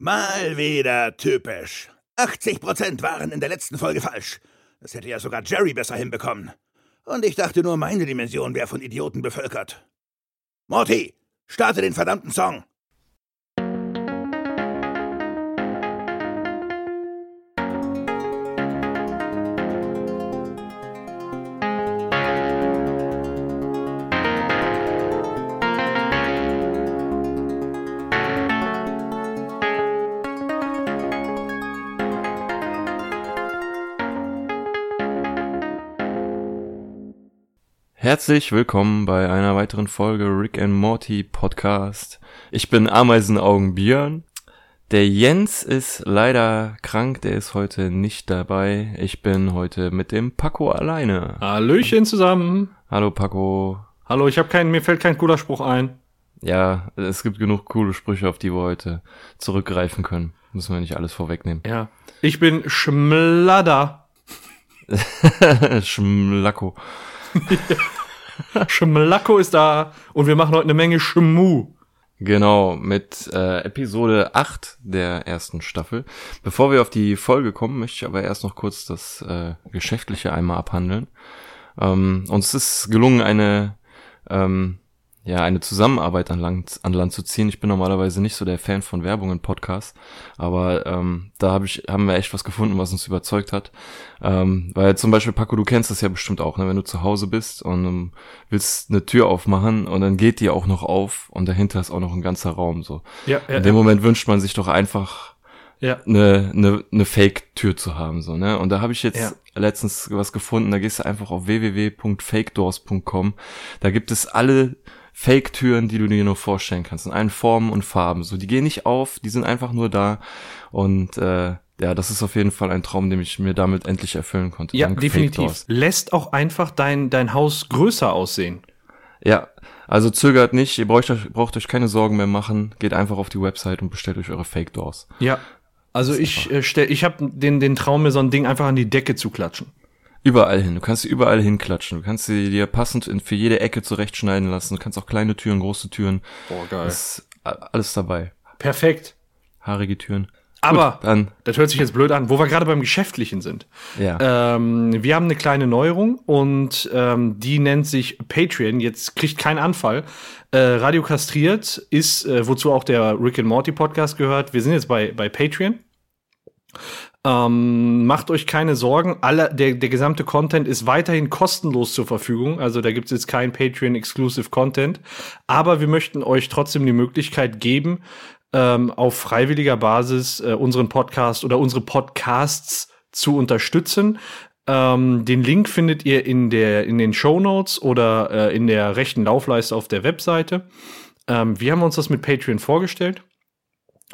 Mal wieder typisch. 80% waren in der letzten Folge falsch. Das hätte ja sogar Jerry besser hinbekommen. Und ich dachte nur, meine Dimension wäre von Idioten bevölkert. Morty, starte den verdammten Song. Herzlich willkommen bei einer weiteren Folge Rick and Morty Podcast. Ich bin Ameisenaugen Björn. Der Jens ist leider krank, der ist heute nicht dabei. Ich bin heute mit dem Paco alleine. Hallöchen zusammen. Hallo Paco. Hallo, ich habe keinen, mir fällt kein cooler Spruch ein. Ja, es gibt genug coole Sprüche, auf die wir heute zurückgreifen können. Müssen wir nicht alles vorwegnehmen. Ja. Ich bin Schmladder. Schmlacko. Schmlacko ist da und wir machen heute eine Menge Schmu. Genau, mit äh, Episode 8 der ersten Staffel. Bevor wir auf die Folge kommen, möchte ich aber erst noch kurz das äh, Geschäftliche einmal abhandeln. Ähm, uns ist gelungen, eine ähm, ja, eine Zusammenarbeit an Land, an Land zu ziehen. Ich bin normalerweise nicht so der Fan von Werbung in Podcasts, aber ähm, da hab ich, haben wir echt was gefunden, was uns überzeugt hat. Ähm, weil zum Beispiel, Paco, du kennst das ja bestimmt auch, ne? wenn du zu Hause bist und um, willst eine Tür aufmachen und dann geht die auch noch auf und dahinter ist auch noch ein ganzer Raum. so. Ja, ja, In dem ja. Moment wünscht man sich doch einfach Ja. eine, eine, eine Fake-Tür zu haben, so, ne? Und da habe ich jetzt Ja. letztens was gefunden, da gehst du einfach auf www.fakedoors.com. Da gibt es alle Fake-Türen, die du dir nur vorstellen kannst, in allen Formen und Farben. So, die gehen nicht auf, die sind einfach nur da. Und äh, ja, das ist auf jeden Fall ein Traum, den ich mir damit endlich erfüllen konnte. Ja, Dank definitiv. Lässt auch einfach dein, dein Haus größer aussehen. Ja, also zögert nicht, ihr braucht euch, braucht euch keine Sorgen mehr machen. Geht einfach auf die Website und bestellt euch eure Fake Doors. Ja. Also ich äh, stell, ich habe den, den Traum, mir so ein Ding einfach an die Decke zu klatschen. Überall hin. Du kannst sie überall hinklatschen. Du kannst sie dir passend in, für jede Ecke zurechtschneiden lassen. Du kannst auch kleine Türen, große Türen. Boah, geil. Das ist alles dabei. Perfekt. Haarige Türen. Aber, Gut, dann, das hört sich jetzt blöd an, wo wir gerade beim Geschäftlichen sind. ja. Ähm, wir haben eine kleine Neuerung und ähm, die nennt sich Patreon. Jetzt kriegt kein Anfall. Äh, Radio Kastriert ist, äh, wozu auch der Rick and Morty Podcast gehört. Wir sind jetzt bei, bei Patreon. Ähm, macht euch keine Sorgen, alle, der, der gesamte Content ist weiterhin kostenlos zur Verfügung. Also da gibt es jetzt kein Patreon-Exclusive Content. Aber wir möchten euch trotzdem die Möglichkeit geben, ähm, auf freiwilliger Basis äh, unseren Podcast oder unsere Podcasts zu unterstützen. Ähm, den Link findet ihr in, der, in den Show Notes oder äh, in der rechten Laufleiste auf der Webseite. Ähm, wir haben uns das mit Patreon vorgestellt.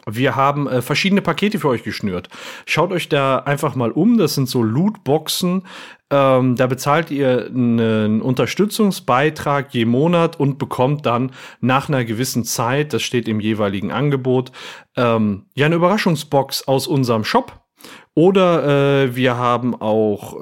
Wir haben äh, verschiedene Pakete für euch geschnürt. Schaut euch da einfach mal um. Das sind so Lootboxen. Ähm, da bezahlt ihr einen Unterstützungsbeitrag je Monat und bekommt dann nach einer gewissen Zeit, das steht im jeweiligen Angebot, ähm, ja eine Überraschungsbox aus unserem Shop. Oder äh, wir haben auch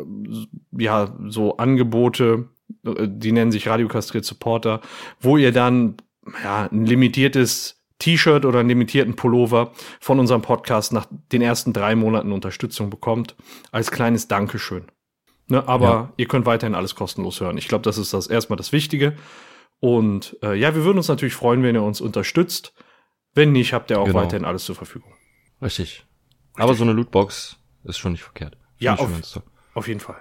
ja so Angebote, äh, die nennen sich Radiokastriert Supporter, wo ihr dann ja ein limitiertes T-Shirt oder einen limitierten Pullover von unserem Podcast nach den ersten drei Monaten Unterstützung bekommt, als kleines Dankeschön. Ne, aber Ja. ihr könnt weiterhin alles kostenlos hören. Ich glaube, das ist das erstmal das Wichtige. Und äh, ja, wir würden uns natürlich freuen, wenn ihr uns unterstützt. Wenn nicht, habt ihr auch Genau. weiterhin alles zur Verfügung. Richtig. Aber so eine Lootbox ist schon nicht verkehrt. Find Ja, auf-. Auf jeden Fall.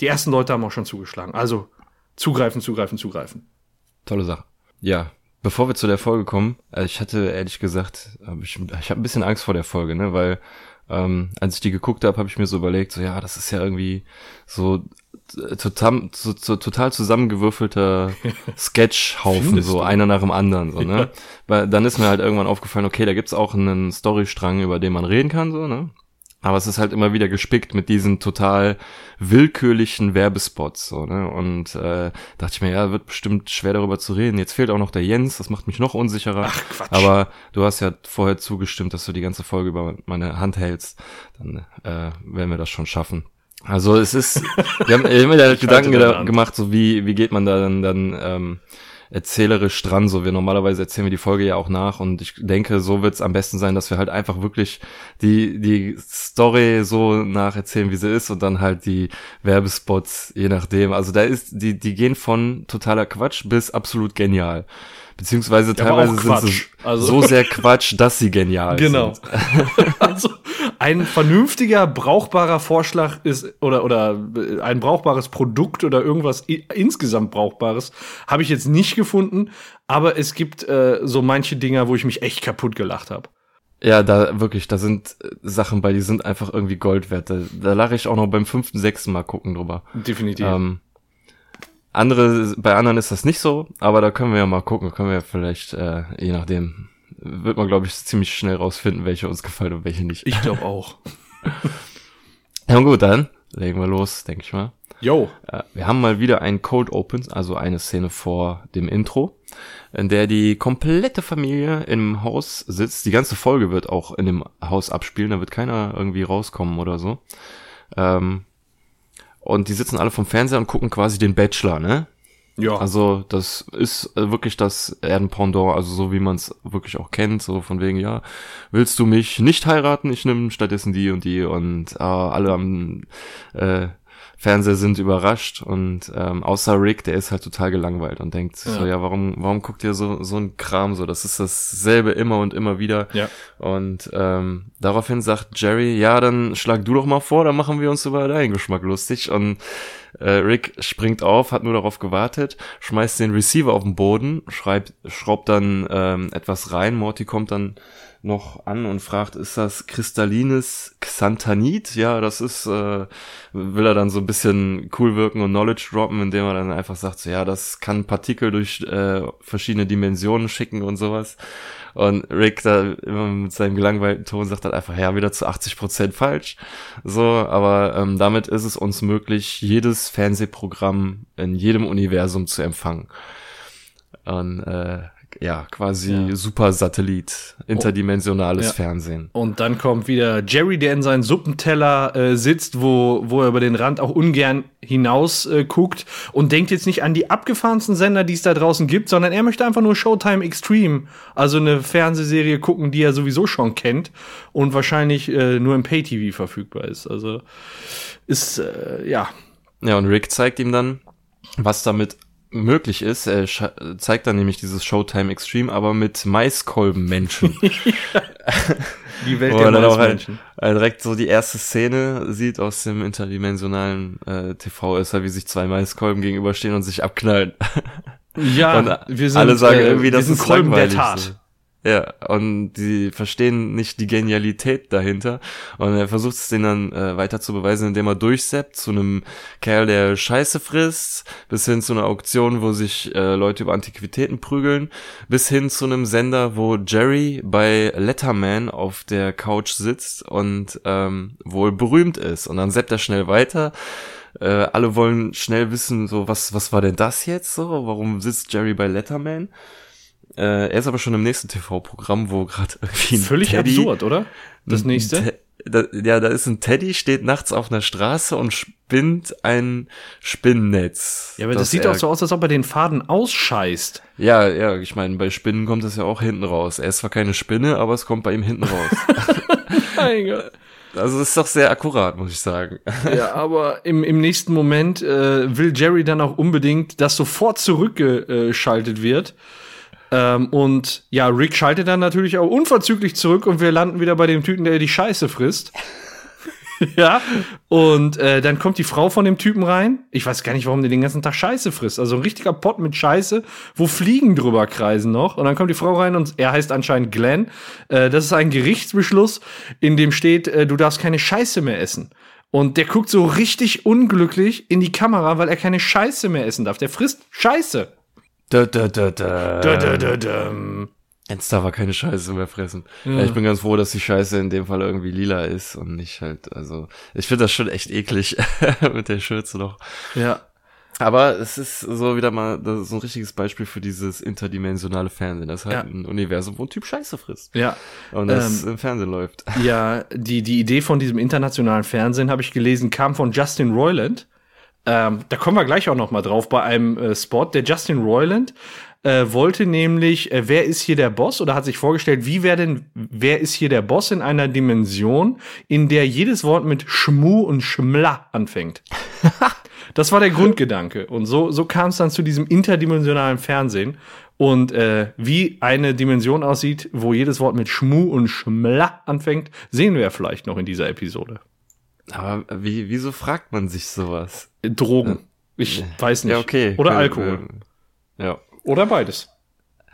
Die ersten Leute haben auch schon zugeschlagen. Also zugreifen, zugreifen, zugreifen. Tolle Sache. Ja, bevor wir zu der Folge kommen, äh, ich hatte ehrlich gesagt, ich, ich habe ein bisschen Angst vor der Folge, ne, weil ähm, als ich die geguckt habe, habe ich mir so überlegt, so ja, das ist ja irgendwie so äh, total, so, so, total zusammengewürfelter Sketchhaufen, so einer nach dem anderen, so, ne? Ja. Weil dann ist mir halt irgendwann aufgefallen, okay, da gibt's auch einen Storystrang, über den man reden kann, so, ne? Aber es ist halt immer wieder gespickt mit diesen total willkürlichen Werbespots, so, ne? Und äh, dachte ich mir, ja, wird bestimmt schwer darüber zu reden. Jetzt fehlt auch noch der Jens, das macht mich noch unsicherer. Ach, Quatsch. Aber du hast ja vorher zugestimmt, dass du die ganze Folge über meine Hand hältst. Dann äh, werden wir das schon schaffen. Also es ist, wir haben, wir haben mir da Gedanken gemacht, so wie, wie geht man da dann, dann ähm, erzählerisch dran. So, wir normalerweise erzählen wir die Folge ja auch nach und ich denke, so wird es am besten sein, dass wir halt einfach wirklich die, die Story so nacherzählen, wie sie ist und dann halt die Werbespots, je nachdem. Also da ist, die, die gehen von totaler Quatsch bis absolut genial. Beziehungsweise Ja, teilweise sind sie. Also- so sehr Quatsch, dass sie genial Genau. sind. also ein vernünftiger, brauchbarer Vorschlag ist oder oder äh, ein brauchbares Produkt oder irgendwas insgesamt brauchbares habe ich jetzt nicht gefunden, aber es gibt äh, so manche Dinger, wo ich mich echt kaputt gelacht habe. Ja, da wirklich, da sind äh, Sachen bei, die sind einfach irgendwie Gold wert. Da, da lache ich auch noch beim fünften, sechsten Mal gucken drüber. Definitiv. Ähm, andere, bei anderen ist das nicht so, aber da können wir ja mal gucken, können wir ja vielleicht, äh, je nachdem, wird man, glaube ich, ziemlich schnell rausfinden, welche uns gefallen und welche nicht. Ich glaube auch. Ja gut, dann legen wir los, denke ich mal. Yo. Äh, Wir haben mal wieder ein Cold Open, also eine Szene vor dem Intro, in der die komplette Familie im Haus sitzt. Die ganze Folge wird auch in dem Haus abspielen, da wird keiner irgendwie rauskommen oder so. Ähm, und die sitzen alle vom Fernseher und gucken quasi den Bachelor, ne? Ja. Also das ist äh, wirklich das Erdenpendant, also so wie man es wirklich auch kennt, so von wegen, ja, willst du mich nicht heiraten? Ich nehme stattdessen die und die und äh, alle am äh, Fernseher sind überrascht und ähm, außer Rick, der ist halt total gelangweilt und denkt sich so, Ja. ja, warum, warum guckt ihr so so ein Kram so? Das ist dasselbe immer und immer wieder. Ja. Und ähm, daraufhin sagt Jerry, ja, dann schlag du doch mal vor, dann machen wir uns über deinen Geschmack lustig. Und äh, Rick springt auf, hat nur darauf gewartet, schmeißt den Receiver auf den Boden, schreibt, schraubt dann ähm, etwas rein. Morty kommt dann noch an und fragt, ist das kristallines Xanthanit? Ja, das ist, äh, will er dann so ein bisschen cool wirken und Knowledge droppen, indem er dann einfach sagt, so, ja, das kann Partikel durch äh, verschiedene Dimensionen schicken und sowas. Und Rick da immer mit seinem gelangweilten Ton sagt dann einfach, ja, wieder zu 80 Prozent falsch. So, aber ähm, damit ist es uns möglich, jedes Fernsehprogramm in jedem Universum zu empfangen. Und äh, ja, quasi Ja. super Satellit, interdimensionales Ja. Fernsehen. Und dann kommt wieder Jerry, der in seinen Suppenteller äh, sitzt, wo, wo er über den Rand auch ungern hinaus äh, guckt und denkt jetzt nicht an die abgefahrensten Sender, die es da draußen gibt, sondern er möchte einfach nur Showtime Extreme, also eine Fernsehserie gucken, die er sowieso schon kennt und wahrscheinlich äh, nur im Pay-TV verfügbar ist. Also ist, äh, ja, Ja, und Rick zeigt ihm dann, was damit möglich ist. Er zeigt dann nämlich dieses Showtime Extreme, aber mit Maiskolbenmenschen. die Welt der auch halt, äh, direkt so die erste Szene sieht aus dem interdimensionalen äh, TV ist halt, wie sich zwei Maiskolben gegenüberstehen und sich abknallen. Ja, und wir sind, alle sagen äh, irgendwie, das ist Kolben der. Tat. So. Ja, und die verstehen nicht die Genialität dahinter. Und er versucht es denen dann äh, weiter zu beweisen, indem er durchseppt zu einem Kerl, der Scheiße frisst, bis hin zu einer Auktion, wo sich äh, Leute über Antiquitäten prügeln, bis hin zu einem Sender, wo Jerry bei Letterman auf der Couch sitzt und ähm, wohl berühmt ist. Und dann seppt er schnell weiter. Äh, alle wollen schnell wissen, so was, was war denn das jetzt so? Warum sitzt Jerry bei Letterman? Äh, er ist aber schon im nächsten TV-Programm, wo gerade irgendwie ein Völlig Teddy, absurd, oder? Das nächste? Te da, ja, da ist ein Teddy, steht nachts auf einer Straße und spinnt ein Spinnennetz. Ja, aber das, sieht auch so aus, als ob er den Faden ausscheißt. Ja, ja, ich meine, bei Spinnen kommt das ja auch hinten raus. Er ist zwar keine Spinne, aber es kommt bei ihm hinten raus. Mein Gott. also ist doch sehr akkurat, muss ich sagen. Ja, aber im, im nächsten Moment äh, will Jerry dann auch unbedingt, dass sofort zurückgeschaltet wird. Ähm, und ja, Rick schaltet dann natürlich auch unverzüglich zurück und wir landen wieder bei dem Typen, der die Scheiße frisst. ja, und äh, dann kommt die Frau von dem Typen rein. Ich weiß gar nicht, warum der den ganzen Tag Scheiße frisst. Also ein richtiger Pott mit Scheiße, wo Fliegen drüber kreisen noch. Und dann kommt die Frau rein und er heißt anscheinend Glenn. Äh, das ist ein Gerichtsbeschluss, in dem steht, äh, du darfst keine Scheiße mehr essen. Und der guckt so richtig unglücklich in die Kamera, weil er keine Scheiße mehr essen darf. Der frisst Scheiße. Da, da, da, da. Da, da, da, da. Jetzt darf er keine Scheiße mehr fressen. Ja. ich bin ganz froh, dass die Scheiße in dem Fall irgendwie lila ist und nicht halt, also, ich finde das schon echt eklig mit der Schürze noch. Ja. Aber es ist so wieder mal das ist so ein richtiges Beispiel für dieses interdimensionale Fernsehen. Das ist halt Ja. ein Universum, wo ein Typ Scheiße frisst. Ja. Und das Ähm, im Fernsehen läuft. Ja, die, die Idee von diesem internationalen Fernsehen, habe ich gelesen, kam von Justin Roiland. Ähm, da kommen wir gleich auch noch mal drauf bei einem äh, Spot. Der Justin Roiland äh, wollte nämlich, äh, wer ist hier der Boss? Oder hat sich vorgestellt, wie wäre denn, wer ist hier der Boss in einer Dimension, in der jedes Wort mit Schmu und Schmla anfängt? das war der Grundgedanke. Und so, so kam es dann zu diesem interdimensionalen Fernsehen. Und äh, wie eine Dimension aussieht, wo jedes Wort mit Schmu und Schmla anfängt, sehen wir vielleicht noch in dieser Episode. Aber wie, wieso fragt man sich sowas? Drogen. Ich weiß nicht. Ja, okay. Oder Äh, Alkohol. äh, Ja, Oder beides.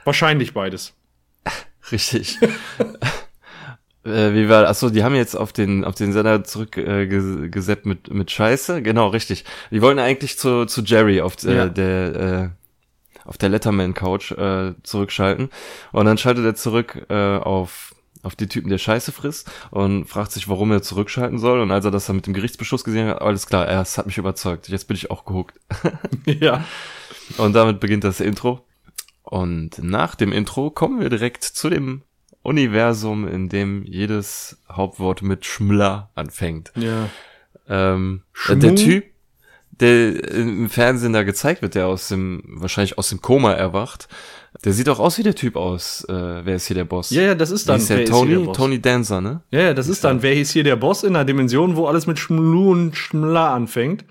Wahrscheinlich beides. richtig. äh, wie war, achso, die haben jetzt auf den, auf den Sender zurückgeseppt äh, mit, mit Scheiße. Genau, richtig. Die wollten eigentlich zu, zu Jerry auf äh, Ja. der, äh, auf der Letterman-Couch äh, zurückschalten. Und dann schaltet er zurück äh, auf auf die Typen, der Scheiße frisst und fragt sich, warum er zurückschalten soll. Und als er das dann mit dem Gerichtsbeschluss gesehen hat, alles klar, er hat mich überzeugt. Jetzt bin ich auch gehuckt. ja. Und damit beginnt das Intro. Und nach dem Intro kommen wir direkt zu dem Universum, in dem jedes Hauptwort mit Schmler anfängt. Ja. Ähm, der Typ, der im Fernsehen da gezeigt wird, der aus dem, wahrscheinlich aus dem Koma erwacht, der sieht auch aus wie der Typ aus, äh, wer ist hier der Boss? Ja, ja, das ist Wie dann. ist der wer Tony? hier der? Tony Dancer, ne? Ja, ja, das ist dann, wer ist hier der Boss in einer Dimension, wo alles mit Schmlu und Schmla anfängt.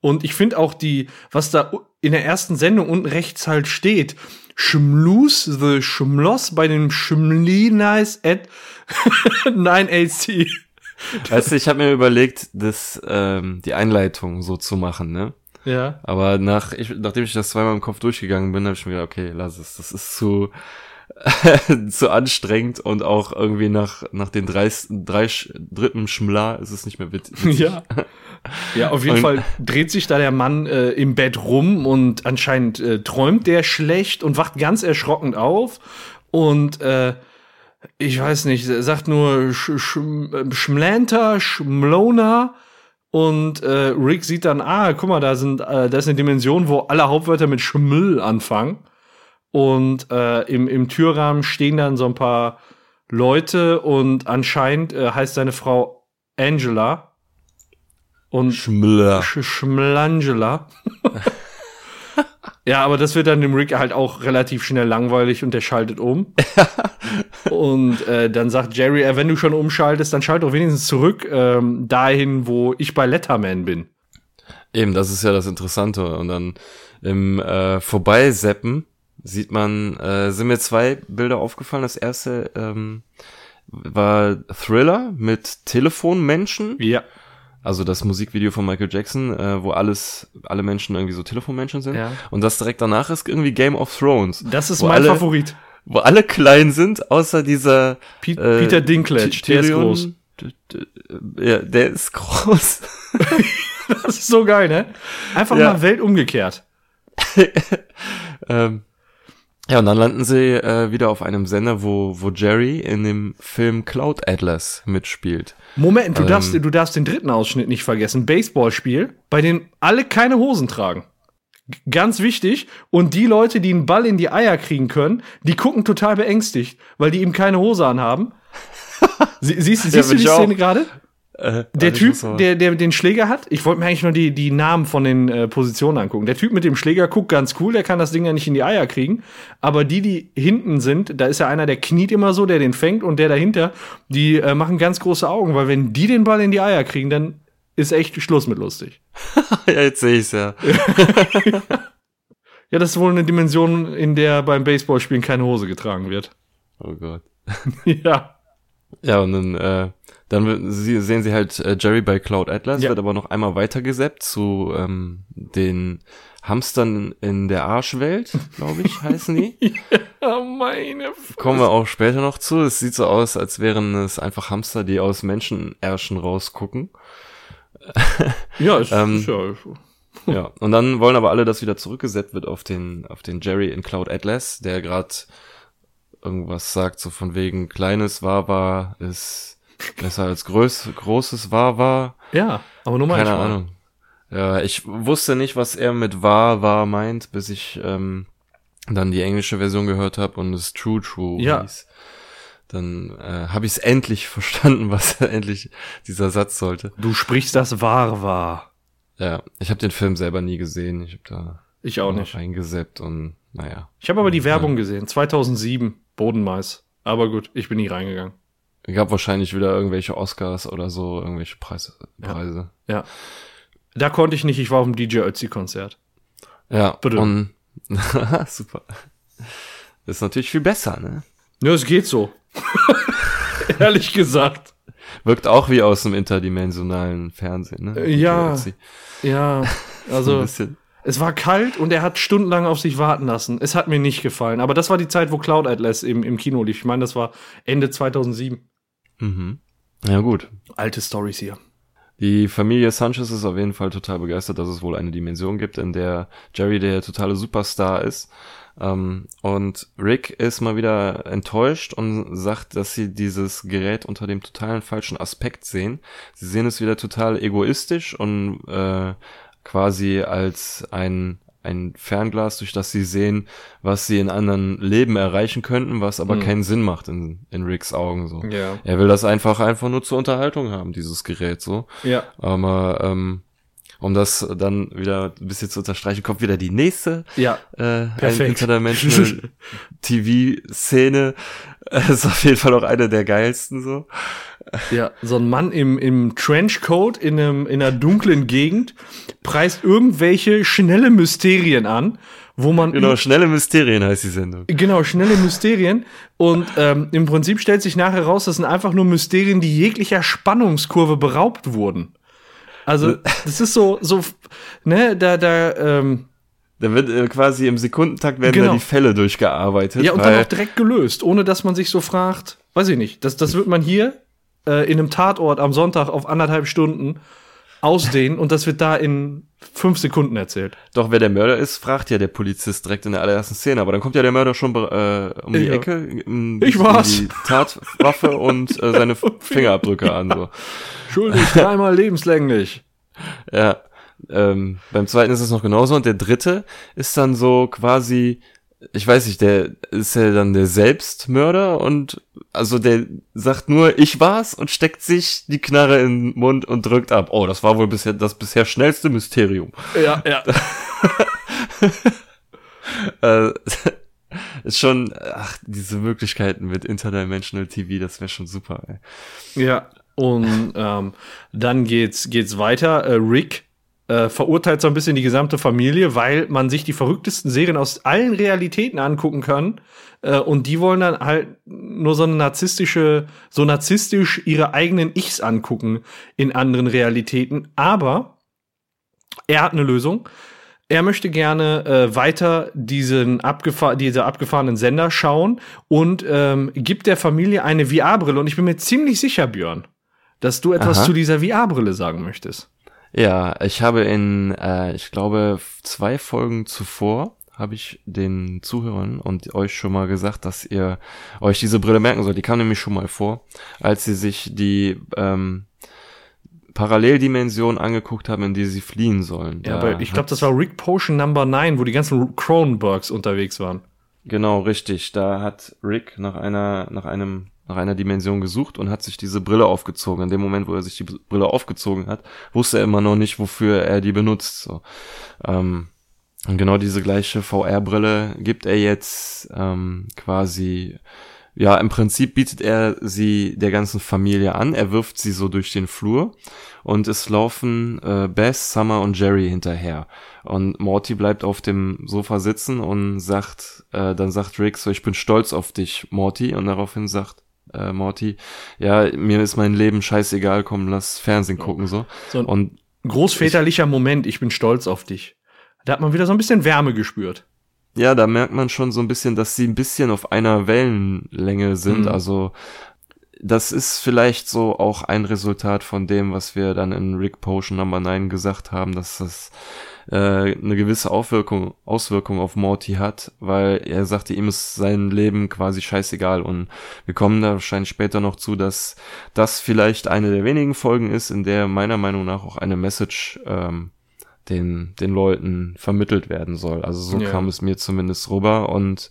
Und ich finde auch die, was da in der ersten Sendung unten rechts halt steht, Schmlus, the Schmloss bei dem Schmlinis at 9AC. Weißt du, ich habe mir überlegt, das, ähm, die Einleitung so zu machen, ne? Ja. Aber nach, ich, nachdem ich das zweimal im Kopf durchgegangen bin, habe ich mir gedacht, okay, lass es. Das ist zu, zu anstrengend und auch irgendwie nach, nach den drei, drei Sch- dritten Schmler ist es nicht mehr wit- witzig. Ja. Ja, auf jeden Und- Fall dreht sich da der Mann äh, im Bett rum und anscheinend äh, träumt der schlecht und wacht ganz erschrocken auf und äh, ich weiß nicht, sagt nur Sch Sch äh, Schmlanta, Schmlona und äh, Rick sieht dann, ah, guck mal, da sind, äh, da ist eine Dimension, wo alle Hauptwörter mit Schml anfangen und äh, im, im Türrahmen stehen dann so ein paar Leute und anscheinend äh, heißt seine Frau Angela und Schmler. Sch Schmlangela. ja, aber das wird dann dem Rick halt auch relativ schnell langweilig und der schaltet um. und äh, dann sagt Jerry, äh, wenn du schon umschaltest, dann schalt doch wenigstens zurück ähm, dahin, wo ich bei Letterman bin. Eben, das ist ja das Interessante. Und dann im äh, Vorbeiseppen sieht man, äh, sind mir zwei Bilder aufgefallen. Das erste ähm, war Thriller mit Telefonmenschen. Ja. Also das Musikvideo von Michael Jackson, äh, wo alles, alle Menschen irgendwie so Telefonmenschen sind. Ja. Und das direkt danach ist irgendwie Game of Thrones. Das ist mein alle, Favorit. Wo alle klein sind, außer dieser Pi äh, Peter Dinklage, der ist groß. Ja, der ist groß. Das ist so geil, ne? Einfach Ja. mal Welt umgekehrt. ähm, ja, und dann landen sie äh, wieder auf einem Sender, wo, wo Jerry in dem Film Cloud Atlas mitspielt. Moment, du, Ähm. darfst, du darfst den dritten Ausschnitt nicht vergessen. Baseballspiel, bei dem alle keine Hosen tragen. G- Ganz wichtig. Und die Leute, die einen Ball in die Eier kriegen können, die gucken total beängstigt, weil die eben keine Hose anhaben. Sie, siehst siehst du bin die. Szene gerade? Äh, Der ich Typ, der, der den Schläger hat, ich wollte mir eigentlich nur die, die Namen von den äh, Positionen angucken. Der Typ mit dem Schläger guckt ganz cool, der kann das Ding ja nicht in die Eier kriegen. Aber die, die hinten sind, da ist ja einer, der kniet immer so, der den fängt und der dahinter, die äh, machen ganz große Augen, weil wenn die den Ball in die Eier kriegen, dann ist echt Schluss mit lustig. ja, jetzt sehe ich's ja. Ja, das ist wohl eine Dimension, in der beim Baseballspielen keine Hose getragen wird. Oh Gott. ja. Ja, und dann, äh, dann sie, sehen sie halt äh, Jerry bei Cloud Atlas, Ja. wird aber noch einmal weitergesappt zu ähm, den Hamstern in der Arschwelt, glaube ich, heißen die. Oh, meine Kommen wir auch später noch zu. Es sieht so aus, als wären es einfach Hamster, die aus Menschenärschen rausgucken. Ja, ist, Ähm, ist ja, Ja, und dann wollen aber alle, dass wieder zurückgesetzt wird auf den, auf den Jerry in Cloud Atlas, der gerade irgendwas sagt, so von wegen kleines Wawa ist besser als größ, großes Wawa. ja, aber nur mal Keine Ahnung. Ja, ich wusste nicht, was er mit wahr war meint, bis ich ähm, dann die englische Version gehört habe und es True True Ja. hieß. Dann äh, habe ich es endlich verstanden, was endlich dieser Satz sollte. Du sprichst das wahr wahr. Ja, ich habe den Film selber nie gesehen. Ich habe da Ich auch nicht. reingeseppt und naja. Ich habe aber die Werbung gesehen, 2007, Bodenmais. Aber gut, ich bin nie reingegangen. Gab wahrscheinlich wieder irgendwelche Oscars oder so, irgendwelche Preise. Preise. Ja. Da konnte ich nicht, ich war auf dem DJ Ötzi-Konzert. Ja, Bitte. und super. Das ist natürlich viel besser, ne? Ja, es geht so. Ehrlich gesagt. Wirkt auch wie aus dem interdimensionalen Fernsehen, ne? Äh, ja. Ja, also es war kalt und er hat stundenlang auf sich warten lassen. Es hat mir nicht gefallen. Aber das war die Zeit, wo Cloud Atlas im, im Kino lief. Ich meine, das war Ende 2007. Mhm. Ja, gut. Alte Stories hier. Die Familie Sanchez ist auf jeden Fall total begeistert, dass es wohl eine Dimension gibt, in der Jerry der totale Superstar ist. Ähm, und Rick ist mal wieder enttäuscht und sagt, dass sie dieses Gerät unter dem totalen falschen Aspekt sehen. Sie sehen es wieder total egoistisch und äh, quasi als ein ein Fernglas, durch das sie sehen, was sie in anderen Leben erreichen könnten, was aber Mhm. keinen Sinn macht in, in Ricks Augen so. Ja. Er will das einfach einfach nur zur Unterhaltung haben, dieses Gerät so. Ja. Aber ähm, um das dann wieder ein bisschen zu unterstreichen, kommt wieder die nächste Ja. äh. Interdimensional TV-Szene. Das ist auf jeden Fall auch eine der geilsten so. Ja, so ein Mann im, im Trenchcoat in, einem, in einer dunklen Gegend preist irgendwelche schnelle Mysterien an, wo man Genau, schnelle Mysterien heißt die Sendung. Genau, schnelle Mysterien. Und ähm, im Prinzip stellt sich nachher raus, das sind einfach nur Mysterien, die jeglicher Spannungskurve beraubt wurden. Also, das ist so, so, ne, da, da, ähm, Da wird äh, quasi im Sekundentakt werden Genau. da die Fälle durchgearbeitet. ja, und dann auch direkt gelöst, ohne dass man sich so fragt, weiß ich nicht, das, das wird man hier äh, in einem Tatort am Sonntag auf anderthalb Stunden ausdehnen und das wird da in fünf Sekunden erzählt. Doch, wer der Mörder ist, fragt ja der Polizist direkt in der allerersten Szene. Aber dann kommt ja der Mörder schon äh, um die Ja. Ecke, um, Ich um war's. die Tatwaffe und äh, seine Fingerabdrücke an. So. Schuldig, dreimal lebenslänglich. Ja. Ähm, beim zweiten ist es noch genauso und der dritte ist dann so quasi, ich weiß nicht, der ist ja dann der Selbstmörder und also der sagt nur, ich war's und steckt sich die Knarre in den Mund und drückt ab. Oh, das war wohl bisher das bisher schnellste Mysterium. Ja, ja. Äh, ist schon, ach, diese Möglichkeiten mit Interdimensional TV, das wäre schon super. Ey. Ja, und ähm, dann geht's, geht's weiter. Äh, Rick äh, verurteilt so ein bisschen die gesamte Familie, weil man sich die verrücktesten Serien aus allen Realitäten angucken kann. Äh, und die wollen dann halt nur so eine narzisstische, so narzisstisch ihre eigenen Ichs angucken in anderen Realitäten. Aber er hat eine Lösung. Er möchte gerne äh, weiter diesen abgefahr diese abgefahrenen Sender schauen und ähm, gibt der Familie eine VR-Brille. Und ich bin mir ziemlich sicher, Björn, dass du etwas Aha. zu dieser VR-Brille sagen möchtest. Ja, ich habe in, äh, ich glaube, zwei Folgen zuvor habe ich den Zuhörern und euch schon mal gesagt, dass ihr euch diese Brille merken sollt. Die kam nämlich schon mal vor, als sie sich die ähm, Paralleldimension angeguckt haben, in die sie fliehen sollen. Ja, Da aber ich glaube, das war Rick Potion Number 9, wo die ganzen Cronenbergs unterwegs waren. Genau, richtig. Da hat Rick nach einer, nach einem, nach einer Dimension gesucht und hat sich diese Brille aufgezogen. In dem Moment, wo er sich die Brille aufgezogen hat, wusste er immer noch nicht, wofür er die benutzt. So. Ähm, und genau diese gleiche VR-Brille gibt er jetzt ähm, quasi, ja, im Prinzip bietet er sie der ganzen Familie an. Er wirft sie so durch den Flur und es laufen äh, Beth, Summer und Jerry hinterher. Und Morty bleibt auf dem Sofa sitzen und sagt, äh, dann sagt Rick so, ich bin stolz auf dich, Morty. Und daraufhin sagt äh, Morty, ja, mir ist mein Leben scheißegal, komm, lass Fernsehen gucken so. So ein Und großväterlicher Moment, ich bin stolz auf dich. Da hat man wieder so ein bisschen Wärme gespürt. ja, da merkt man schon so ein bisschen, dass sie ein bisschen auf einer Wellenlänge sind. Mhm. Also das ist vielleicht so auch ein Resultat von dem, was wir dann in Rick Potion Number 9 gesagt haben, dass das äh, eine gewisse Aufwirkung, Auswirkung auf Morty hat, weil er sagte, ihm ist sein Leben quasi scheißegal und wir kommen da wahrscheinlich später noch zu, dass das vielleicht eine der wenigen Folgen ist, in der meiner Meinung nach auch eine Message ähm, den, den Leuten vermittelt werden soll. Also so Ja. kam es mir zumindest rüber und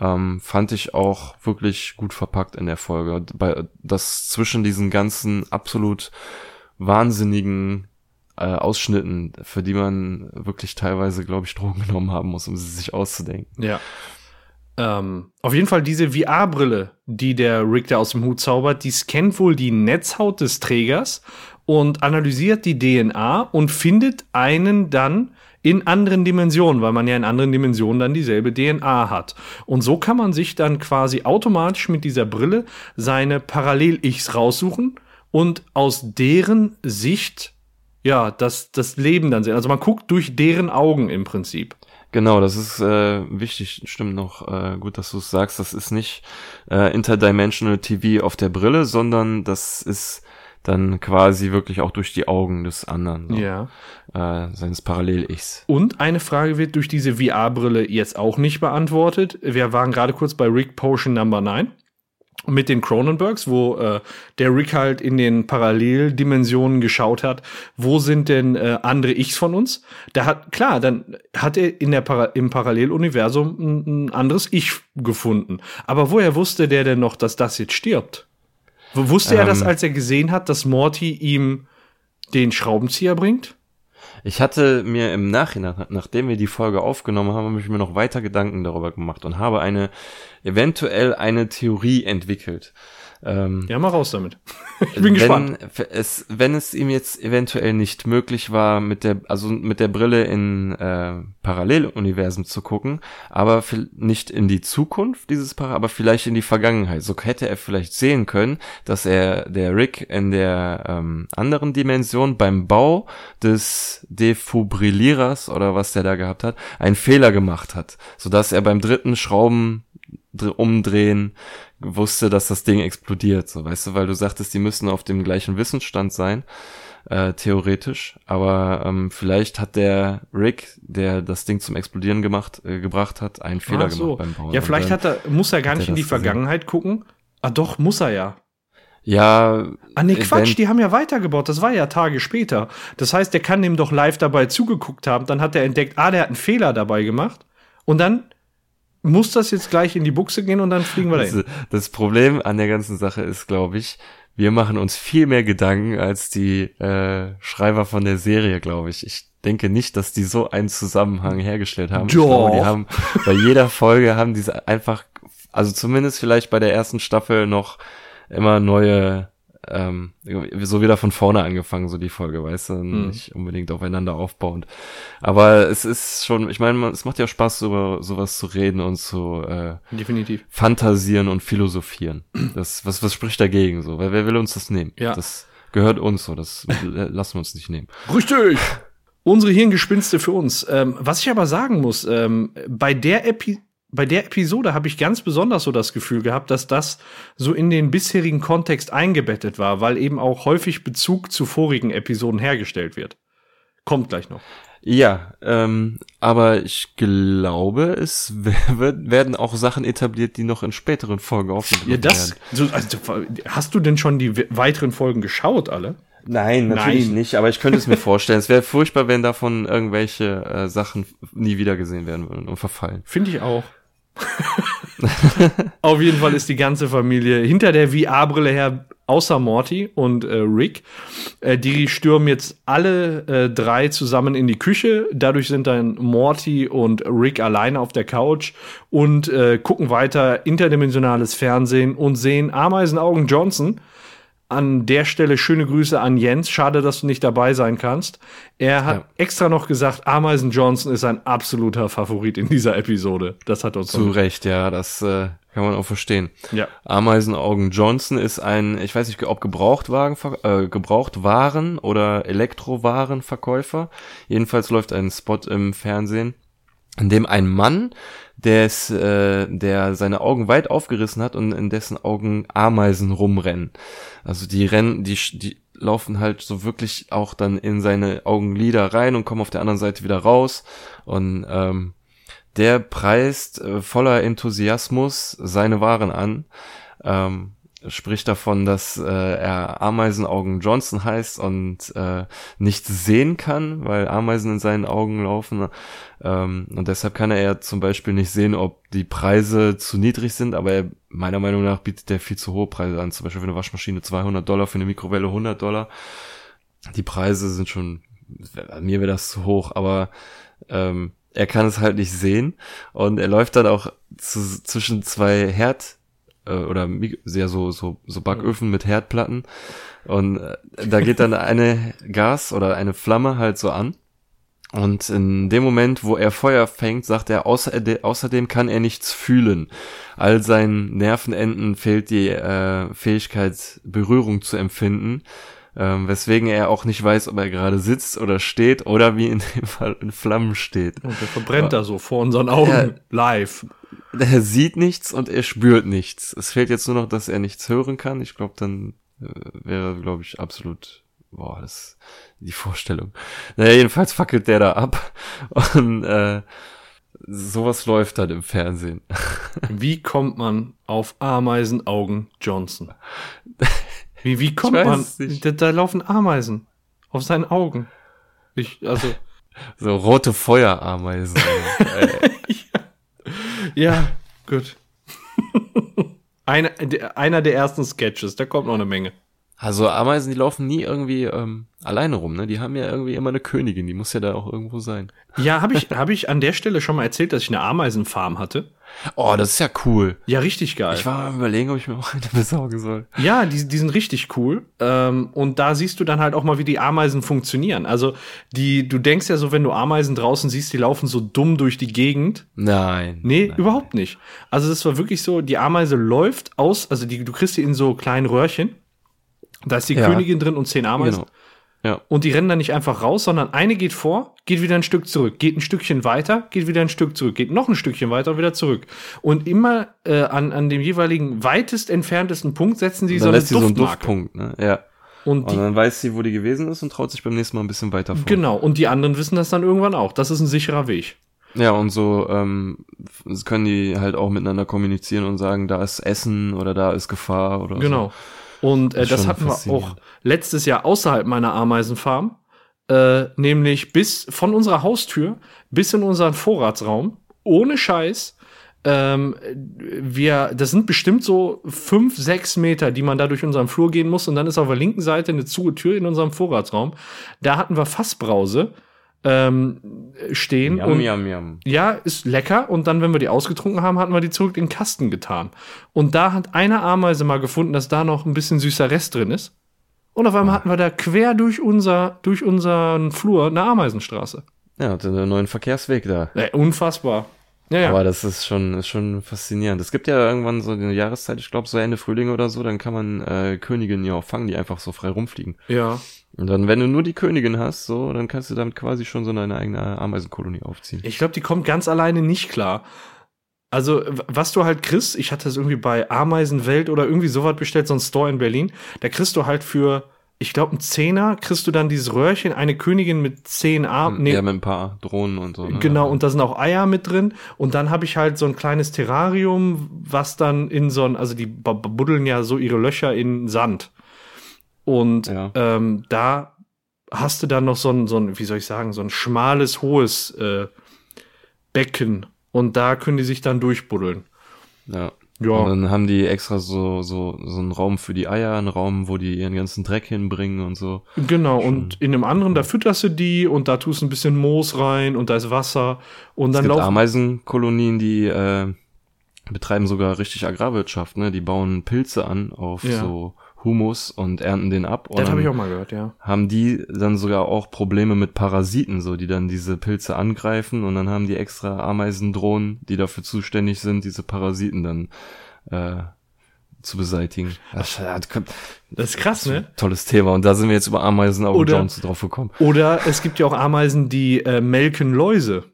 ähm, fand ich auch wirklich gut verpackt in der Folge. Bei, das zwischen diesen ganzen absolut wahnsinnigen äh, Ausschnitten, für die man wirklich teilweise, glaube ich, Drogen genommen haben muss, um sie sich auszudenken. Ja. Ähm, auf jeden Fall diese VR-Brille, die der Rick da aus dem Hut zaubert, die scannt wohl die Netzhaut des Trägers und analysiert die DNA und findet einen dann in anderen Dimensionen, weil man ja in anderen Dimensionen dann dieselbe DNA hat. Und so kann man sich dann quasi automatisch mit dieser Brille seine Parallel-Ichs raussuchen und aus deren Sicht ja das, das Leben dann sehen. Also man guckt durch deren Augen im Prinzip. Genau, das ist äh, wichtig, stimmt noch äh, gut, dass du es sagst. Das ist nicht äh, Interdimensional TV auf der Brille, sondern das ist dann quasi wirklich auch durch die Augen des anderen. So. Ja. Äh, seines Parallel-Ichs. Und eine Frage wird durch diese VR-Brille jetzt auch nicht beantwortet. Wir waren gerade kurz bei Rick Potion Number 9 mit den Cronenbergs, wo äh, der Rick halt in den Paralleldimensionen geschaut hat, wo sind denn äh, andere Ichs von uns? Da hat klar, dann hat er in der Para im Paralleluniversum ein, ein anderes Ich gefunden. Aber woher wusste der denn noch, dass das jetzt stirbt? Wusste er das, Ähm. als er gesehen hat, dass Morty ihm den Schraubenzieher bringt? Ich hatte mir im Nachhinein, nachdem wir die Folge aufgenommen haben, habe ich mir noch weiter Gedanken darüber gemacht und habe eine eventuell eine Theorie entwickelt. Ähm, Ja, mal raus damit. ich bin gespannt. wenn es, wenn es ihm jetzt eventuell nicht möglich war, mit der, also mit der Brille in äh, Paralleluniversen zu gucken, aber nicht in die Zukunft dieses Para, aber vielleicht in die Vergangenheit. So hätte er vielleicht sehen können, dass er der Rick in der ähm, anderen Dimension beim Bau des Defibrillierers oder was der da gehabt hat, einen Fehler gemacht hat, sodass er beim dritten Schrauben umdrehen wusste, dass das Ding explodiert, so weißt du, weil du sagtest, die müssen auf dem gleichen Wissensstand sein, äh, theoretisch, aber ähm, vielleicht hat der Rick, der das Ding zum Explodieren gemacht, äh, gebracht hat, einen Fehler so. gemacht beim Bauen. Ja, vielleicht dann, hat er, muss er gar nicht er in die das gesehen. Vergangenheit gucken. Ah, doch, muss er ja. ja, Ah, nee, Event- Quatsch, die haben ja weitergebaut. Das war ja Tage später. Das heißt, der kann dem doch live dabei zugeguckt haben. Dann hat er entdeckt, ah, der hat einen Fehler dabei gemacht. Und dann muss das jetzt gleich in die Buchse gehen und dann fliegen wir dahin. Das, das Problem an der ganzen Sache ist, glaube ich, wir machen uns viel mehr Gedanken als die äh, Schreiber von der Serie, glaube ich. Ich denke nicht, dass die so einen Zusammenhang hergestellt haben. Ich glaube, die Doch. haben bei jeder Folge haben diese einfach, also zumindest vielleicht bei der ersten Staffel noch immer neue, ähm, so wieder von vorne angefangen, so die Folge, weißt du, Hm. nicht unbedingt aufeinander aufbauend. Aber es ist schon, ich meine, es macht ja Spaß, über sowas zu reden und zu äh, Definitiv. fantasieren und philosophieren. Das, was, was spricht dagegen so? Weil wer will uns das nehmen? Ja. Das gehört uns so, das lassen wir uns nicht nehmen. Richtig. Unsere Hirngespinste für uns. Ähm, was ich aber sagen muss, ähm, bei der Epi bei der Episode habe ich ganz besonders so das Gefühl gehabt, dass das so in den bisherigen Kontext eingebettet war, weil eben auch häufig Bezug zu vorigen Episoden hergestellt wird. Kommt gleich noch. Ja, ähm, aber ich glaube, es werden auch Sachen etabliert, die noch in späteren Folgen aufgegriffen Ja, das. werden. So, also, hast du denn schon die we- weiteren Folgen geschaut, alle? Nein, natürlich Nein. nicht, aber ich könnte es mir vorstellen. Es wäre furchtbar, wenn davon irgendwelche äh, Sachen nie wieder gesehen werden würden und verfallen. Finde ich auch. Auf jeden Fall ist die ganze Familie hinter der VR-Brille her, außer Morty und äh, Rick. Äh, die stürmen jetzt alle äh, drei zusammen in die Küche. Dadurch sind dann Morty und Rick alleine auf der Couch und äh, gucken weiter interdimensionales Fernsehen und sehen Ameisenaugen Johnson. An der Stelle schöne Grüße an Jens. Schade, dass du nicht dabei sein kannst. Er hat Ja. extra noch gesagt, Ameisen Johnson ist ein absoluter Favorit in dieser Episode. Das hat uns Zu Recht, ja, das äh, kann man auch verstehen. Ja. Ameisenaugen Johnson ist ein, ich weiß nicht, ob Gebrauchtwagen, äh, Gebrauchtwaren oder Elektrowarenverkäufer. Jedenfalls läuft ein Spot im Fernsehen, in dem ein Mann, des, äh, der seine Augen weit aufgerissen hat und in dessen Augen Ameisen rumrennen. Also die rennen, die, die laufen halt so wirklich auch dann in seine Augenlider rein und kommen auf der anderen Seite wieder raus. Und ähm, der preist äh, voller Enthusiasmus seine Waren an. Ähm, spricht davon, dass äh, er Ameisenaugen Johnson heißt und äh, nichts sehen kann, weil Ameisen in seinen Augen laufen. Ähm, und deshalb kann er ja zum Beispiel nicht sehen, ob die Preise zu niedrig sind, aber er, meiner Meinung nach bietet er viel zu hohe Preise an. Zum Beispiel für eine Waschmaschine 200 Dollar, für eine Mikrowelle 100 Dollar. Die Preise sind schon mir wäre das zu hoch, aber ähm, er kann es halt nicht sehen und er läuft dann auch zu, zwischen zwei Herd äh, oder sehr so so so Backöfen mit Herdplatten und äh, da geht dann eine Gas oder eine Flamme halt so an und in dem Moment, wo er Feuer fängt, sagt er, außer, außerdem kann er nichts fühlen. All seinen Nervenenden fehlt die äh, Fähigkeit, Berührung zu empfinden ähm, weswegen er auch nicht weiß, ob er gerade sitzt oder steht oder wie in dem Fall in Flammen steht. Und der verbrennt da so vor unseren Augen er, live. Er sieht nichts und er spürt nichts. Es fehlt jetzt nur noch, dass er nichts hören kann. Ich glaube, dann äh, wäre, glaube ich, absolut, boah, das ist die Vorstellung. Naja, jedenfalls fackelt der da ab und äh, sowas läuft dann im Fernsehen. Wie kommt man auf Ameisenaugen Johnson? Wie, wie kommt man? Da, da, laufen Ameisen auf seinen Augen. Ich, also. So rote Feuerameisen. ja. Ja, gut. einer, einer der ersten Sketches, da kommt noch eine Menge. Also Ameisen, die laufen nie irgendwie ähm, alleine rum, ne? Die haben ja irgendwie immer eine Königin, die muss ja da auch irgendwo sein. Ja, habe ich, hab ich an der Stelle schon mal erzählt, dass ich eine Ameisenfarm hatte. Oh, das ist ja cool. Ja, richtig geil. Ich war am überlegen, ob ich mir auch eine besorgen soll. Ja, die, die sind richtig cool. Ähm, und da siehst du dann halt auch mal, wie die Ameisen funktionieren. Also, die, du denkst ja so, wenn du Ameisen draußen siehst, die laufen so dumm durch die Gegend. Nein. Nee, nein. überhaupt nicht. Also, das war wirklich so, die Ameise läuft aus, also die, du kriegst die in so kleinen Röhrchen. Da ist die ja. Königin drin und zehn Ameisen. Genau. Ja. Und die rennen dann nicht einfach raus, sondern eine geht vor, geht wieder ein Stück zurück, geht ein Stückchen weiter, geht wieder ein Stück zurück, geht noch ein Stückchen weiter und wieder zurück. Und immer äh, an, an dem jeweiligen weitest entferntesten Punkt setzen sie so eine Duftmarke. So einen Duftpunkt, ne? Ja. Und, und dann weiß sie, wo die gewesen ist und traut sich beim nächsten Mal ein bisschen weiter vor. Genau, und die anderen wissen das dann irgendwann auch. Das ist ein sicherer Weg. Ja, und so ähm, können die halt auch miteinander kommunizieren und sagen, da ist Essen oder da ist Gefahr oder genau. so. Und äh, das hatten wir auch letztes Jahr außerhalb meiner Ameisenfarm, äh, nämlich bis von unserer Haustür bis in unseren Vorratsraum, ohne Scheiß. Ähm, wir, das sind bestimmt so fünf, sechs Meter, die man da durch unseren Flur gehen muss. Und dann ist auf der linken Seite eine zuge Tür in unserem Vorratsraum. Da hatten wir Fassbrause ähm, stehen. Yum, und, yum, yum. Ja, ist lecker. Und dann, wenn wir die ausgetrunken haben, hatten wir die zurück in den Kasten getan. Und da hat eine Ameise mal gefunden, dass da noch ein bisschen süßer Rest drin ist. Und auf einmal hatten wir da quer durch unser, durch unseren Flur eine Ameisenstraße. Ja, einen neuen Verkehrsweg da. Ja, unfassbar. Ja, ja. Aber das ist schon, ist schon faszinierend. Es gibt ja irgendwann so eine Jahreszeit, ich glaube so Ende Frühling oder so, dann kann man äh, Königinnen ja auch fangen, die einfach so frei rumfliegen. Ja. Und dann, wenn du nur die Königin hast, so, dann kannst du damit quasi schon so eine eigene Ameisenkolonie aufziehen. Ich glaube, die kommt ganz alleine nicht klar. Also, was du halt kriegst, ich hatte das irgendwie bei Ameisenwelt oder irgendwie sowas bestellt, so ein Store in Berlin, da kriegst du halt für, ich glaube, einen Zehner kriegst du dann dieses Röhrchen, eine Königin mit zehn Armen. Nee, ja, mit ein paar Drohnen und so. Ne? Genau, und da sind auch Eier mit drin. Und dann habe ich halt so ein kleines Terrarium, was dann in so ein, also die buddeln ja so ihre Löcher in Sand. Und ja. ähm, da hast du dann noch so ein, so ein, wie soll ich sagen, so ein schmales, hohes äh, Becken. Und da können die sich dann durchbuddeln. Ja. Ja. Und dann haben die extra so, so, so einen Raum für die Eier, einen Raum, wo die ihren ganzen Dreck hinbringen und so. Genau, Schon. und in einem anderen, da fütterst du die und da tust du ein bisschen Moos rein und da ist Wasser und dann es gibt Ameisenkolonien, die äh, betreiben sogar richtig Agrarwirtschaft, ne? Die bauen Pilze an auf ja. so Humus und ernten den ab. Das habe ich auch mal gehört, ja. Haben die dann sogar auch Probleme mit Parasiten, so die dann diese Pilze angreifen und dann haben die extra Ameisendrohnen, die dafür zuständig sind, diese Parasiten dann äh, zu beseitigen. Das, das ist krass, ne? Tolles Thema. Und da sind wir jetzt über Ameisen auf Jones drauf gekommen. Oder es gibt ja auch Ameisen, die äh, melken Läuse.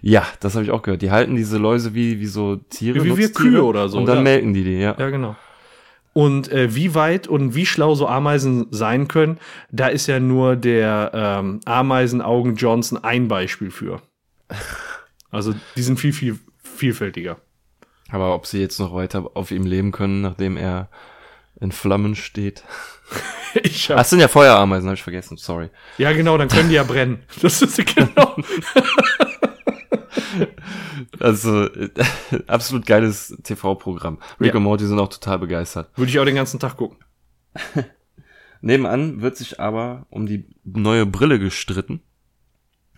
Ja, das habe ich auch gehört. Die halten diese Läuse wie, wie so Tiere. Wie, wie wir Kühe oder so. Und dann ja. melken die die, ja. Ja, genau. Und äh, wie weit und wie schlau so Ameisen sein können, da ist ja nur der ähm, Ameisenaugen Johnson ein Beispiel für. Also die sind viel, viel vielfältiger. Aber ob sie jetzt noch weiter auf ihm leben können, nachdem er in Flammen steht. ich hab... Ach, das sind ja Feuerameisen, habe ich vergessen, sorry. Ja, genau, dann können die ja brennen. Das ist genau. Also, absolut geiles TV-Programm. Rick ja. und Morty sind auch total begeistert. Würde ich auch den ganzen Tag gucken. nebenan wird sich aber um die neue Brille gestritten.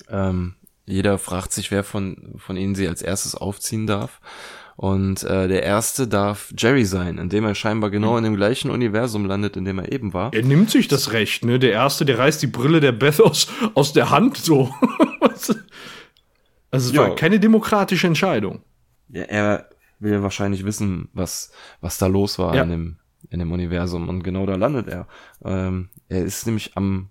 Ähm, jeder fragt sich, wer von, von ihnen sie als erstes aufziehen darf. Und äh, der erste darf Jerry sein, indem er scheinbar genau in dem gleichen Universum landet, in dem er eben war. Er nimmt sich das Recht, ne? Der erste, der reißt die Brille der Beth aus, aus der Hand, so. Also es Ja. war keine demokratische Entscheidung. Ja, er will wahrscheinlich wissen, was, was da los war Ja. in, dem, in dem Universum. Und genau da landet er. Ähm, er ist nämlich am,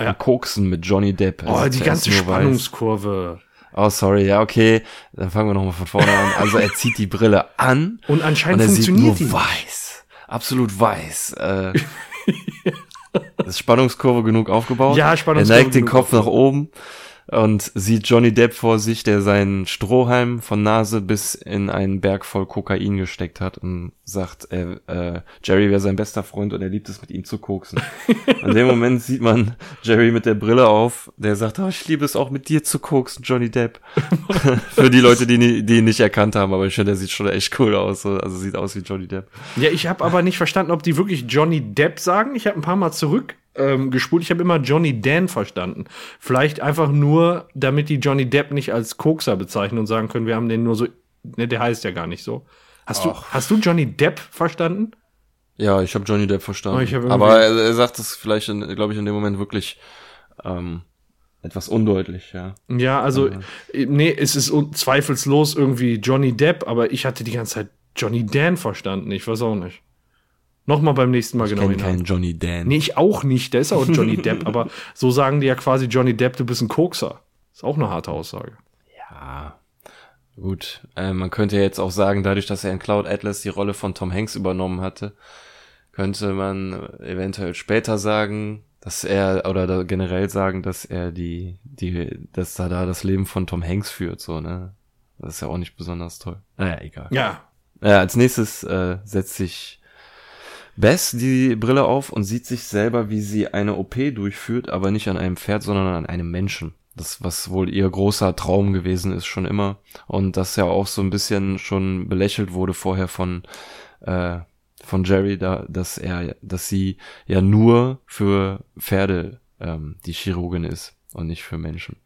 Ja. am Koksen mit Johnny Depp. Oh, Also die zuerst ganze nur weiß. Spannungskurve. Oh, sorry, ja, okay. Dann fangen wir nochmal von vorne an. Also er zieht die Brille an Und und anscheinend er sieht nur funktioniert die. weiß. Absolut weiß. Äh, ist Spannungskurve genug aufgebaut? Ja, Spannungskurve Er neigt den Kopf nach oben und sieht Johnny Depp vor sich, der seinen Strohhalm von Nase bis in einen Berg voll Kokain gesteckt hat und sagt, er, äh, Jerry wäre sein bester Freund und er liebt es, mit ihm zu koksen. In dem Moment sieht man Jerry mit der Brille auf, der sagt, oh, ich liebe es auch mit dir zu koksen, Johnny Depp. Für die Leute, die, nie- die ihn nicht erkannt haben, aber ich finde, der sieht schon echt cool aus. so. Also sieht aus wie Johnny Depp. Ja, ich habe aber nicht verstanden, ob die wirklich Johnny Depp sagen. Ich habe ein paar Mal zurück ähm, gespult. Ich habe immer Johnny Dan verstanden. Vielleicht einfach nur, damit die Johnny Depp nicht als Kokser bezeichnen und sagen können, wir haben den nur so. Ne, der heißt ja gar nicht so. Hast du, hast du Johnny Depp verstanden? Ja, ich habe Johnny Depp verstanden. Oh, aber er, er sagt es vielleicht, glaube ich, in dem Moment wirklich ähm, etwas undeutlich, ja. Ja, also, äh, nee, es ist zweifellos irgendwie Johnny Depp, aber ich hatte die ganze Zeit Johnny Dan verstanden. Ich weiß auch nicht. Nochmal beim nächsten Mal Ich genau kenne hinhören. keinen Johnny Dan. Nee, ich auch nicht. Der ist auch Johnny Depp, aber so sagen die ja quasi Johnny Depp, du bist ein Kokser. Ist auch eine harte Aussage. Ja, gut. Äh, man könnte jetzt auch sagen, dadurch, dass er in Cloud Atlas die Rolle von Tom Hanks übernommen hatte, könnte man eventuell später sagen, dass er oder da generell sagen, dass er die, die, dass er da das Leben von Tom Hanks führt, so, ne? Das ist ja auch nicht besonders toll. Naja, egal. Ja. Ja, als nächstes äh, setzt sich Bess die Brille auf und sieht sich selber, wie sie eine OP durchführt, aber nicht an einem Pferd, sondern an einem Menschen. Das, was wohl ihr großer Traum gewesen ist, schon immer. Und das ja auch so ein bisschen schon belächelt wurde vorher von, äh, von Jerry, da, dass er, dass sie ja nur für Pferde ähm, die Chirurgin ist und nicht für Menschen.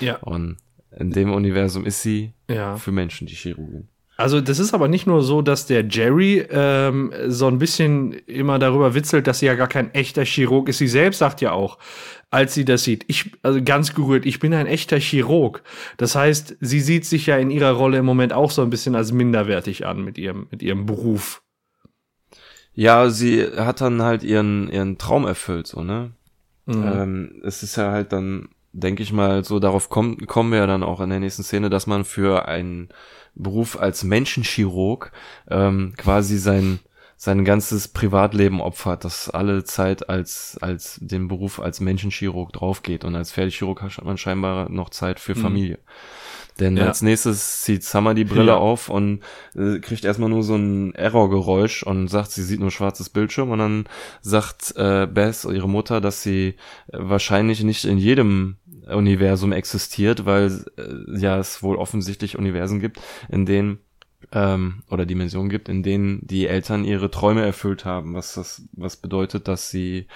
Ja. Und in dem Universum ist sie Ja. für Menschen die Chirurgin. Also das ist aber nicht nur so, dass der Jerry ähm, so ein bisschen immer darüber witzelt, dass sie ja gar kein echter Chirurg ist. Sie selbst sagt ja auch, als sie das sieht, ich, also ganz gerührt, ich bin ein echter Chirurg. Das heißt, sie sieht sich ja in ihrer Rolle im Moment auch so ein bisschen als minderwertig an mit ihrem, mit ihrem Beruf. Ja, sie hat dann halt ihren, ihren Traum erfüllt, so, ne? Mhm. Ähm, es ist ja halt dann, denke ich mal, so darauf kommt, kommen wir ja dann auch in der nächsten Szene, dass man für einen Beruf als Menschenchirurg ähm, quasi sein sein ganzes Privatleben opfert, dass alle Zeit als als den Beruf als Menschenchirurg draufgeht und als Pferdechirurg hat man scheinbar noch Zeit für Familie. Denn Ja. als nächstes zieht Summer die Brille Ja. auf und äh, kriegt erstmal nur so ein Errorgeräusch und sagt, sie sieht nur schwarzes Bildschirm und dann sagt äh, Beth, ihre Mutter, dass sie äh, wahrscheinlich nicht in jedem Universum existiert, weil äh, ja es wohl offensichtlich Universen gibt, in denen ähm, oder Dimensionen gibt, in denen die Eltern ihre Träume erfüllt haben, was das was bedeutet, dass sie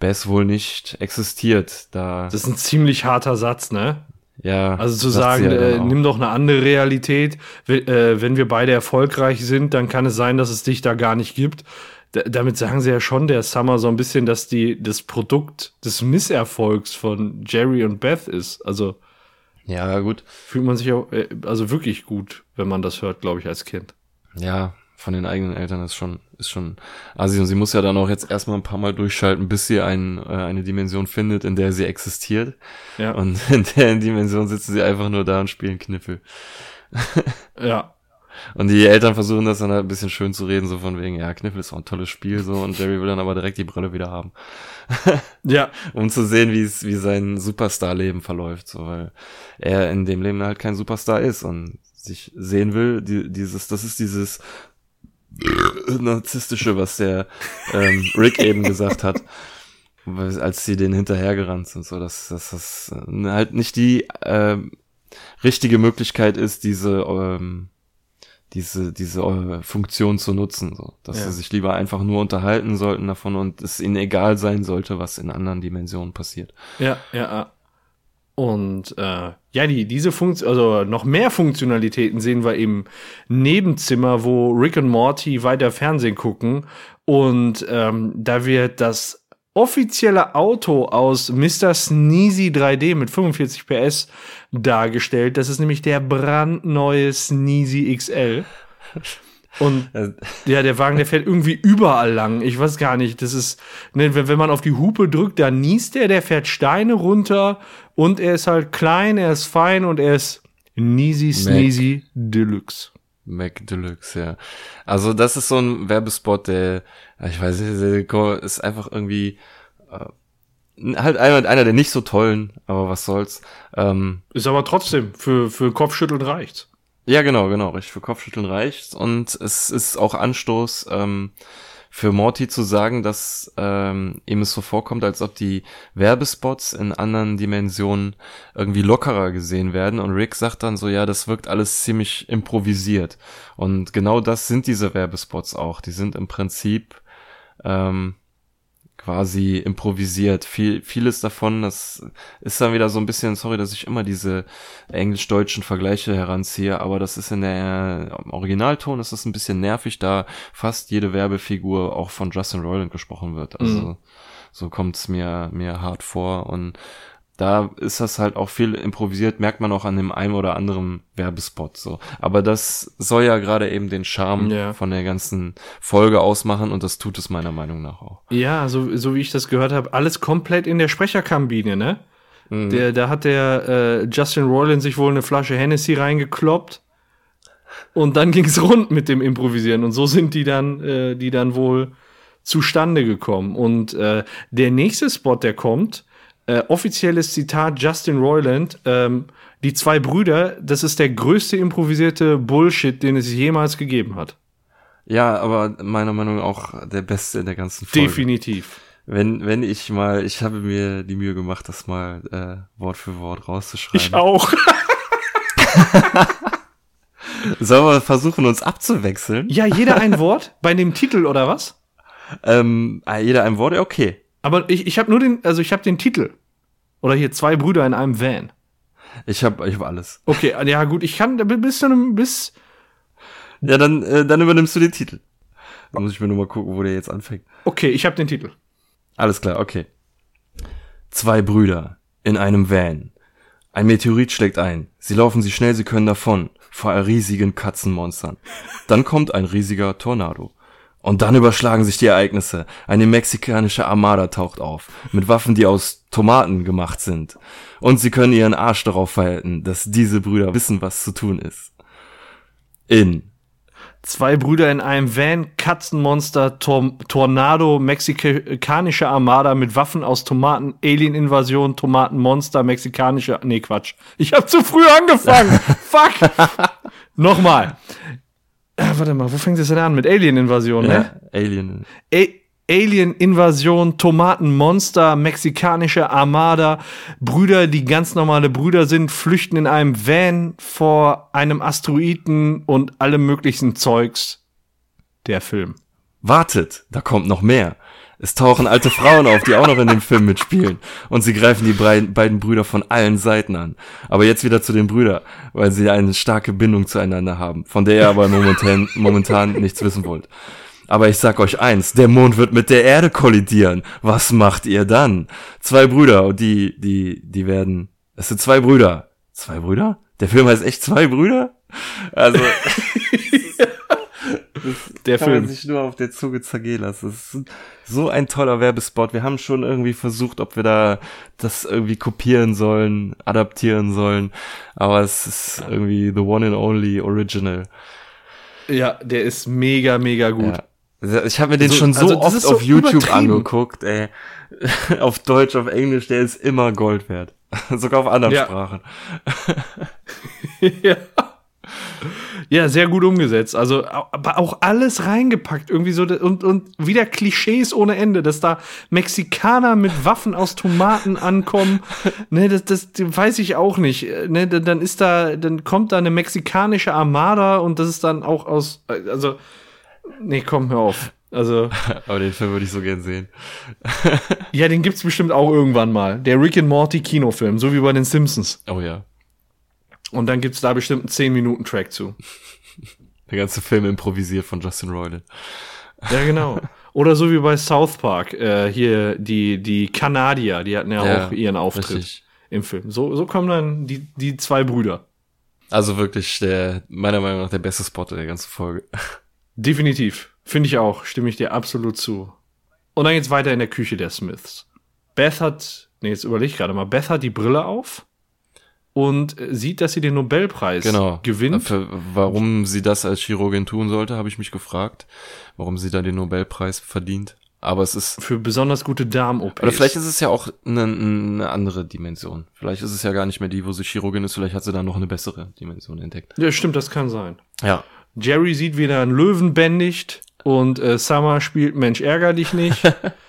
Beth wohl nicht existiert, da Das ist ein ziemlich harter Satz, ne? ja Also zu sagen, äh, auch. nimm doch eine andere Realität. We- Äh, wenn wir beide erfolgreich sind, dann kann es sein, dass es dich da gar nicht gibt. Damit sagen sie ja schon der Summer so ein bisschen, dass die das Produkt des Misserfolgs von Jerry und Beth ist. Also ja gut fühlt man sich auch, äh, also wirklich gut, wenn man das hört, glaube ich, als Kind. Ja, von den eigenen Eltern ist schon, ist schon assi. Und sie muss ja dann auch jetzt erstmal ein paar Mal durchschalten, bis sie ein, äh, eine Dimension findet, in der sie existiert. Ja. Und in der Dimension sitzen sie einfach nur da und spielen Kniffel. Ja. Und die Eltern versuchen das dann halt ein bisschen schön zu reden, so von wegen, ja, Kniffel ist auch ein tolles Spiel, so. Und Jerry will dann aber direkt die Brille wieder haben. Ja. um zu sehen, wie es, wie sein Superstar-Leben verläuft, so, weil er in dem Leben halt kein Superstar ist und sich sehen will, die, dieses, das ist dieses narzisstische, was der ähm, Rick eben gesagt hat, als sie den hinterhergerannt sind, so, dass, dass das äh, halt nicht die ähm, richtige Möglichkeit ist, diese ähm, diese, diese äh, Funktion zu nutzen, so. Dass Ja. sie sich lieber einfach nur unterhalten sollten davon und es ihnen egal sein sollte, was in anderen Dimensionen passiert. Ja, ja, ja. Und äh, ja, die, diese Funktion, also noch mehr Funktionalitäten sehen wir im Nebenzimmer, wo Rick und Morty weiter Fernsehen gucken. Und ähm, da wird das offizielle Auto aus Mr. Sneezy 3D mit 45 PS dargestellt. Das ist nämlich der brandneue Sneezy XL. Und Äh, ja, der Wagen, der fährt irgendwie überall lang. Ich weiß gar nicht. Das ist, ne, wenn, wenn man auf die Hupe drückt, dann niest er, der fährt Steine runter und er ist halt klein, er ist fein und er ist Neasy Sneezy Deluxe. Mac Deluxe, ja. Also das ist so ein Werbespot, der, ich weiß nicht, ist einfach irgendwie äh, halt einer, einer der nicht so tollen, aber was soll's. Ähm, Ist aber trotzdem, für, für Kopfschütteln reicht's. ja, genau, genau, richtig. Für Kopfschütteln reicht's und es ist auch Anstoß ähm, für Morty zu sagen, dass ähm, ihm es so vorkommt, als ob die Werbespots in anderen Dimensionen irgendwie lockerer gesehen werden. Und Rick sagt dann so, ja, das wirkt alles ziemlich improvisiert. Und genau das sind diese Werbespots auch. Die sind im Prinzip ähm, quasi improvisiert. Viel, vieles davon, das ist dann wieder so ein bisschen, sorry, dass ich immer diese englisch-deutschen Vergleiche heranziehe, aber das ist in der Originalton ist das ein bisschen nervig, da fast jede Werbefigur auch von Justin Roiland gesprochen wird. Also Mhm. so kommt's mir mir hart vor und da ist das halt auch viel improvisiert, merkt man auch an dem einen oder anderen Werbespot so. Aber das soll ja gerade eben den Charme Ja. von der ganzen Folge ausmachen und das tut es meiner Meinung nach auch. Ja, so, so wie ich das gehört habe, alles komplett in der Sprecherkabine, ne? Der, da hat der äh, Justin Roiland sich wohl eine Flasche Hennessy reingekloppt und dann ging's rund mit dem Improvisieren und so sind die dann, äh, die dann wohl zustande gekommen. Und äh, der nächste Spot, der kommt, äh, offizielles Zitat Justin Roiland, ähm, die zwei Brüder, das ist der größte improvisierte Bullshit, den es jemals gegeben hat. Ja, aber meiner Meinung nach auch der beste in der ganzen Folge. Definitiv. Wenn, wenn ich mal, ich habe mir die Mühe gemacht, das mal äh, Wort für Wort rauszuschreiben. Ich auch. Sollen wir versuchen, uns abzuwechseln? Ja, jeder ein Wort bei dem Titel oder was? Ähm, ah, jeder ein Wort, ja, okay. Aber ich, ich habe nur den, also ich habe den Titel. Oder hier zwei Brüder in einem Van. Ich habe ich hab alles. Okay, ja gut, ich kann bis einem, bis, Ja, dann, äh, dann übernimmst du den Titel. Da muss ich mir nur mal gucken, wo der jetzt anfängt. okay, ich habe den Titel. Alles klar, okay. Zwei Brüder in einem Van. Ein Meteorit schlägt ein. Sie laufen so schnell sie können davon vor riesigen Katzenmonstern. Dann kommt ein riesiger Tornado. Und dann überschlagen sich die Ereignisse. Eine mexikanische Armada taucht auf, mit Waffen, die aus Tomaten gemacht sind. Und sie können ihren Arsch darauf verhalten, dass diese Brüder wissen, was zu tun ist. In Zwei Brüder in einem Van, Katzenmonster, Tor Tornado, mexikanische Armada mit Waffen aus Tomaten, Alien-Invasion, Tomatenmonster, mexikanische. Nee, Quatsch. Ich habe zu früh angefangen. Fuck. Nochmal. Äh, warte mal, wo fängt es denn an? Mit Alien-Invasion, ne? ja, Alien. A Alien-Invasion, Tomatenmonster, mexikanische Armada, Brüder, die ganz normale Brüder sind, flüchten in einem Van vor einem Asteroiden und allem möglichen Zeugs. Der Film. Wartet, da kommt noch mehr. Es tauchen alte Frauen auf, die auch noch in dem Film mitspielen. Und sie greifen die beiden Brüder von allen Seiten an. Aber jetzt wieder zu den Brüdern, weil sie eine starke Bindung zueinander haben, von der ihr aber momentan, momentan nichts wissen wollt. Aber ich sag euch eins, der Mond wird mit der Erde kollidieren. Was macht ihr dann? Zwei Brüder, und die, die, die werden, es sind zwei Brüder. Zwei Brüder? Der Film heißt echt zwei Brüder? Also, Der kann man Film. sich nur auf der Zunge zergehen lassen. Das ist so ein toller Werbespot. Wir haben schon irgendwie versucht, ob wir da das irgendwie kopieren sollen, adaptieren sollen. Aber es ist irgendwie the one and only original. Ja, der ist mega, mega gut. Ja. Ich habe mir den So- schon so also oft so auf YouTube angeguckt, ey. auf Deutsch, auf Englisch, der ist immer Gold wert. Sogar auf anderen Ja. Sprachen. ja. Ja, sehr gut umgesetzt. Also, aber auch alles reingepackt. Irgendwie so, und, und wieder Klischees ohne Ende, dass da Mexikaner mit Waffen aus Tomaten ankommen. Ne, das, das weiß ich auch nicht. Ne, dann ist da, dann kommt da eine mexikanische Armada und das ist dann auch aus, also, nee, komm, hör auf. Also. Aber den Film würde ich so gern sehen. ja, den gibt's bestimmt auch irgendwann mal. Der Rick and Morty Kinofilm, so wie bei den Simpsons. Oh ja. Und dann gibt's da bestimmt einen 10 Minuten Track zu. Der ganze Film improvisiert von Justin Roiland. Ja, genau. Oder so wie bei South Park, äh, hier die, die Kanadier, die hatten ja, ja auch ihren Auftritt richtig. im Film. So, so kommen dann die, die zwei Brüder. Also wirklich der, meiner Meinung nach, der beste Spot der ganzen Folge. Definitiv. Finde ich auch. Stimme ich dir absolut zu. Und dann geht's weiter in der Küche der Smiths. Beth hat, nee, jetzt überleg ich gerade mal, Beth hat die Brille auf und sieht, dass sie den Nobelpreis genau. gewinnt. Für, warum sie das als Chirurgin tun sollte, habe ich mich gefragt. Warum sie da den Nobelpreis verdient. Aber es ist. Für besonders gute Darm-OPs. Oder vielleicht ist es ja auch eine, eine andere Dimension. Vielleicht ist es ja gar nicht mehr die, wo sie Chirurgin ist. Vielleicht hat sie da noch eine bessere Dimension entdeckt. Ja, stimmt, das kann sein. Ja. Jerry sieht wieder einen Löwen bändigt und äh, Summer spielt Mensch ärger dich nicht.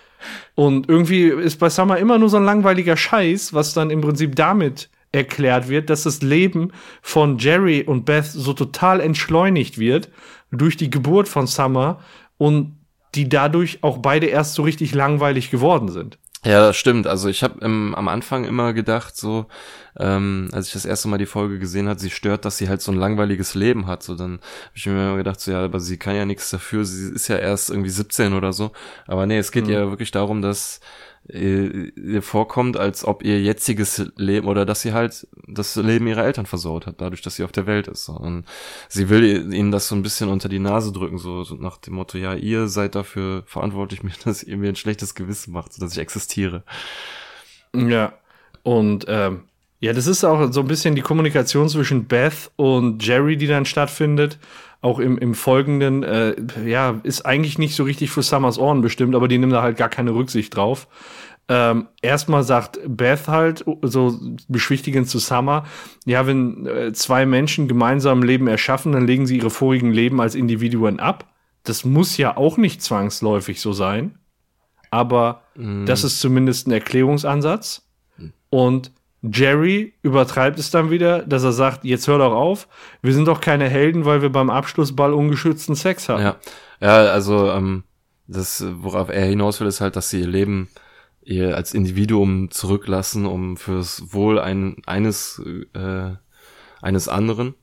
und irgendwie ist bei Summer immer nur so ein langweiliger Scheiß, was dann im Prinzip damit erklärt wird, dass das Leben von Jerry und Beth so total entschleunigt wird durch die Geburt von Summer und die dadurch auch beide erst so richtig langweilig geworden sind. Ja, das stimmt. Also ich habe am Anfang immer gedacht, so, ähm, als ich das erste Mal die Folge gesehen hat, sie stört, dass sie halt so ein langweiliges Leben hat. So, dann habe ich mir immer gedacht, so ja, aber sie kann ja nichts dafür, sie ist ja erst irgendwie 17 oder so. Aber nee, es geht mhm. ja wirklich darum, dass äh, vorkommt, als ob ihr jetziges Leben oder dass sie halt das Leben ihrer Eltern versaut hat, dadurch, dass sie auf der Welt ist. Und sie will ihnen das so ein bisschen unter die Nase drücken, so, nach dem Motto, ja, ihr seid dafür verantwortlich, dass ihr mir ein schlechtes Gewissen macht, dass ich existiere. Ja, und ähm, ja, das ist auch so ein bisschen die Kommunikation zwischen Beth und Jerry, die dann stattfindet. Auch im, im Folgenden, äh, ja, ist eigentlich nicht so richtig für Summers Ohren bestimmt, aber die nehmen da halt gar keine Rücksicht drauf. Ähm, erstmal sagt Beth halt, so beschwichtigend zu Summer, ja, wenn äh, zwei Menschen gemeinsam Leben erschaffen, dann legen sie ihre vorigen Leben als Individuen ab. Das muss ja auch nicht zwangsläufig so sein. Aber mm. das ist zumindest ein Erklärungsansatz. Und Jerry übertreibt es dann wieder, dass er sagt, jetzt hör doch auf, wir sind doch keine Helden, weil wir beim Abschlussball ungeschützten Sex haben. Ja, ja also ähm, das, worauf er hinaus will, ist halt, dass sie ihr Leben ihr als Individuum zurücklassen, um fürs Wohl ein, eines äh, eines anderen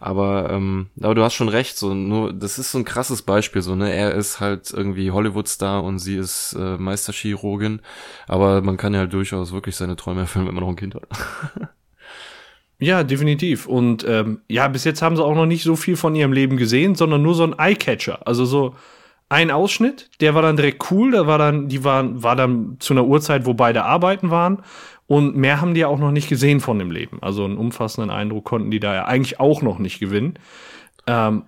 aber, ähm, aber du hast schon recht, so nur, das ist so ein krasses Beispiel, so, ne? Er ist halt irgendwie Hollywood-Star und sie ist äh, Meisterchirurgin, aber man kann ja halt durchaus wirklich seine Träume erfüllen, wenn man noch ein Kind hat. Ja, definitiv. Und ähm, ja, bis jetzt haben sie auch noch nicht so viel von ihrem Leben gesehen, sondern nur so ein Eyecatcher. Also so ein Ausschnitt, der war dann direkt cool, da war dann, die waren, war dann zu einer Uhrzeit, wo beide arbeiten waren. Und mehr haben die ja auch noch nicht gesehen von dem Leben. Also einen umfassenden Eindruck konnten die da ja eigentlich auch noch nicht gewinnen. Ähm,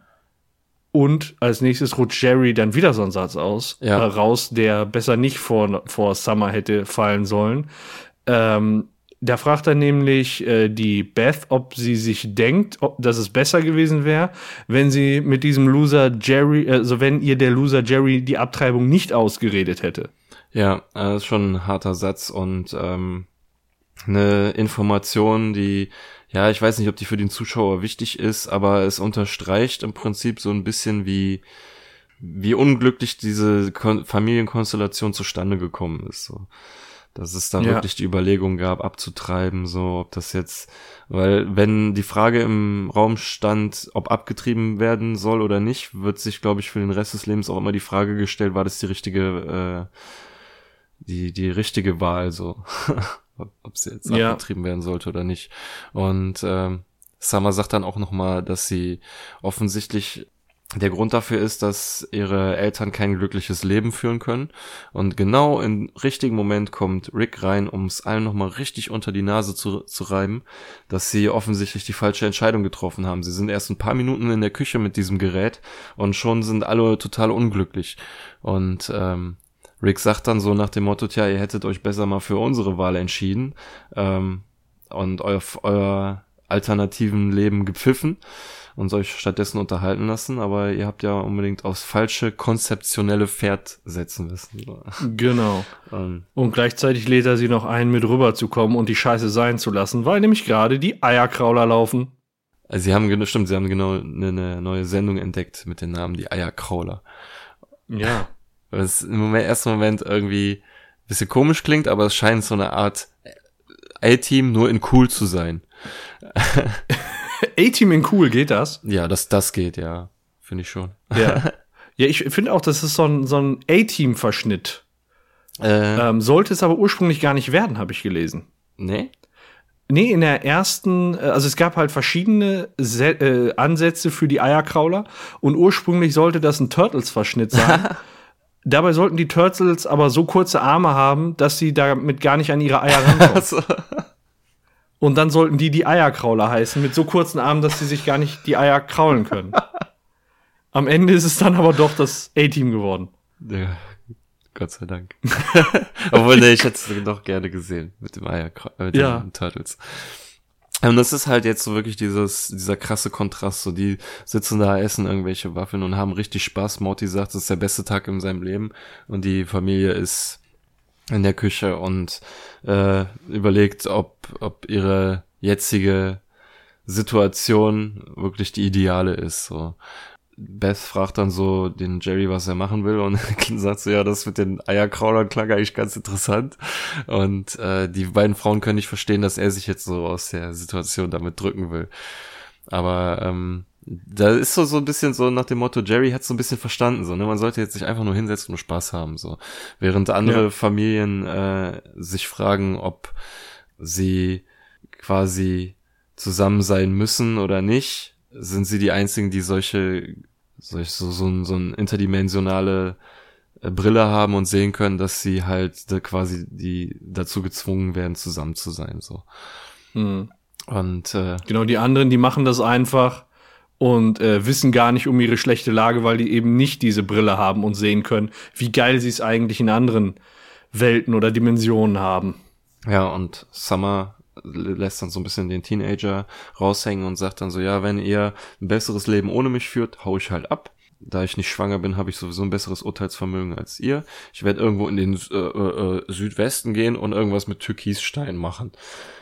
und als nächstes rutscht Jerry dann wieder so einen Satz aus, ja. äh, raus, der besser nicht vor, vor Summer hätte fallen sollen. Ähm, da fragt er nämlich äh, die Beth, ob sie sich denkt, ob, dass es besser gewesen wäre, wenn sie mit diesem Loser Jerry, also wenn ihr der Loser Jerry die Abtreibung nicht ausgeredet hätte. Ja, das ist schon ein harter Satz und ähm, eine Information, die, ja, ich weiß nicht, ob die für den Zuschauer wichtig ist, aber es unterstreicht im Prinzip so ein bisschen, wie, wie unglücklich diese Kon Familienkonstellation zustande gekommen ist. So. Dass es da ja. wirklich die Überlegung gab, abzutreiben, so, ob das jetzt, weil wenn die Frage im Raum stand, ob abgetrieben werden soll oder nicht, wird sich, glaube ich, für den Rest des Lebens auch immer die Frage gestellt, war das die richtige, äh, die, die richtige Wahl, so. ob sie jetzt ja. abgetrieben werden sollte oder nicht. Und ähm, Summer sagt dann auch nochmal, dass sie offensichtlich der Grund dafür ist, dass ihre Eltern kein glückliches Leben führen können. Und genau im richtigen Moment kommt Rick rein, um es allen nochmal richtig unter die Nase zu, zu reiben, dass sie offensichtlich die falsche Entscheidung getroffen haben. Sie sind erst ein paar Minuten in der Küche mit diesem Gerät und schon sind alle total unglücklich. Und ähm, Rick sagt dann so nach dem Motto, tja, ihr hättet euch besser mal für unsere Wahl entschieden ähm, und euer, euer alternativen Leben gepfiffen und euch stattdessen unterhalten lassen, aber ihr habt ja unbedingt aufs falsche konzeptionelle Pferd setzen müssen. Genau. Ähm, und gleichzeitig lädt er sie noch ein, mit rüber zu kommen und die Scheiße sein zu lassen, weil nämlich gerade die Eierkrauler laufen. Also sie haben, stimmt, sie haben genau eine, eine neue Sendung entdeckt mit dem Namen Die Eierkrauler. Ja. Was im Moment, ersten Moment irgendwie ein bisschen komisch klingt, aber es scheint so eine Art A-Team nur in cool zu sein. A-Team in cool, geht das? Ja, das, das geht, ja. Finde ich schon. Ja. Ja, ich finde auch, das ist so ein, so ein A-Team-Verschnitt. Äh. Ähm, sollte es aber ursprünglich gar nicht werden, habe ich gelesen. Nee? Nee, in der ersten, äh, also es gab halt verschiedene Se äh, Ansätze für die Eierkrauler und ursprünglich sollte das ein Turtles-Verschnitt sein. Dabei sollten die Turtles aber so kurze Arme haben, dass sie damit gar nicht an ihre Eier rankommen. Und dann sollten die die Eierkrauler heißen, mit so kurzen Armen, dass sie sich gar nicht die Eier kraulen können. Am Ende ist es dann aber doch das A-Team geworden. Ja, Gott sei Dank. Obwohl, ne, ich hätte es doch gerne gesehen mit dem Eier, äh, mit ja. den Turtles. Und das ist halt jetzt so wirklich dieses, dieser krasse Kontrast. So, die sitzen da, essen irgendwelche Waffeln und haben richtig Spaß. Morty sagt, es ist der beste Tag in seinem Leben. Und die Familie ist in der Küche und äh, überlegt, ob, ob ihre jetzige Situation wirklich die ideale ist. So. Beth fragt dann so den Jerry, was er machen will und sagt so, ja, das mit den Eierkraulern klang eigentlich ganz interessant und äh, die beiden Frauen können nicht verstehen, dass er sich jetzt so aus der Situation damit drücken will. Aber ähm, da ist so so ein bisschen so nach dem Motto, Jerry hat so ein bisschen verstanden, so, ne, man sollte jetzt sich einfach nur hinsetzen und Spaß haben, so. Während andere ja. Familien äh, sich fragen, ob sie quasi zusammen sein müssen oder nicht, sind sie die einzigen, die solche, solch, so, so, ein, so ein interdimensionale äh, Brille haben und sehen können, dass sie halt quasi die dazu gezwungen werden, zusammen zu sein, so. Hm. Und äh, genau, die anderen, die machen das einfach und äh, wissen gar nicht um ihre schlechte Lage, weil die eben nicht diese Brille haben und sehen können, wie geil sie es eigentlich in anderen Welten oder Dimensionen haben. Ja, und Summer lässt dann so ein bisschen den Teenager raushängen und sagt dann so, ja, wenn ihr ein besseres Leben ohne mich führt, hau ich halt ab da ich nicht schwanger bin, habe ich sowieso ein besseres Urteilsvermögen als ihr. Ich werde irgendwo in den äh, äh, Südwesten gehen und irgendwas mit Türkisstein machen.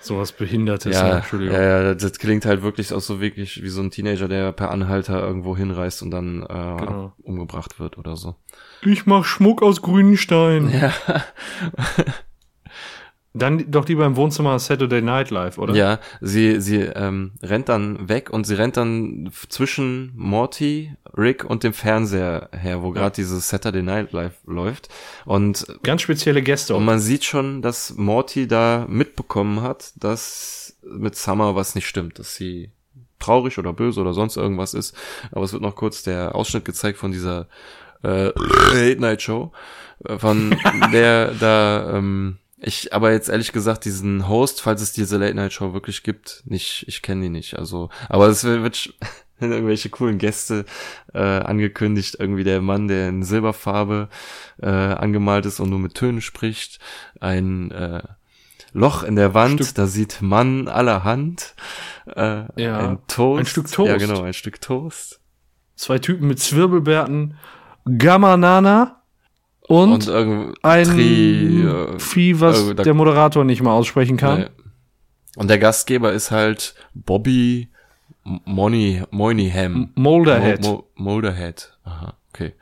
Sowas Behindertes, ja, Entschuldigung. Ja, ja, das klingt halt wirklich auch so wirklich wie so ein Teenager, der per Anhalter irgendwo hinreist und dann äh, genau. umgebracht wird oder so. Ich mach Schmuck aus grünen Steinen. Ja. Dann doch lieber im Wohnzimmer Saturday Night Live, oder? Ja, sie, sie ähm, rennt dann weg und sie rennt dann zwischen Morty, Rick und dem Fernseher her, wo ja. gerade dieses Saturday Night Live läuft. Und ganz spezielle Gäste. Und man sieht schon, dass Morty da mitbekommen hat, dass mit Summer was nicht stimmt, dass sie traurig oder böse oder sonst irgendwas ist. Aber es wird noch kurz der Ausschnitt gezeigt von dieser äh, Late Night Show, äh, von der da ähm, ich, aber jetzt ehrlich gesagt, diesen Host, falls es diese Late Night Show wirklich gibt, nicht, ich kenne die nicht. Also, aber es wird irgendwelche coolen Gäste äh, angekündigt. Irgendwie der Mann, der in Silberfarbe äh, angemalt ist und nur mit Tönen spricht. Ein äh, Loch in der Wand, Stück. da sieht man allerhand. Äh, ja, ein Toast. Ein Stück Toast. Ja, genau, ein Stück Toast. Zwei Typen mit Zwirbelbärten. Gamma Nana und, und ein Tri, äh, Vieh, was der Moderator nicht mal aussprechen kann. Nee. Und der Gastgeber ist halt Bobby Money, Moynihan. Molderhead. Mo, Mo, Molderhead. Aha, okay.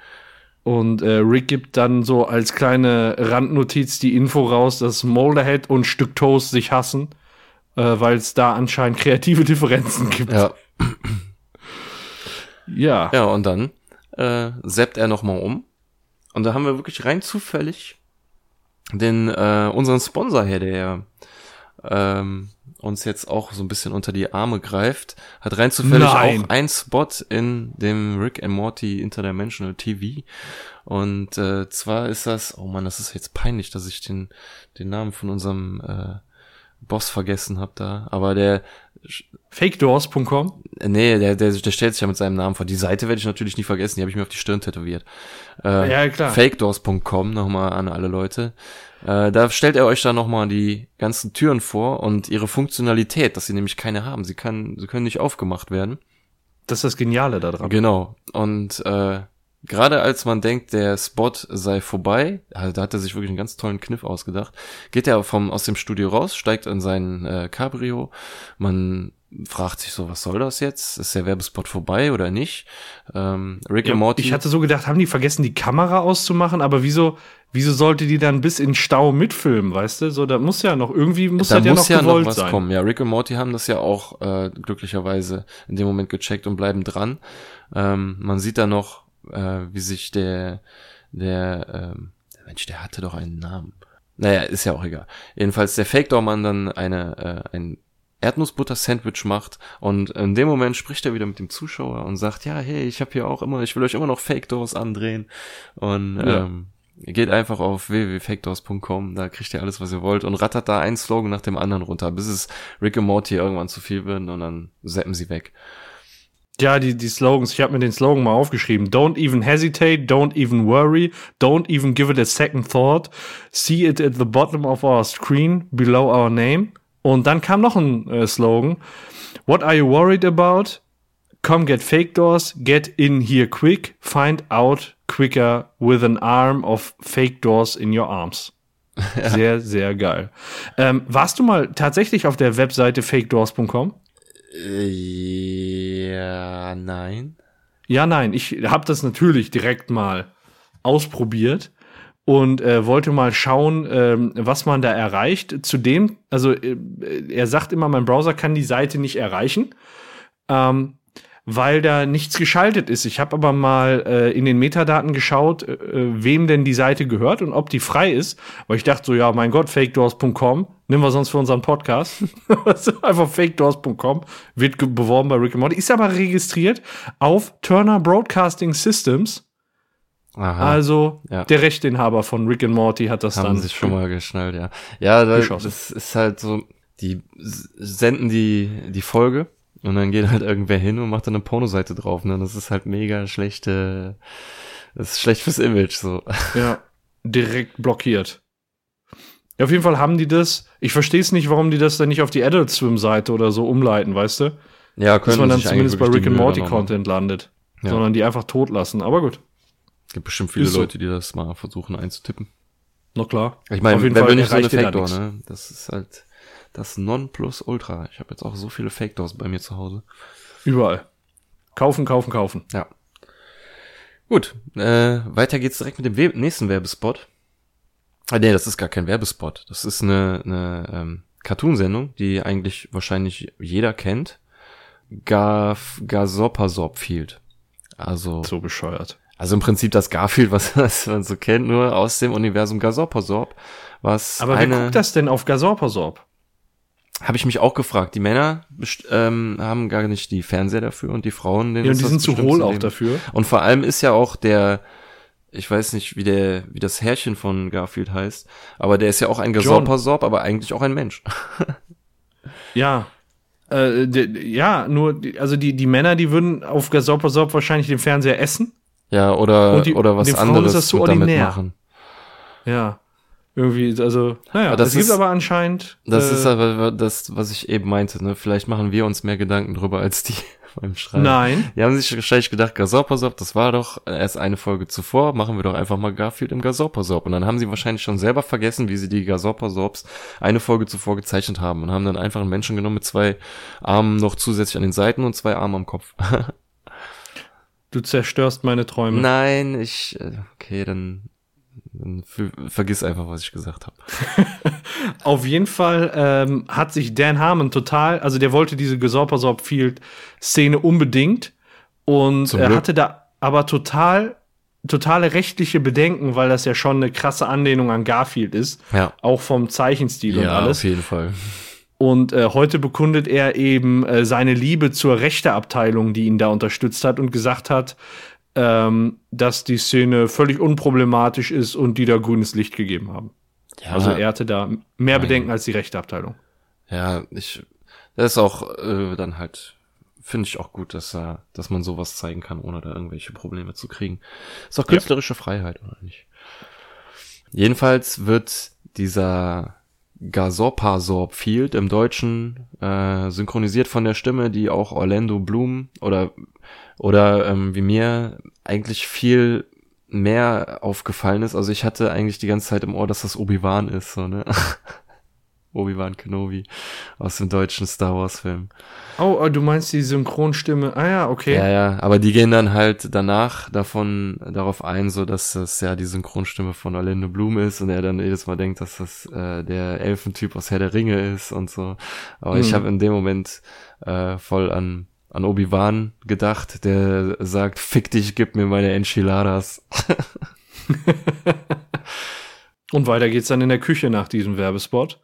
Und äh, Rick gibt dann so als kleine Randnotiz die Info raus, dass Molderhead und Stück Toast sich hassen, äh, weil es da anscheinend kreative Differenzen gibt. Ja. ja. Ja, und dann äh, seppt er nochmal um und da haben wir wirklich rein zufällig den äh, unseren Sponsor her, der ähm, uns jetzt auch so ein bisschen unter die Arme greift, hat rein zufällig Nein. auch ein Spot in dem Rick and Morty Interdimensional TV. Und äh, zwar ist das, oh man, das ist jetzt peinlich, dass ich den, den Namen von unserem äh, Boss vergessen habe da. Aber der Fakedoors.com? Nee, der, der, der stellt sich ja mit seinem Namen vor. Die Seite werde ich natürlich nie vergessen, die habe ich mir auf die Stirn tätowiert. Äh, Ja, klar. Fakedoors.com nochmal an alle Leute. Äh, da stellt er euch dann nochmal die ganzen Türen vor und ihre Funktionalität, dass sie nämlich keine haben. Sie, kann, sie können nicht aufgemacht werden. Das ist das Geniale daran. Genau. Und äh, gerade als man denkt, der Spot sei vorbei, also da hat er sich wirklich einen ganz tollen Kniff ausgedacht, geht er vom aus dem Studio raus, steigt in sein äh, Cabrio, man fragt sich so, was soll das jetzt? Ist der Werbespot vorbei oder nicht? Ähm, Rick Ja, und Morty. Ich hatte so gedacht, haben die vergessen, die Kamera auszumachen, aber wieso, wieso sollte die dann bis in Stau mitfilmen, weißt du? So, da muss ja noch, irgendwie muss da das ja muss noch ja noch was sein. kommen. Ja, Rick und Morty haben das ja auch äh, glücklicherweise in dem Moment gecheckt und bleiben dran. Ähm, man sieht da noch, äh, wie sich der, der, ähm, Mensch, der hatte doch einen Namen. Naja, ist ja auch egal. Jedenfalls der Fake-Door-Mann dann eine, äh, ein Erdnussbutter-Sandwich macht und in dem Moment spricht er wieder mit dem Zuschauer und sagt, ja, hey, ich habe hier auch immer, ich will euch immer noch Fake-Doors andrehen und Ja. ähm, geht einfach auf www.fakedoors.com, da kriegt ihr alles, was ihr wollt und rattert da einen Slogan nach dem anderen runter, bis es Rick und Morty irgendwann zu viel wird und dann zappen sie weg. Ja, die, die Slogans, ich habe mir den Slogan mal aufgeschrieben. Don't even hesitate, don't even worry, don't even give it a second thought. See it at the bottom of our screen, below our name. Und dann kam noch ein äh, Slogan. What are you worried about? Come get fake doors, get in here quick, find out quicker with an arm of fake doors in your arms. Sehr, sehr geil. Ähm, warst du mal tatsächlich auf der Webseite fakedoors.com? Ja, nein. Ja, nein, ich habe das natürlich direkt mal ausprobiert und äh, wollte mal schauen, ähm, was man da erreicht. Zudem, also äh, er sagt immer, mein Browser kann die Seite nicht erreichen, ähm, weil da nichts geschaltet ist. Ich habe aber mal äh, in den Metadaten geschaut, äh, wem denn die Seite gehört und ob die frei ist, weil ich dachte so, ja, mein Gott, fakedoors.com, nehmen wir sonst für unseren Podcast. Also Einfach fakedoors.com, wird beworben bei Rick and Morty, ist aber registriert auf Turner Broadcasting Systems. Aha. Also ja. der Rechteinhaber von Rick and Morty hat das haben dann sich schon mal geschnallt, ja. Ja, da, Geschossen. das ist halt so, die senden die, die Folge und dann geht halt irgendwer hin und macht dann eine Pornoseite drauf, ne? Das ist halt mega schlechte, das ist schlecht fürs Image, so. Ja, direkt blockiert. Ja, auf jeden Fall haben die das. Ich verstehe es nicht, warum die das dann nicht auf die Adult Swim Seite oder so umleiten, weißt du? Ja, Dass können man dann zumindest bei Rick and Morty Content landet. Ja. Sondern die einfach tot lassen. Aber gut, haben. Gibt bestimmt viele so. Leute, die das mal versuchen einzutippen. na klar. Ich meine, Auf jeden wer Fall will nicht so eine erreicht ihr da Fake Door, nichts. ne? Das ist halt das Nonplusultra. Ich habe jetzt auch so viele Fake Doors bei mir zu Hause. Überall. Kaufen, kaufen, kaufen. Ja. Gut, äh, weiter geht's direkt mit dem We nächsten Werbespot. Ah, nee, das ist gar kein Werbespot. Das ist eine, eine ähm, Cartoonsendung, die eigentlich wahrscheinlich jeder kennt. Gar Gasopasorpfield. Also, So bescheuert. also im Prinzip das Garfield, was, was man so kennt, nur aus dem Universum Gasopasorp. Was Aber eine, wer guckt das denn auf Gasorpasorp? Habe ich mich auch gefragt. Die Männer ähm, haben gar nicht die Fernseher dafür und die Frauen, denen Ja, und die sind zu hohl auch dafür. Und vor allem ist ja auch der, ich weiß nicht, wie der, wie das Herrchen von Garfield heißt, aber der ist ja auch ein Gasorpasorp, aber eigentlich auch ein Mensch. Ja. Äh, ja, nur, also die, die Männer, die würden auf Gasorpasorp wahrscheinlich den Fernseher essen. Ja, oder, die- oder was den anderes damit machen. Ja. Irgendwie, also, naja, Aber das es gibt aber anscheinend. Das äh, ist aber das, was ich eben meinte, ne? Vielleicht machen wir uns mehr Gedanken drüber als die beim Schreiben. Nein. Die haben sich wahrscheinlich gedacht, Gasorpasorp, das war doch erst eine Folge zuvor, machen wir doch einfach mal Garfield im Gasorpasorp. Und dann haben sie wahrscheinlich schon selber vergessen, wie sie die Gasorpasorps eine Folge zuvor gezeichnet haben und haben dann einfach einen Menschen genommen mit zwei Armen noch zusätzlich an den Seiten und zwei Armen am Kopf. Du zerstörst meine Träume. Nein, ich, äh, okay, dann, dann vergiss einfach, was ich gesagt habe. Auf jeden Fall ähm, hat sich Dan Harmon total, also der wollte diese Gesorpasorp Field Szene unbedingt und er hatte da aber total totale rechtliche Bedenken, weil das ja schon eine krasse Anlehnung an Garfield ist, Ja. auch vom Zeichenstil und Ja, alles. auf jeden Fall. Und äh, heute bekundet er eben äh, seine Liebe zur Rechteabteilung, die ihn da unterstützt hat und gesagt hat, ähm, dass die Szene völlig unproblematisch ist und die da grünes Licht gegeben haben. Ja, Also er hatte da mehr. Bedenken als die Rechteabteilung. Ja, ich, Das ist auch äh, dann halt, finde ich auch gut, dass, äh, dass man sowas zeigen kann, ohne da irgendwelche Probleme zu kriegen. Ist auch künstlerische ja. Freiheit, oder nicht? Jedenfalls wird dieser Gasopasorb Field im Deutschen äh, synchronisiert von der Stimme, die auch Orlando Bloom oder oder ähm, wie mir eigentlich viel mehr aufgefallen ist. Also ich hatte eigentlich die ganze Zeit im Ohr, dass das Obi-Wan ist, so, ne? Obi-Wan Kenobi aus dem deutschen Star Wars Film. Oh, oh, du meinst die Synchronstimme. Ah ja, okay. Ja, ja, aber die gehen dann halt danach davon darauf ein, so dass das ja die Synchronstimme von Orlando Bloom ist und er dann jedes Mal denkt, dass das äh, der Elfentyp aus Herr der Ringe ist und so. Aber mhm. ich habe in dem Moment äh, voll an an Obi-Wan gedacht, der sagt, fick dich, gib mir meine Enchiladas. Und weiter geht's dann in der Küche nach diesem Werbespot,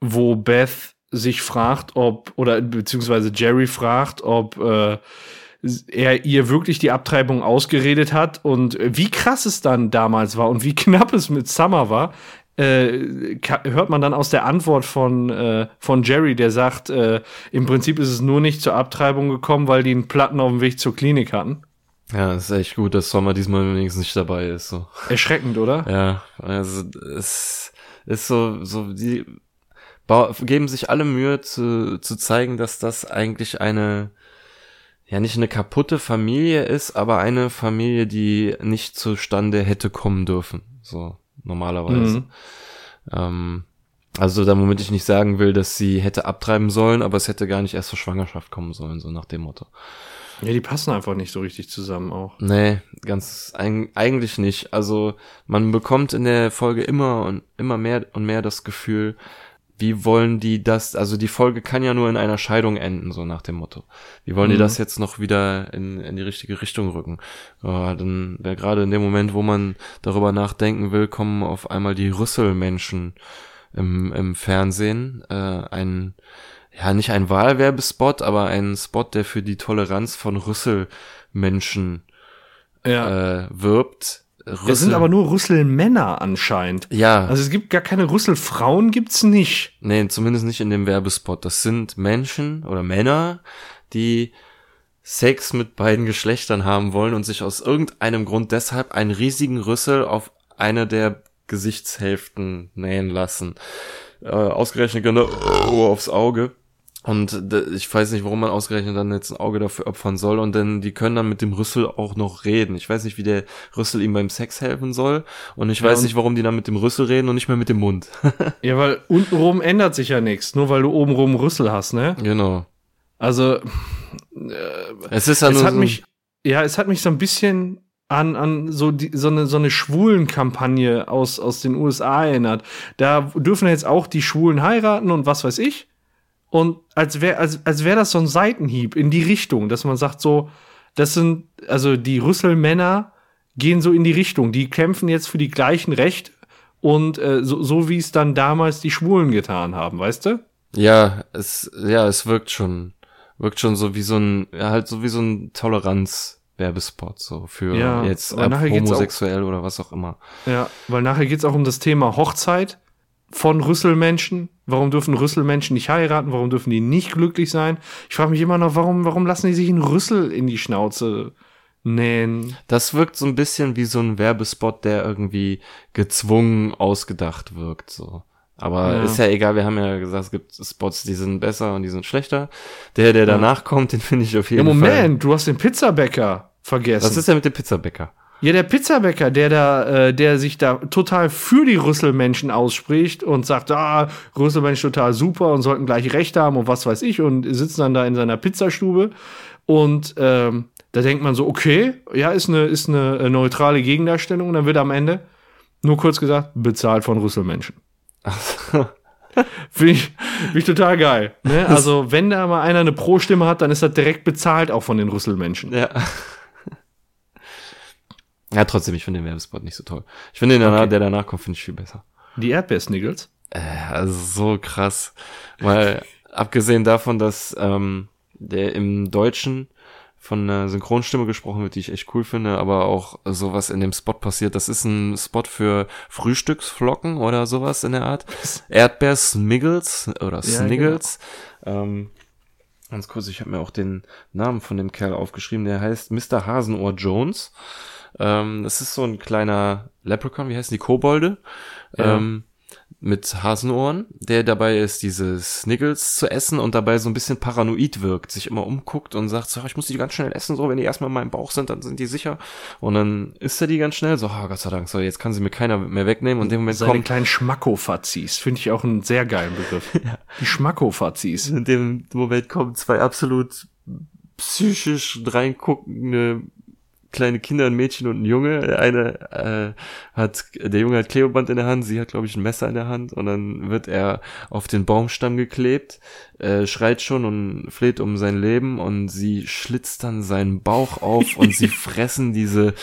wo Beth sich fragt, ob, oder beziehungsweise Jerry fragt, ob äh, er ihr wirklich die Abtreibung ausgeredet hat und wie krass es dann damals war und wie knapp es mit Summer war äh, hört man dann aus der Antwort von, äh, von Jerry, der sagt, äh, im Prinzip ist es nur nicht zur Abtreibung gekommen, weil die einen Platten auf dem Weg zur Klinik hatten. Ja, das ist echt gut, dass Sommer diesmal wenigstens nicht dabei ist. So. Erschreckend, oder? Ja, also es ist so, so die geben sich alle Mühe zu, zu zeigen, dass das eigentlich eine ja nicht eine kaputte Familie ist, aber eine Familie, die nicht zustande hätte kommen dürfen. So normalerweise. Mhm. Ähm, also damit ich nicht sagen will, dass sie hätte abtreiben sollen, aber es hätte gar nicht erst zur Schwangerschaft kommen sollen, so nach dem Motto. Ja, die passen einfach nicht so richtig zusammen auch. Nee, ganz eigentlich nicht. Also man bekommt in der Folge immer und immer mehr und mehr das Gefühl, wie wollen die das, also die Folge kann ja nur in einer Scheidung enden, so nach dem Motto. Wie wollen mhm. die das jetzt noch wieder in, in die richtige Richtung rücken? Ja, dann wäre gerade in dem Moment, wo man darüber nachdenken will, kommen auf einmal die Rüsselmenschen im, im Fernsehen. Äh, ein, ja, nicht ein Wahlwerbespot, aber ein Spot, der für die Toleranz von Rüsselmenschen ja. äh, wirbt Rüssel. Es sind aber nur Rüsselmänner anscheinend. Ja. Also es gibt gar keine Rüsselfrauen, gibt's nicht. Nee, zumindest nicht in dem Werbespot. Das sind Menschen oder Männer, die Sex mit beiden Geschlechtern haben wollen und sich aus irgendeinem Grund deshalb einen riesigen Rüssel auf eine der Gesichtshälften nähen lassen. Äh, ausgerechnet genau aufs Auge. Und ich weiß nicht, warum man ausgerechnet dann jetzt ein Auge dafür opfern soll. Und denn die können dann mit dem Rüssel auch noch reden. Ich weiß nicht, wie der Rüssel ihm beim Sex helfen soll. Und ich ja, weiß nicht, warum die dann mit dem Rüssel reden und nicht mehr mit dem Mund. ja, weil untenrum ändert sich ja nichts. Nur weil du obenrum Rüssel hast, ne? Genau. Also, äh, es ist ja es nur hat so mich, ja, es hat mich so ein bisschen an, an so, die, so eine, so eine Schwulenkampagne aus, aus den USA erinnert. Da dürfen jetzt auch die Schwulen heiraten und was weiß ich. Und als wäre als, als wär das so ein Seitenhieb in die Richtung, dass man sagt, so, das sind, also die Rüsselmänner gehen so in die Richtung. Die kämpfen jetzt für die gleichen Rechte und äh, so, so wie es dann damals die Schwulen getan haben, weißt du? Ja, es, ja, es wirkt schon, wirkt schon so wie so ein, ja, halt so wie so ein Toleranz-Werbespot, so für ja, jetzt äh, homosexuell auch, oder was auch immer. Ja, weil nachher geht's auch um das Thema Hochzeit von Rüsselmenschen. Warum dürfen Rüsselmenschen nicht heiraten? Warum dürfen die nicht glücklich sein? Ich frage mich immer noch, warum, warum lassen die sich einen Rüssel in die Schnauze nähen? Das wirkt so ein bisschen wie so ein Werbespot, der irgendwie gezwungen ausgedacht wirkt, so. Aber ja. ist ja egal, wir haben ja gesagt, es gibt Spots, die sind besser und die sind schlechter. Der, der danach kommt, den finde ich auf jeden ja, Moment, Fall. Moment, du hast den Pizzabäcker vergessen. Was ist denn mit dem Pizzabäcker? Ja, der Pizzabäcker, der da, äh, der sich da total für die Rüsselmenschen ausspricht und sagt, ah, Rüsselmenschen total super und sollten gleich Recht haben und was weiß ich und sitzen dann da in seiner Pizzastube und ähm, da denkt man so, okay, ja, ist eine, ist eine äh, neutrale Gegendarstellung und dann wird am Ende nur kurz gesagt, bezahlt von Rüsselmenschen. Finde ich, find ich total geil. Ne? Also, wenn da mal einer eine Pro-Stimme hat, dann ist das direkt bezahlt auch von den Rüsselmenschen. Ja. Ja, trotzdem, ich finde den Werbespot nicht so toll. Ich finde den, okay. der danach kommt, finde ich viel besser. Die Erdbeersniggles? Äh, also so krass. Weil, abgesehen davon, dass ähm, der im Deutschen von einer Synchronstimme gesprochen wird, die ich echt cool finde, aber auch sowas in dem Spot passiert. Das ist ein Spot für Frühstücksflocken oder sowas in der Art. Erdbeer-Smiggles oder Sniggles. Ja, genau. ähm, ganz kurz, ich habe mir auch den Namen von dem Kerl aufgeschrieben, der heißt Mr. Hasenohr Jones. Ähm, das ist so ein kleiner Leprechaun, wie heißen die Kobolde? Ja. Ähm, mit Hasenohren, der dabei ist, diese Sniggles zu essen und dabei so ein bisschen paranoid wirkt, sich immer umguckt und sagt so, ich muss die ganz schnell essen, so, wenn die erstmal in meinem Bauch sind, dann sind die sicher. Und dann isst er die ganz schnell, so, oh, Gott sei Dank, so, jetzt kann sie mir keiner mehr wegnehmen und in dem Moment Seine kommt... kleinen Schmackofazis, finde ich auch einen sehr geilen Begriff. ja. Die Schmackofazis. In dem Moment kommen zwei absolut psychisch reinguckende kleine Kinder, ein Mädchen und ein Junge. Der eine äh, hat, der Junge hat Klebeband in der Hand, sie hat, glaube ich, ein Messer in der Hand und dann wird er auf den Baumstamm geklebt, äh, schreit schon und fleht um sein Leben und sie schlitzt dann seinen Bauch auf und sie fressen diese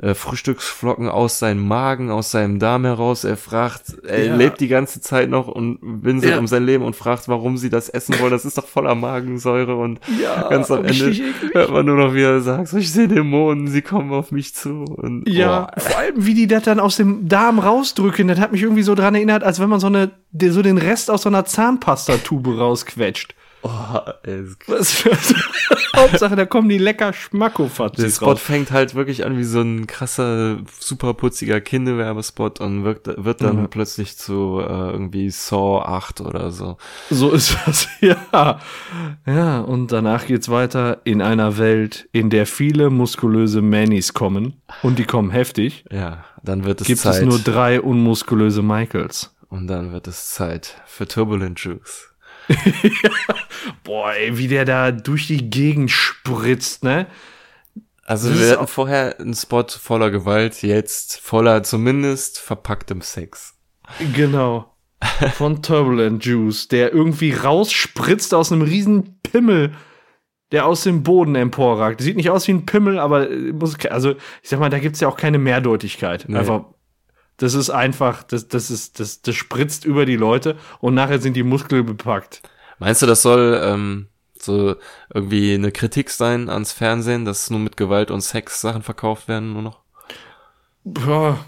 äh, Frühstücksflocken aus seinem Magen, aus seinem Darm heraus. Er fragt, er ja. lebt die ganze Zeit noch und winselt ja. um sein Leben und fragt, warum sie das essen wollen. Das ist doch voller Magensäure und ja, ganz am Ende hört man nur noch, wie er sagt, so, ich sehe Dämonen, sie kommen auf mich zu. Und, ja, oh. vor allem, wie die das dann aus dem Darm rausdrücken, das hat mich irgendwie so dran erinnert, als wenn man so eine, so den Rest aus so einer Zahnpastatube rausquetscht. Oh, Was Hauptsache, da kommen die lecker Schmackofatzis Der Spot raus. fängt halt wirklich an wie so ein krasser, super putziger Kinderwerbespot und wirkt, wird dann mhm. plötzlich zu äh, irgendwie Saw 8 oder so. So ist das, ja. Ja, und danach geht's weiter in einer Welt, in der viele muskulöse Mannys kommen und die kommen heftig. Ja, dann wird es Gibt Zeit. Gibt es nur drei unmuskulöse Michaels. Und dann wird es Zeit für Turbulent Juice. Boah, ey, wie der da durch die Gegend spritzt, ne? Also das wir hatten vorher einen Spot voller Gewalt, jetzt voller zumindest verpacktem Sex. Genau. Von Turbulent Juice, der irgendwie rausspritzt aus einem riesen Pimmel, der aus dem Boden emporragt. Sieht nicht aus wie ein Pimmel, aber muss, also ich sag mal, da gibt's ja auch keine Mehrdeutigkeit. Nee. Einfach das ist einfach, das, das ist, das, das spritzt über die Leute und nachher sind die Muskeln bepackt. Meinst du, das soll ähm, so irgendwie eine Kritik sein ans Fernsehen, dass nur mit Gewalt und Sex Sachen verkauft werden nur noch? Ja,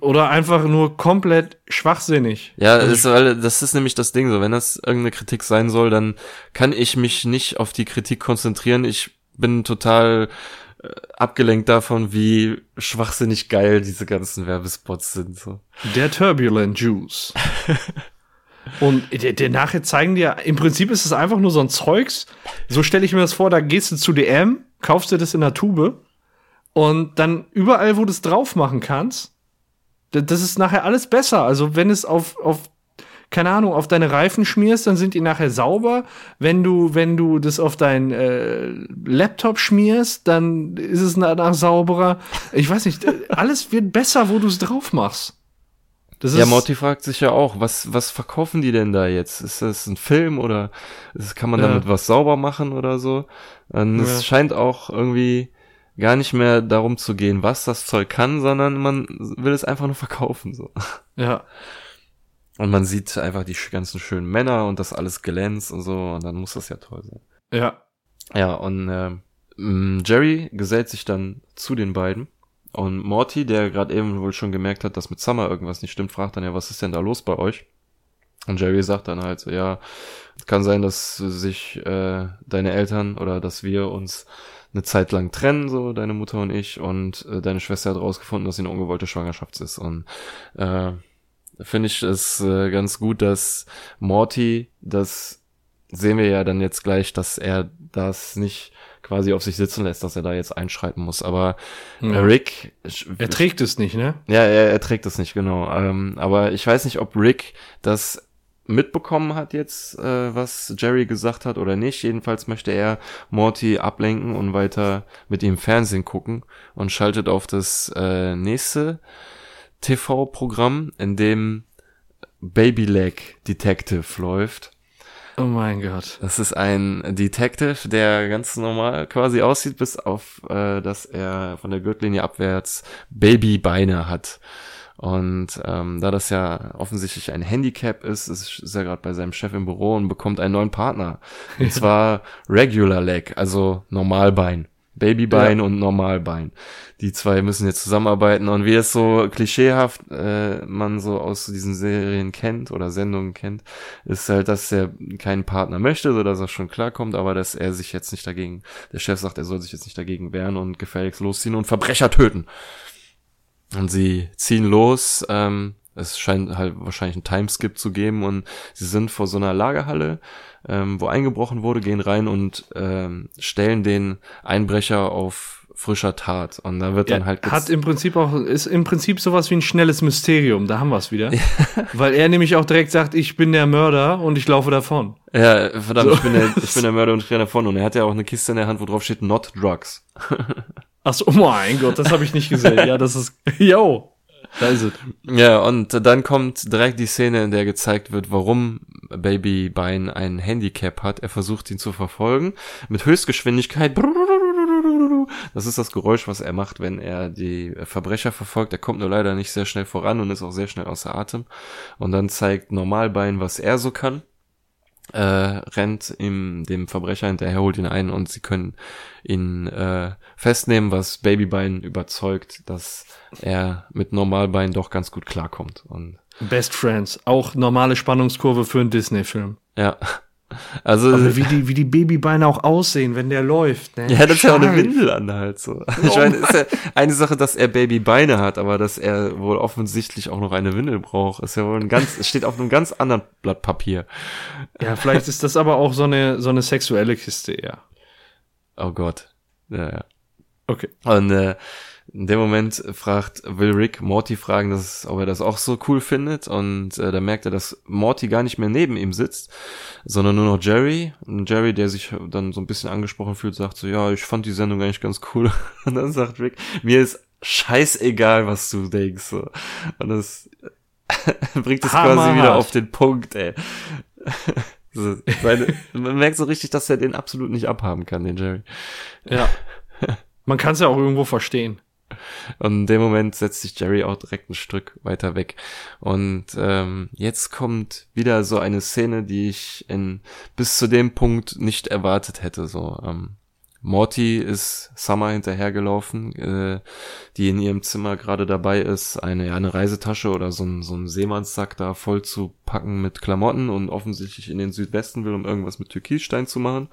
oder einfach nur komplett schwachsinnig. Ja, das ist, das ist nämlich das Ding so. Wenn das irgendeine Kritik sein soll, dann kann ich mich nicht auf die Kritik konzentrieren. Ich bin total abgelenkt davon, wie schwachsinnig geil diese ganzen Werbespots sind. So. Der Turbulent Juice. Und der, der nachher zeigen dir, im Prinzip ist es einfach nur so ein Zeugs. So stelle ich mir das vor, da gehst du zu DM, kaufst dir das in der Tube und dann überall, wo du es drauf machen kannst, das ist nachher alles besser. Also wenn es auf, auf keine Ahnung, auf deine Reifen schmierst, dann sind die nachher sauber. Wenn du, wenn du das auf deinen äh, Laptop schmierst, dann ist es danach sauberer. Ich weiß nicht, alles wird besser, wo du es drauf machst. Das ja, Morty fragt sich ja auch, was, was verkaufen die denn da jetzt? Ist das ein Film oder ist, kann man ja. damit was sauber machen oder so? Und ja. es scheint auch irgendwie gar nicht mehr darum zu gehen, was das Zeug kann, sondern man will es einfach nur verkaufen, so. Ja. Und man sieht einfach die ganzen schönen Männer und das alles glänzt und so, und dann muss das ja toll sein. Ja. Ja, und äh, Jerry gesellt sich dann zu den beiden. Und Morty, der gerade eben wohl schon gemerkt hat, dass mit Summer irgendwas nicht stimmt, fragt dann ja, was ist denn da los bei euch? Und Jerry sagt dann halt so, ja, kann sein, dass sich äh, deine Eltern oder dass wir uns eine Zeit lang trennen, so deine Mutter und ich, und äh, deine Schwester hat rausgefunden, dass sie eine ungewollte Schwangerschaft ist. Und äh, finde ich es äh, ganz gut, dass Morty, das sehen wir ja dann jetzt gleich, dass er das nicht quasi auf sich sitzen lässt, dass er da jetzt einschreiten muss. Aber ja. Rick. Er trägt es nicht, ne? Ja, er, er trägt es nicht, genau. Ähm, aber ich weiß nicht, ob Rick das mitbekommen hat jetzt, äh, was Jerry gesagt hat oder nicht. Jedenfalls möchte er Morty ablenken und weiter mit ihm Fernsehen gucken und schaltet auf das äh, nächste TV-Programm, in dem Baby Leg Detective läuft. Oh mein Gott. Das ist ein Detective, der ganz normal quasi aussieht, bis auf, äh, dass er von der Gürtellinie abwärts Babybeine hat. Und ähm, da das ja offensichtlich ein Handicap ist, ist, ist er gerade bei seinem Chef im Büro und bekommt einen neuen Partner. Und zwar Regular Leg, also Normalbein. Babybein ja. und Normalbein. Die zwei müssen jetzt zusammenarbeiten und wie es so klischeehaft äh, man so aus diesen Serien kennt oder Sendungen kennt, ist halt, dass er keinen Partner möchte, so dass er schon klarkommt, aber dass er sich jetzt nicht dagegen, der Chef sagt, er soll sich jetzt nicht dagegen wehren und gefälligst losziehen und Verbrecher töten. Und sie ziehen los, ähm, es scheint halt wahrscheinlich einen Timeskip zu geben und sie sind vor so einer Lagerhalle, ähm, wo eingebrochen wurde, gehen rein und ähm, stellen den Einbrecher auf frischer Tat. Und da wird ja, dann halt hat im Prinzip auch ist im Prinzip sowas wie ein schnelles Mysterium. Da haben wir es wieder weil er nämlich auch direkt sagt ich bin der Mörder und ich laufe davon. Ja verdammt so. ich bin der ich bin der Mörder und ich renne davon. Und er hat ja auch eine Kiste in der Hand wo drauf steht not drugs. Ach so oh mein Gott das habe ich nicht gesehen. Ja das ist yo da ist es. Ja, und dann kommt direkt die Szene, in der gezeigt wird, warum Baby Bein ein Handicap hat. Er versucht ihn zu verfolgen mit Höchstgeschwindigkeit. Das ist das Geräusch, was er macht, wenn er die Verbrecher verfolgt. Er kommt nur leider nicht sehr schnell voran und ist auch sehr schnell außer Atem. Und dann zeigt Normalbein, was er so kann äh, rennt ihm dem Verbrecher hinterher, holt ihn ein und sie können ihn äh, festnehmen, was Babybein überzeugt, dass er mit Normalbein doch ganz gut klarkommt. Und Best Friends, auch normale Spannungskurve für einen Disney-Film. Ja. Also Aber wie die wie die Babybeine auch aussehen, wenn der läuft. Ne? Ja, das ist ja auch eine Windel an halt so. Ich oh meine, ist ja eine Sache, dass er Babybeine hat, aber dass er wohl offensichtlich auch noch eine Windel braucht, ist ja wohl ein ganz, es steht auf einem ganz anderen Blatt Papier. Ja, vielleicht ist das aber auch so eine so eine sexuelle Kiste, ja. Oh Gott. Ja, ja. Okay. Und äh, in dem Moment fragt, will Rick Morty fragen, dass, ob er das auch so cool findet. Und äh, da merkt er, dass Morty gar nicht mehr neben ihm sitzt, sondern nur noch Jerry. Und Jerry, der sich dann so ein bisschen angesprochen fühlt, sagt so, ja, ich fand die Sendung eigentlich ganz cool. Und dann sagt Rick, mir ist scheißegal, was du denkst. So. Und das bringt es quasi wieder auf den Punkt, ey. so, seine, man merkt so richtig, dass er den absolut nicht abhaben kann, den Jerry. Ja. Man kann es ja auch irgendwo verstehen. Und in dem Moment setzt sich Jerry auch direkt ein Stück weiter weg. Und ähm, jetzt kommt wieder so eine Szene, die ich in bis zu dem Punkt nicht erwartet hätte. So, ähm, Morty ist Summer hinterhergelaufen, äh, die in ihrem Zimmer gerade dabei ist, eine, ja, eine Reisetasche oder so ein, so ein Seemannssack da voll zu packen mit Klamotten und offensichtlich in den Südwesten will, um irgendwas mit Türkisstein zu machen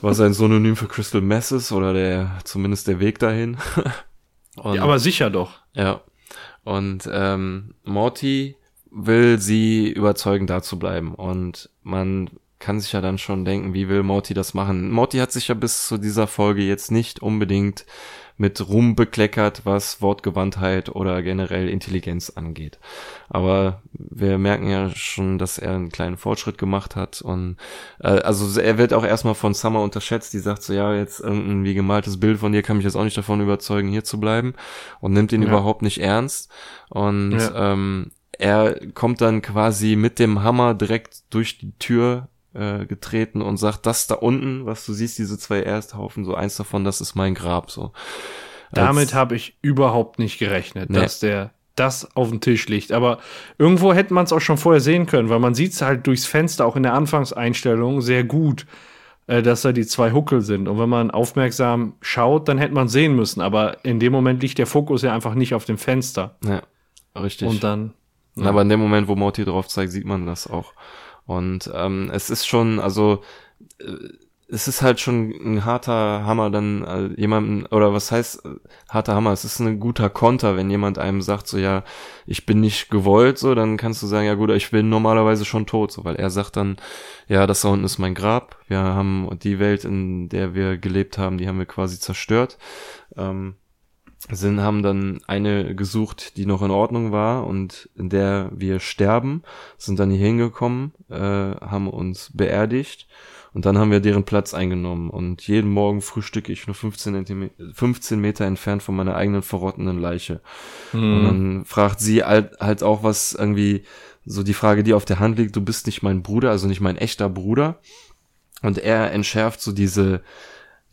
was ein Synonym für Crystal Mess ist oder der zumindest der Weg dahin. Und, ja, aber sicher doch. Ja. Und ähm, Morty will sie überzeugen, da zu bleiben. Und man kann sich ja dann schon denken, wie will Morty das machen? Morty hat sich ja bis zu dieser Folge jetzt nicht unbedingt mit Ruhm bekleckert, was Wortgewandtheit oder generell Intelligenz angeht. Aber wir merken ja schon, dass er einen kleinen Fortschritt gemacht hat und äh, also er wird auch erstmal von Summer unterschätzt, die sagt so, ja, jetzt irgendein wie gemaltes Bild von dir kann mich jetzt auch nicht davon überzeugen, hier zu bleiben und nimmt ihn ja. überhaupt nicht ernst und ja. ähm, er kommt dann quasi mit dem Hammer direkt durch die Tür äh, getreten und sagt, das da unten, was du siehst, diese zwei Ersthaufen, so eins davon, das ist mein Grab, so. Damit habe ich überhaupt nicht gerechnet, nee. dass der das auf dem Tisch liegt. Aber irgendwo hätte man es auch schon vorher sehen können, weil man sieht es halt durchs Fenster auch in der Anfangseinstellung sehr gut, äh, dass da die zwei Huckel sind. Und wenn man aufmerksam schaut, dann hätte man sehen müssen. Aber in dem Moment liegt der Fokus ja einfach nicht auf dem Fenster. Ja, richtig. Und dann. Ja. Aber in dem Moment, wo Morty drauf zeigt, sieht man das auch. Und ähm, es ist schon, also äh, es ist halt schon ein harter Hammer, dann äh, jemanden, oder was heißt äh, harter Hammer? Es ist ein guter Konter, wenn jemand einem sagt, so ja, ich bin nicht gewollt, so, dann kannst du sagen, ja gut, ich bin normalerweise schon tot, so, weil er sagt dann, ja, das da unten ist mein Grab, wir haben die Welt, in der wir gelebt haben, die haben wir quasi zerstört. Ähm, sind, haben dann eine gesucht, die noch in Ordnung war und in der wir sterben, sind dann hier hingekommen, äh, haben uns beerdigt und dann haben wir deren Platz eingenommen und jeden Morgen frühstücke ich nur 15, 15 Meter entfernt von meiner eigenen verrottenden Leiche. Mhm. Und dann fragt sie halt, halt auch was irgendwie, so die Frage, die auf der Hand liegt, du bist nicht mein Bruder, also nicht mein echter Bruder. Und er entschärft so diese,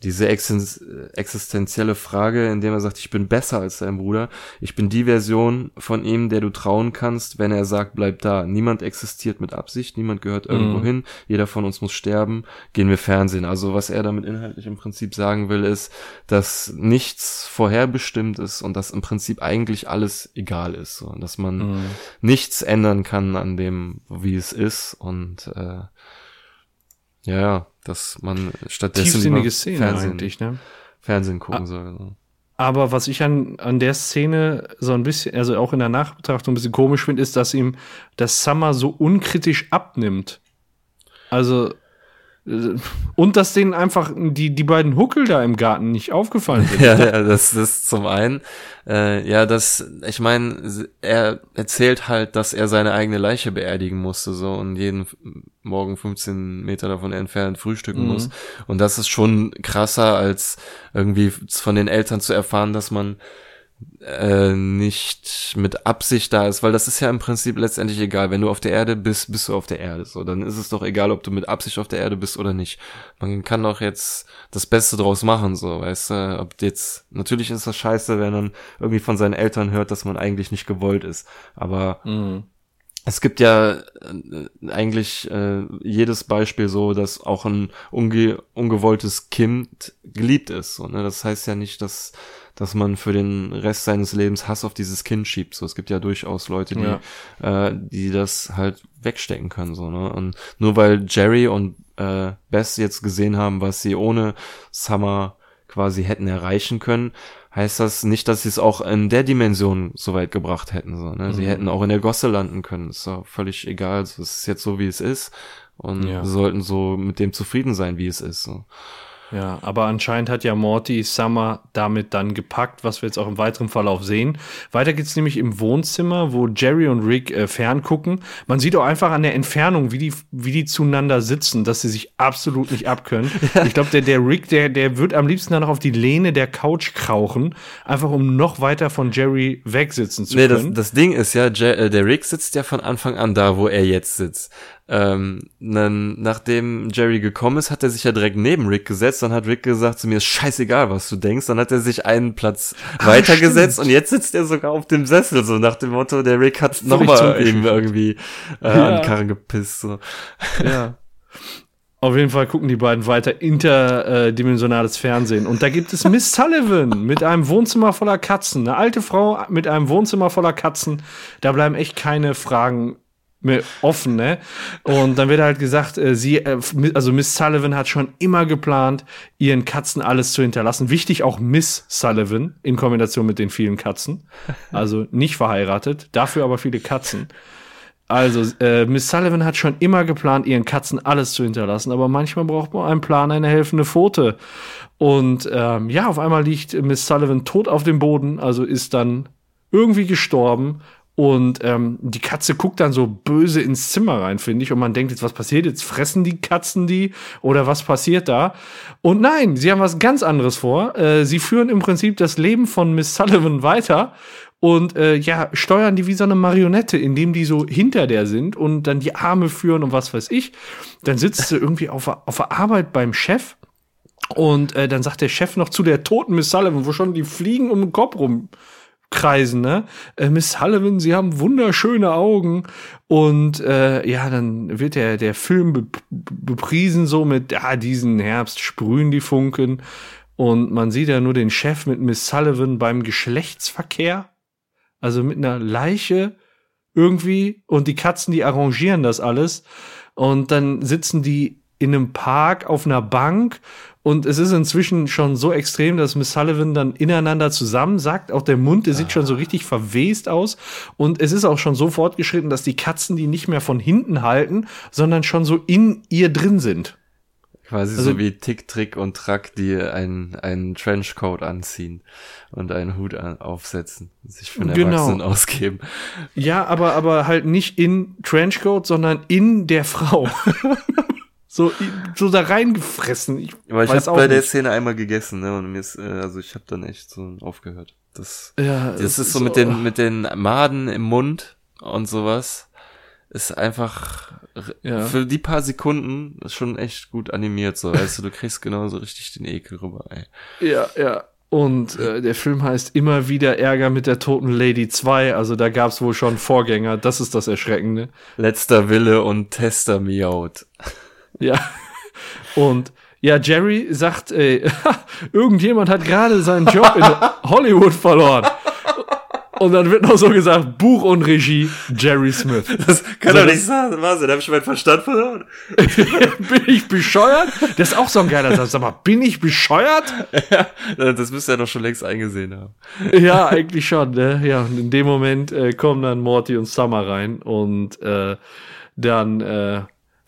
diese existenzielle Frage, indem er sagt, ich bin besser als dein Bruder, ich bin die Version von ihm, der du trauen kannst, wenn er sagt, bleib da. Niemand existiert mit Absicht, niemand gehört irgendwo mhm. hin, jeder von uns muss sterben, gehen wir Fernsehen. Also was er damit inhaltlich im Prinzip sagen will, ist, dass nichts vorherbestimmt ist und dass im Prinzip eigentlich alles egal ist, so, dass man mhm. nichts ändern kann an dem, wie es ist und äh, ja, dass man stattdessen Tiefsinnige Szene Fernsehen, eigentlich, ne? Fernsehen gucken soll. So. Aber was ich an, an der Szene so ein bisschen, also auch in der Nachbetrachtung ein bisschen komisch finde, ist, dass ihm das Summer so unkritisch abnimmt. Also und dass denen einfach die, die beiden Huckel da im Garten nicht aufgefallen sind. ja, ja, das, ist zum einen. Äh, ja, das, ich meine, er erzählt halt, dass er seine eigene Leiche beerdigen musste, so und jeden Morgen 15 Meter davon entfernt frühstücken mhm. muss. Und das ist schon krasser, als irgendwie von den Eltern zu erfahren, dass man äh, nicht mit Absicht da ist, weil das ist ja im Prinzip letztendlich egal. Wenn du auf der Erde bist, bist du auf der Erde. So, dann ist es doch egal, ob du mit Absicht auf der Erde bist oder nicht. Man kann doch jetzt das Beste draus machen, so, weißt du, ob jetzt, natürlich ist das scheiße, wenn man irgendwie von seinen Eltern hört, dass man eigentlich nicht gewollt ist. Aber mhm. es gibt ja äh, eigentlich äh, jedes Beispiel so, dass auch ein unge ungewolltes Kind geliebt ist. So, ne? Das heißt ja nicht, dass dass man für den Rest seines Lebens Hass auf dieses Kind schiebt. So, es gibt ja durchaus Leute, die, ja. äh, die das halt wegstecken können. So, ne? Und nur weil Jerry und äh, Bess jetzt gesehen haben, was sie ohne Summer quasi hätten erreichen können, heißt das nicht, dass sie es auch in der Dimension so weit gebracht hätten. So, ne? Sie mhm. hätten auch in der Gosse landen können. Ist doch völlig egal. Es ist jetzt so, wie es ist. Und ja. sollten so mit dem zufrieden sein, wie es ist. So. Ja, aber anscheinend hat ja Morty Summer damit dann gepackt, was wir jetzt auch im weiteren Verlauf sehen. Weiter geht's nämlich im Wohnzimmer, wo Jerry und Rick äh, ferngucken. Man sieht auch einfach an der Entfernung, wie die, wie die zueinander sitzen, dass sie sich absolut nicht abkönnen. ich glaube, der, der Rick, der, der wird am liebsten dann noch auf die Lehne der Couch krauchen, einfach um noch weiter von Jerry wegsitzen zu nee, können. Nee, das, das Ding ist ja, Jer äh, der Rick sitzt ja von Anfang an da, wo er jetzt sitzt. Ähm, dann, nachdem Jerry gekommen ist, hat er sich ja direkt neben Rick gesetzt. Dann hat Rick gesagt zu mir, ist scheißegal, was du denkst. Dann hat er sich einen Platz ah, weitergesetzt und jetzt sitzt er sogar auf dem Sessel, so nach dem Motto, der Rick hat nochmal ihm irgendwie äh, ja. an Karren gepisst. So. Ja. Auf jeden Fall gucken die beiden weiter interdimensionales Fernsehen. Und da gibt es Miss Sullivan mit einem Wohnzimmer voller Katzen. Eine alte Frau mit einem Wohnzimmer voller Katzen. Da bleiben echt keine Fragen offen, ne? Und dann wird halt gesagt, äh, sie, äh, also Miss Sullivan hat schon immer geplant, ihren Katzen alles zu hinterlassen. Wichtig auch Miss Sullivan in Kombination mit den vielen Katzen. Also nicht verheiratet, dafür aber viele Katzen. Also, äh, Miss Sullivan hat schon immer geplant, ihren Katzen alles zu hinterlassen, aber manchmal braucht man einen Plan, eine helfende Pfote. Und ähm, ja, auf einmal liegt Miss Sullivan tot auf dem Boden, also ist dann irgendwie gestorben und ähm, die Katze guckt dann so böse ins Zimmer rein, finde ich. Und man denkt jetzt, was passiert jetzt? Fressen die Katzen die? Oder was passiert da? Und nein, sie haben was ganz anderes vor. Äh, sie führen im Prinzip das Leben von Miss Sullivan weiter und äh, ja, steuern die wie so eine Marionette, indem die so hinter der sind und dann die Arme führen und was weiß ich. Dann sitzt sie irgendwie auf, auf der Arbeit beim Chef. Und äh, dann sagt der Chef noch zu der toten Miss Sullivan, wo schon die Fliegen um den Kopf rum Kreisen, ne? Äh, Miss Sullivan, Sie haben wunderschöne Augen. Und äh, ja, dann wird der, der Film be bepriesen so mit, ja, diesen Herbst sprühen die Funken. Und man sieht ja nur den Chef mit Miss Sullivan beim Geschlechtsverkehr. Also mit einer Leiche irgendwie. Und die Katzen, die arrangieren das alles. Und dann sitzen die in einem Park auf einer Bank und es ist inzwischen schon so extrem, dass Miss Sullivan dann ineinander zusammensackt. Auch der Mund, der sieht schon so richtig verwest aus. Und es ist auch schon so fortgeschritten, dass die Katzen die nicht mehr von hinten halten, sondern schon so in ihr drin sind. Quasi also, so wie Tick, Trick und Track, die einen, einen Trenchcoat anziehen und einen Hut an, aufsetzen, sich für einen genau. Erwachsenen ausgeben. Ja, aber, aber halt nicht in Trenchcoat, sondern in der Frau. so, so da reingefressen. Ich Aber ich habe bei nicht. der Szene einmal gegessen, ne? Und mir ist, äh, also ich habe dann echt so aufgehört. Das, ja, das ist so, so mit den mit den Maden im Mund und sowas ist einfach ja. für die paar Sekunden schon echt gut animiert, so, weißt du, du kriegst genauso richtig den Ekel rüber, ey. Ja, ja. Und äh, der Film heißt immer wieder Ärger mit der toten Lady 2. Also da gab es wohl schon Vorgänger. Das ist das Erschreckende. Letzter Wille und Tester miaut. Ja. Und ja, Jerry sagt, ey, irgendjemand hat gerade seinen Job in Hollywood verloren. Und dann wird noch so gesagt, Buch und Regie, Jerry Smith. Das kann so, doch nicht sein. Was? Da habe ich meinen Verstand verloren. bin ich bescheuert? Das ist auch so ein geiler Satz. Sag mal, bin ich bescheuert? Ja, das müsste er doch schon längst eingesehen haben. Ja, eigentlich schon. Ne? Ja, und in dem Moment äh, kommen dann Morty und Summer rein und äh, dann äh,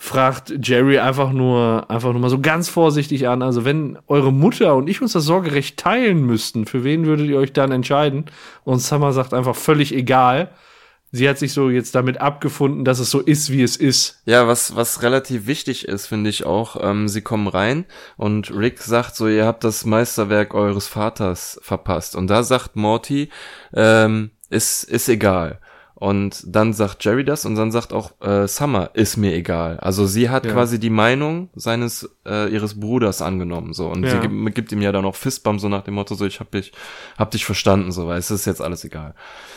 fragt Jerry einfach nur, einfach nur mal so ganz vorsichtig an. Also wenn eure Mutter und ich uns das Sorgerecht teilen müssten, für wen würdet ihr euch dann entscheiden? Und Summer sagt einfach völlig egal. Sie hat sich so jetzt damit abgefunden, dass es so ist, wie es ist. Ja, was, was relativ wichtig ist, finde ich auch, ähm, sie kommen rein und Rick sagt so, ihr habt das Meisterwerk eures Vaters verpasst. Und da sagt Morty, ähm, ist, ist egal. Und dann sagt Jerry das und dann sagt auch äh, Summer, ist mir egal. Also sie hat ja. quasi die Meinung seines äh, ihres Bruders angenommen so und ja. sie gibt, gibt, ihm ja dann auch Fistbump so nach dem Motto so ich hab dich hab dich verstanden so, weil es ist jetzt alles egal.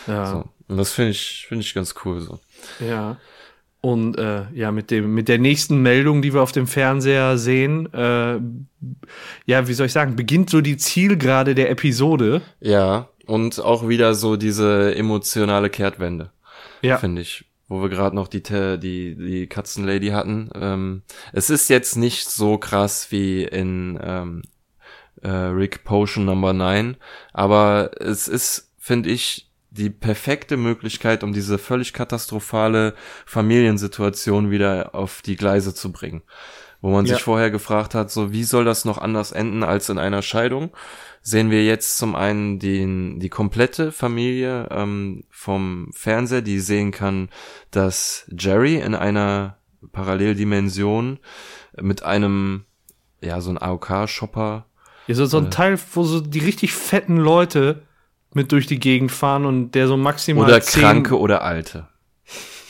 Ja. So. Und das finde ich finde ich ganz cool so. Ja. Und äh, ja, mit dem mit der nächsten Meldung, die wir auf dem Fernseher sehen, äh, ja, wie soll ich sagen, beginnt so die Zielgerade der Episode. Ja. Und auch wieder so diese emotionale Kehrtwende. Ja. Finde ich. Wo wir gerade noch die, die, die Katzenlady hatten. Ähm, es ist jetzt nicht so krass wie in ähm, äh, Rick Potion Number 9, aber es ist, finde ich, die perfekte Möglichkeit, um diese völlig katastrophale Familiensituation wieder auf die Gleise zu bringen. Wo man ja. sich vorher gefragt hat, so wie soll das noch anders enden als in einer Scheidung? sehen wir jetzt zum einen den, die komplette Familie ähm, vom Fernseher, die sehen kann, dass Jerry in einer Paralleldimension mit einem, ja, so ein AOK-Shopper. Ja, so, so ein äh, Teil, wo so die richtig fetten Leute mit durch die Gegend fahren und der so maximal. Oder Kranke oder Alte.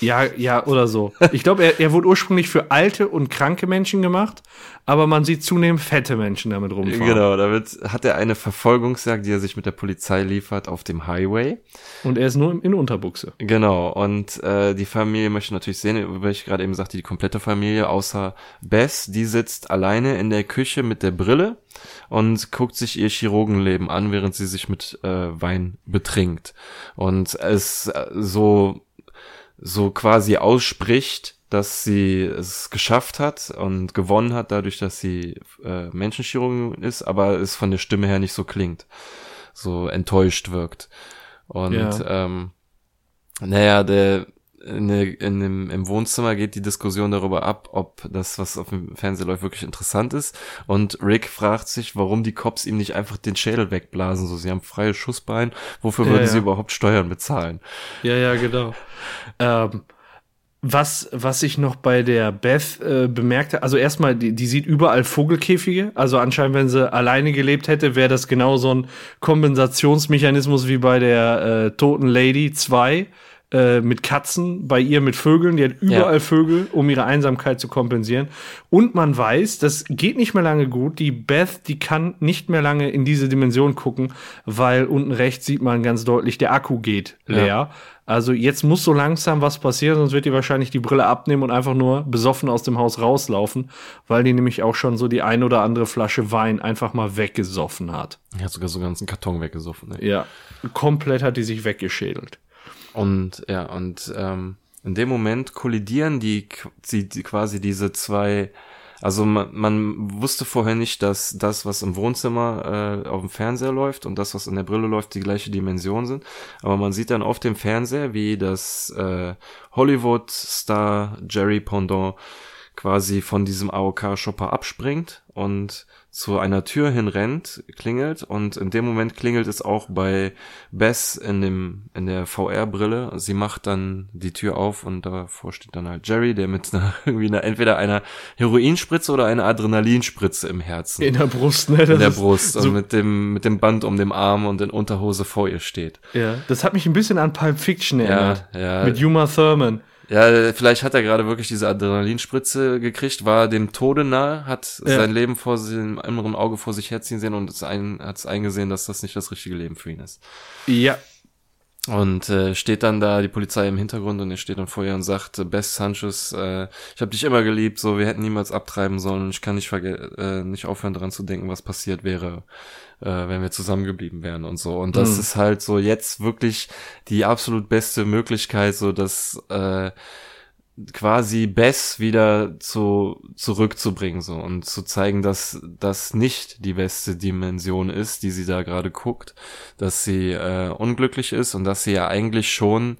Ja, ja, oder so. Ich glaube, er, er wurde ursprünglich für alte und kranke Menschen gemacht, aber man sieht zunehmend fette Menschen damit rumfahren. Genau, damit hat er eine Verfolgungsjagd, die er sich mit der Polizei liefert auf dem Highway. Und er ist nur in Unterbuchse. Genau, und äh, die Familie möchte natürlich sehen, wie ich gerade eben sagte, die komplette Familie, außer Bess, die sitzt alleine in der Küche mit der Brille und guckt sich ihr Chirurgenleben an, während sie sich mit äh, Wein betrinkt. Und es äh, so so quasi ausspricht, dass sie es geschafft hat und gewonnen hat, dadurch, dass sie äh, Menschenchirurgin ist, aber es von der Stimme her nicht so klingt, so enttäuscht wirkt. Und ja. ähm, naja, der in, in dem, im Wohnzimmer geht die Diskussion darüber ab, ob das, was auf dem Fernseher läuft, wirklich interessant ist. Und Rick fragt sich, warum die Cops ihm nicht einfach den Schädel wegblasen. So, sie haben freie Schussbein. Wofür ja, würden ja. sie überhaupt Steuern bezahlen? Ja, ja, genau. Ähm, was, was ich noch bei der Beth äh, bemerkte, also erstmal, die, die sieht überall Vogelkäfige. Also anscheinend, wenn sie alleine gelebt hätte, wäre das genau so ein Kompensationsmechanismus wie bei der äh, Toten Lady 2 äh, mit Katzen, bei ihr mit Vögeln. Die hat überall ja. Vögel, um ihre Einsamkeit zu kompensieren. Und man weiß, das geht nicht mehr lange gut. Die Beth, die kann nicht mehr lange in diese Dimension gucken, weil unten rechts sieht man ganz deutlich, der Akku geht leer. Ja. Also jetzt muss so langsam was passieren, sonst wird die wahrscheinlich die Brille abnehmen und einfach nur besoffen aus dem Haus rauslaufen, weil die nämlich auch schon so die ein oder andere Flasche Wein einfach mal weggesoffen hat. Die hat sogar so einen ganzen Karton weggesoffen. Ne? Ja, komplett hat die sich weggeschädelt. Und ja, und ähm, in dem Moment kollidieren die, die, die quasi diese zwei also man, man wusste vorher nicht, dass das, was im Wohnzimmer äh, auf dem Fernseher läuft und das, was in der Brille läuft, die gleiche Dimension sind. Aber man sieht dann auf dem Fernseher, wie das äh, Hollywood-Star Jerry Pendant quasi von diesem AOK-Shopper abspringt und zu einer Tür hinrennt, klingelt und in dem Moment klingelt es auch bei Bess in dem in der VR-Brille. Sie macht dann die Tür auf und davor steht dann halt Jerry, der mit einer irgendwie einer, entweder einer Heroinspritze oder einer Adrenalinspritze im Herzen in der Brust, ne? Das in der Brust so und mit dem mit dem Band um den Arm und in Unterhose vor ihr steht. Ja, das hat mich ein bisschen an Pulp Fiction erinnert. Ja, ja. Mit Uma Thurman. Ja, vielleicht hat er gerade wirklich diese Adrenalinspritze gekriegt, war dem Tode nahe, hat Ja. sein Leben vor sich, im inneren Auge vor sich herziehen sehen und ein, hat es eingesehen, dass das nicht das richtige Leben für ihn ist. Ja. Und äh, steht dann da die Polizei im Hintergrund und er steht dann vor ihr und sagt, äh, Best Sanchez, äh, ich habe dich immer geliebt, so wir hätten niemals abtreiben sollen und ich kann nicht äh, nicht aufhören daran zu denken, was passiert wäre, äh, wenn wir zusammengeblieben wären und so. Und das Mhm. ist halt so jetzt wirklich die absolut beste Möglichkeit, so dass äh, quasi Bess wieder zu, zurückzubringen so und zu zeigen, dass das nicht die beste Dimension ist, die sie da gerade guckt, dass sie äh, unglücklich ist und dass sie ja eigentlich schon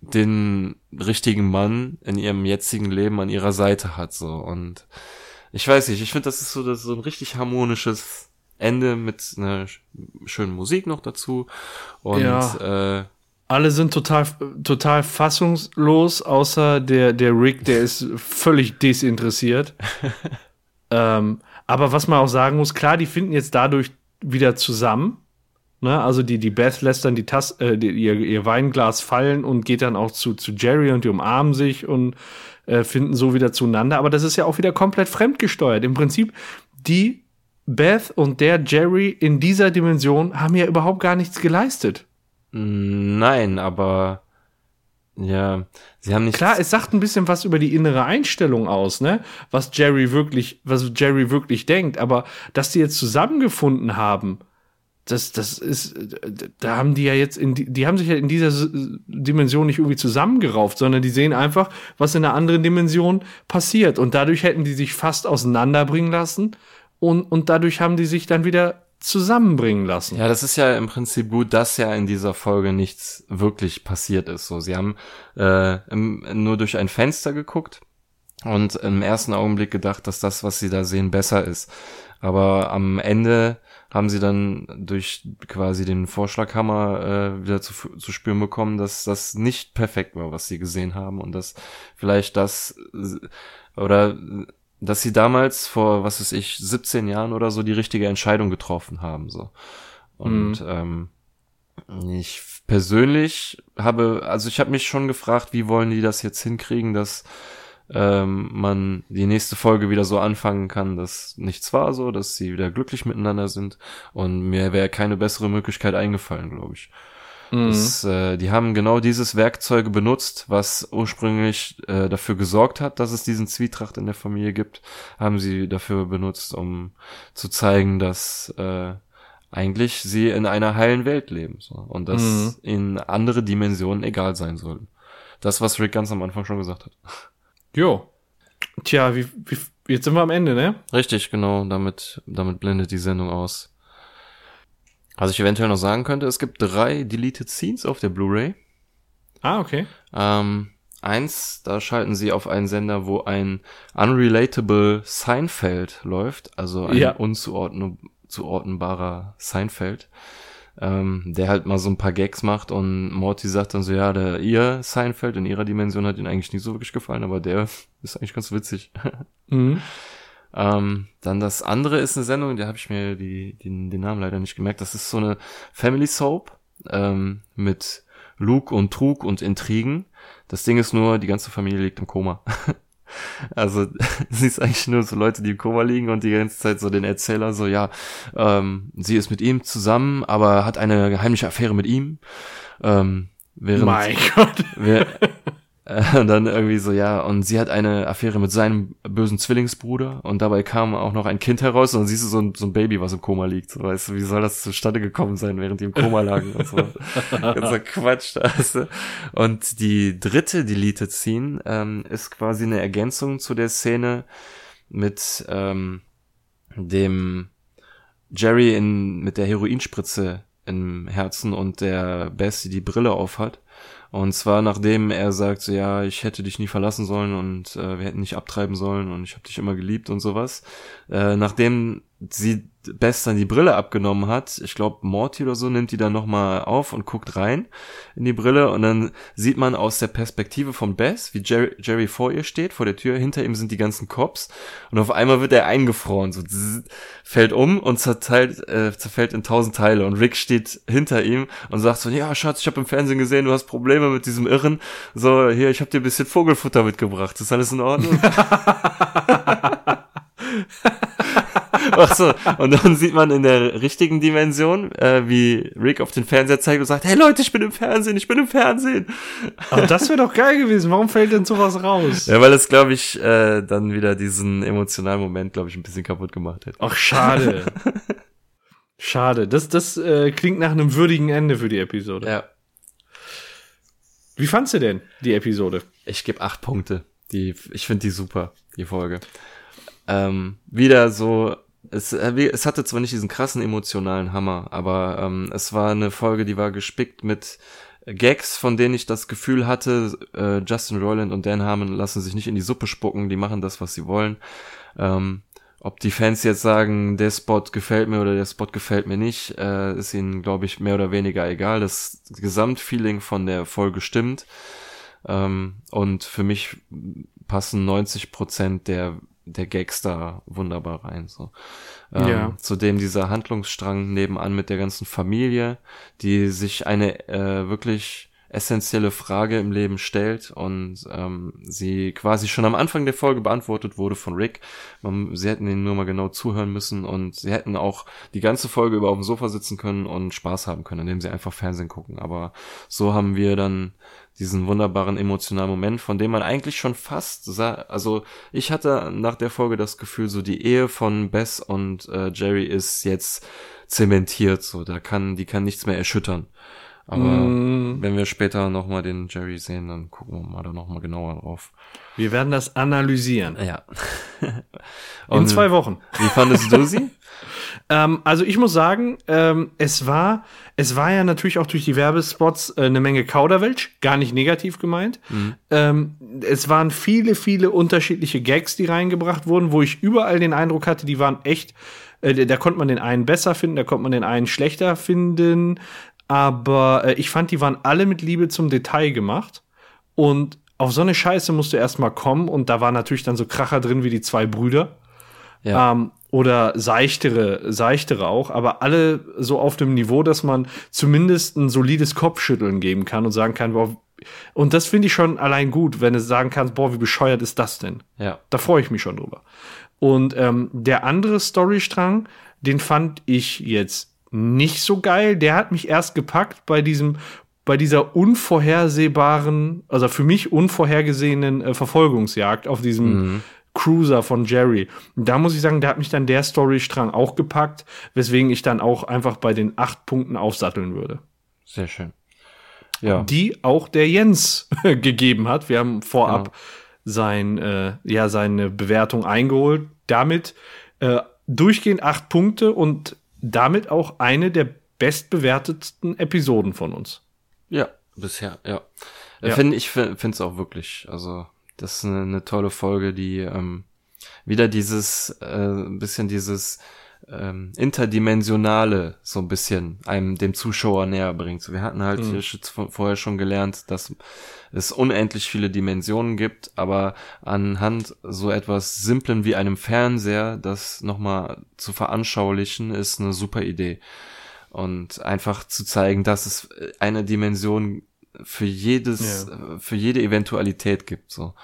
den richtigen Mann in ihrem jetzigen Leben an ihrer Seite hat so und ich weiß nicht, ich finde das ist so das ist so ein richtig harmonisches Ende mit einer sch- schönen Musik noch dazu und äh, Alle sind total, total fassungslos, außer der, der Rick, der ist völlig desinteressiert. ähm, aber was man auch sagen muss, klar, die finden jetzt dadurch wieder zusammen. Ne? Also die, die Beth lässt dann die Tass, äh, die, ihr, ihr Weinglas fallen und geht dann auch zu, zu Jerry und die umarmen sich und äh, finden so wieder zueinander. Aber das ist ja auch wieder komplett fremdgesteuert. Im Prinzip, die Beth und der Jerry in dieser Dimension haben ja überhaupt gar nichts geleistet. Nein, aber ja, sie haben nicht. Klar, es sagt ein bisschen was über die innere Einstellung aus, ne? Was Jerry wirklich, was Jerry wirklich denkt, aber dass die jetzt zusammengefunden haben, das, das ist, da haben die ja jetzt in die, die haben sich ja in dieser Dimension nicht irgendwie zusammengerauft, sondern die sehen einfach, was in einer anderen Dimension passiert. Und dadurch hätten die sich fast auseinanderbringen lassen und, und dadurch haben die sich dann wieder zusammenbringen lassen. Ja, das ist ja im Prinzip gut, dass ja in dieser Folge nichts wirklich passiert ist. So, sie haben äh, im, nur durch ein Fenster geguckt und im ersten Augenblick gedacht, dass das, was sie da sehen, besser ist. Aber am Ende haben sie dann durch quasi den Vorschlaghammer äh, wieder zu, zu spüren bekommen, dass das nicht perfekt war, was sie gesehen haben und dass vielleicht das oder dass sie damals vor, was weiß ich, 17 Jahren oder so die richtige Entscheidung getroffen haben, so. Und ähm, ich persönlich habe, also ich habe mich schon gefragt, wie wollen die das jetzt hinkriegen, dass ähm, man die nächste Folge wieder so anfangen kann, dass nichts war so, dass sie wieder glücklich miteinander sind. Und mir wäre keine bessere Möglichkeit eingefallen, glaube ich. Das, äh, die haben genau dieses Werkzeug benutzt, was ursprünglich äh, dafür gesorgt hat, dass es diesen Zwietracht in der Familie gibt, haben sie dafür benutzt, um zu zeigen, dass äh, eigentlich sie in einer heilen Welt leben so, und dass Mhm. in andere Dimensionen egal sein sollen. Das, was Rick ganz am Anfang schon gesagt hat. Jo. Tja, wie, wie, jetzt sind wir am Ende, ne? Richtig, genau, damit, damit blendet die Sendung aus. Was ich eventuell noch sagen könnte, es gibt drei Deleted Scenes auf der Blu-ray. Ah, okay. Ähm, eins, da schalten sie auf einen Sender, wo ein unrelatable Seinfeld läuft, also ein Ja. unzuordnbarer Seinfeld, ähm, der halt mal so ein paar Gags macht und Morty sagt dann so, ja, der ihr Seinfeld in ihrer Dimension hat ihnen eigentlich nicht so wirklich gefallen, aber der ist eigentlich ganz witzig. Mhm. Ähm, dann das andere ist eine Sendung, da habe ich mir die, den, den Namen leider nicht gemerkt. Das ist so eine Family Soap ähm, mit Lug und Trug und Intrigen. Das Ding ist nur, die ganze Familie liegt im Koma. Also sie ist eigentlich nur so Leute, die im Koma liegen und die ganze Zeit so den Erzähler so, ja, ähm, sie ist mit ihm zusammen, aber hat eine geheimliche Affäre mit ihm. Ähm, während, Mein Gott. Wer, und dann irgendwie so, ja, und sie hat eine Affäre mit seinem bösen Zwillingsbruder und dabei kam auch noch ein Kind heraus und dann siehst du so ein, so ein Baby, was im Koma liegt. So, weißt du, wie soll das zustande gekommen sein, während die im Koma lagen und so. Ganzer Quatsch, weißt du. Und die dritte Deleted Scene ähm, ist quasi eine Ergänzung zu der Szene mit ähm, dem Jerry in, mit der Heroinspritze im Herzen und der Bess, die die Brille aufhat. Und zwar nachdem er sagt, so ja, ich hätte dich nie verlassen sollen und äh, wir hätten nicht abtreiben sollen und ich habe dich immer geliebt und sowas. Äh, nachdem sie Bess dann die Brille abgenommen hat, ich glaube Morty oder so nimmt die dann nochmal auf und guckt rein in die Brille und dann sieht man aus der Perspektive von Bess, wie Jerry, Jerry vor ihr steht, vor der Tür, hinter ihm sind die ganzen Cops und auf einmal wird er eingefroren, so zzz, fällt um und zerteilt, äh, zerfällt in tausend Teile und Rick steht hinter ihm und sagt so, ja Schatz, ich habe im Fernsehen gesehen, du hast Probleme mit diesem Irren, so hier, ich habe dir ein bisschen Vogelfutter mitgebracht, ist alles in Ordnung? Ach so, und dann sieht man in der richtigen Dimension, äh, wie Rick auf den Fernseher zeigt und sagt, hey Leute, ich bin im Fernsehen, ich bin im Fernsehen. Aber das wäre doch geil gewesen. Warum fällt denn sowas raus? Ja, weil es, glaube ich, äh, dann wieder diesen emotionalen Moment, glaube ich, ein bisschen kaputt gemacht hätte. Ach, schade. schade. Das, das äh, klingt nach einem würdigen Ende für die Episode. Ja. Wie fandst du denn die Episode? Ich gebe acht Punkte. Die, ich finde die super, die Folge. Ähm, wieder so es, äh, es hatte zwar nicht diesen krassen emotionalen Hammer, aber ähm, es war eine Folge, die war gespickt mit Gags, von denen ich das Gefühl hatte, äh, Justin Roiland und Dan Harmon lassen sich nicht in die Suppe spucken, die machen das, was sie wollen. Ähm, ob die Fans jetzt sagen, der Spot gefällt mir oder der Spot gefällt mir nicht, äh, ist ihnen, glaube ich, mehr oder weniger egal. Das Gesamtfeeling von der Folge stimmt. Ähm, und für mich passen 90 Prozent der der Gagster wunderbar rein. So. Ähm, ja. Zudem dieser Handlungsstrang nebenan mit der ganzen Familie, die sich eine äh, wirklich essentielle Frage im Leben stellt und ähm, sie quasi schon am Anfang der Folge beantwortet wurde von Rick. Man, sie hätten ihn nur mal genau zuhören müssen und sie hätten auch die ganze Folge über auf dem Sofa sitzen können und Spaß haben können, indem sie einfach Fernsehen gucken. Aber so haben wir dann diesen wunderbaren emotionalen Moment, von dem man eigentlich schon fast sah, also ich hatte nach der Folge das Gefühl, so die Ehe von Bess und äh, Jerry ist jetzt zementiert, so da kann, die kann nichts mehr erschüttern. Aber mm. wenn wir später nochmal den Jerry sehen, dann gucken wir mal da nochmal genauer drauf. Wir werden das analysieren. Ja. In zwei Wochen. Wie fandest du sie? ähm, also ich muss sagen, ähm, es war, es war ja natürlich auch durch die Werbespots äh, eine Menge Kauderwelsch, gar nicht negativ gemeint. Mhm. Ähm, es waren viele, viele unterschiedliche Gags, die reingebracht wurden, wo ich überall den Eindruck hatte, die waren echt äh, da konnte man den einen besser finden, da konnte man den einen schlechter finden. Aber äh, ich fand, die waren alle mit Liebe zum Detail gemacht. Und auf so eine Scheiße musst du erstmal kommen. Und da war natürlich dann so Kracher drin wie die zwei Brüder. Ja. Ähm, oder seichtere, seichtere auch, aber alle so auf dem Niveau, dass man zumindest ein solides Kopfschütteln geben kann und sagen kann, boah, und das finde ich schon allein gut, wenn du sagen kannst, boah, wie bescheuert ist das denn? Ja. Da freue ich mich schon drüber. Und ähm, der andere Storystrang, den fand ich jetzt nicht so geil. Der hat mich erst gepackt bei diesem bei dieser unvorhersehbaren, also für mich unvorhergesehenen äh, Verfolgungsjagd auf diesem mhm. Cruiser von Jerry. Da muss ich sagen, da hat mich dann der Storystrang auch gepackt, weswegen ich dann auch einfach bei den acht Punkten aufsatteln würde. Sehr schön. Ja. Die auch der Jens gegeben hat. Wir haben vorab genau. sein, äh, ja, seine Bewertung eingeholt. Damit äh, durchgehend acht Punkte und damit auch eine der bestbewertetsten Episoden von uns. Ja, bisher, ja. Äh, ja. Find, ich finde es auch wirklich, also das ist eine, eine tolle Folge, die ähm, wieder dieses, äh, bisschen dieses ähm, interdimensionale so ein bisschen einem dem Zuschauer näher bringt. Wir hatten halt mhm. hier vorher schon gelernt, dass es unendlich viele Dimensionen gibt, aber anhand so etwas Simplen wie einem Fernseher, das nochmal zu veranschaulichen, ist eine super Idee. Und einfach zu zeigen, dass es eine Dimension für jedes, ja. für jede Eventualität gibt, so.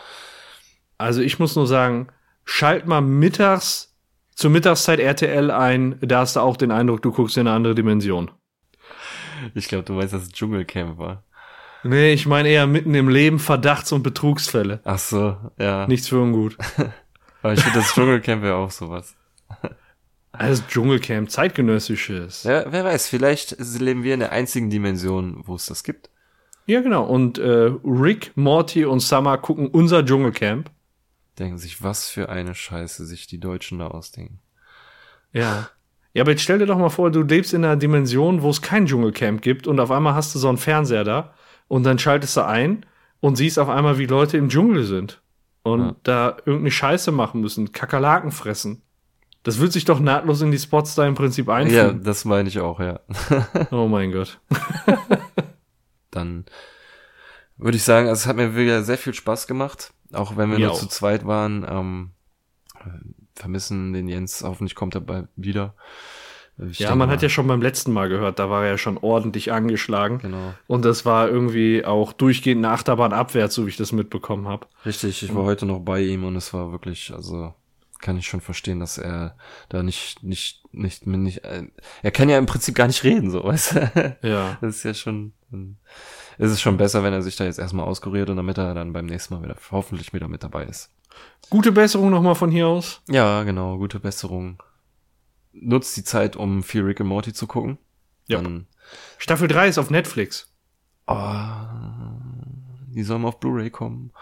Also ich muss nur sagen, schalt mal mittags zur Mittagszeit RTL ein, da hast du auch den Eindruck, du guckst in eine andere Dimension. Ich glaube, du weißt, dass es Dschungelcamp war. Nee, ich meine eher mitten im Leben Verdachts- und Betrugsfälle. Ach so, ja. Nichts für ungut. Aber ich finde, das Dschungelcamp wäre auch sowas. Also Dschungelcamp, zeitgenössisches. Ja, wer weiß, vielleicht leben wir in der einzigen Dimension, wo es das gibt. Ja, genau. Und äh, Rick, Morty und Summer gucken unser Dschungelcamp denken sich, was für eine Scheiße sich die Deutschen da ausdenken. Ja. Ja, aber jetzt stell dir doch mal vor, du lebst in einer Dimension, wo es kein Dschungelcamp gibt und auf einmal hast du so einen Fernseher da und dann schaltest du ein und siehst auf einmal, wie Leute im Dschungel sind und ja. da irgendeine Scheiße machen müssen, Kakerlaken fressen. Das wird sich doch nahtlos in die Spots da im Prinzip einfügen. Ja, das meine ich auch, ja. oh mein Gott. Dann würde ich sagen, also es hat mir wieder sehr viel Spaß gemacht, auch wenn wir Mir nur auch. zu zweit waren. Ähm, vermissen den Jens, hoffentlich kommt er bald wieder. Ich ja, man mal, hat ja schon beim letzten Mal gehört, da war er ja schon ordentlich angeschlagen. Genau. Und das war irgendwie auch durchgehend eine Achterbahn abwärts, so wie ich das mitbekommen habe. Richtig, ich war heute noch bei ihm und es war wirklich, also kann ich schon verstehen, dass er da nicht, nicht, nicht, nicht, äh, er kann ja im Prinzip gar nicht reden, so, weißt du? Ja. Das ist ja schon, ist es schon besser, wenn er sich da jetzt erstmal auskuriert und damit er dann beim nächsten Mal wieder, hoffentlich wieder mit dabei ist. Gute Besserung nochmal von hier aus. Ja, genau, gute Besserung. Nutzt die Zeit, um viel Rick and Morty zu gucken. Ja. Dann, Staffel 3 ist auf Netflix. oh, die sollen mal auf Blu-ray kommen.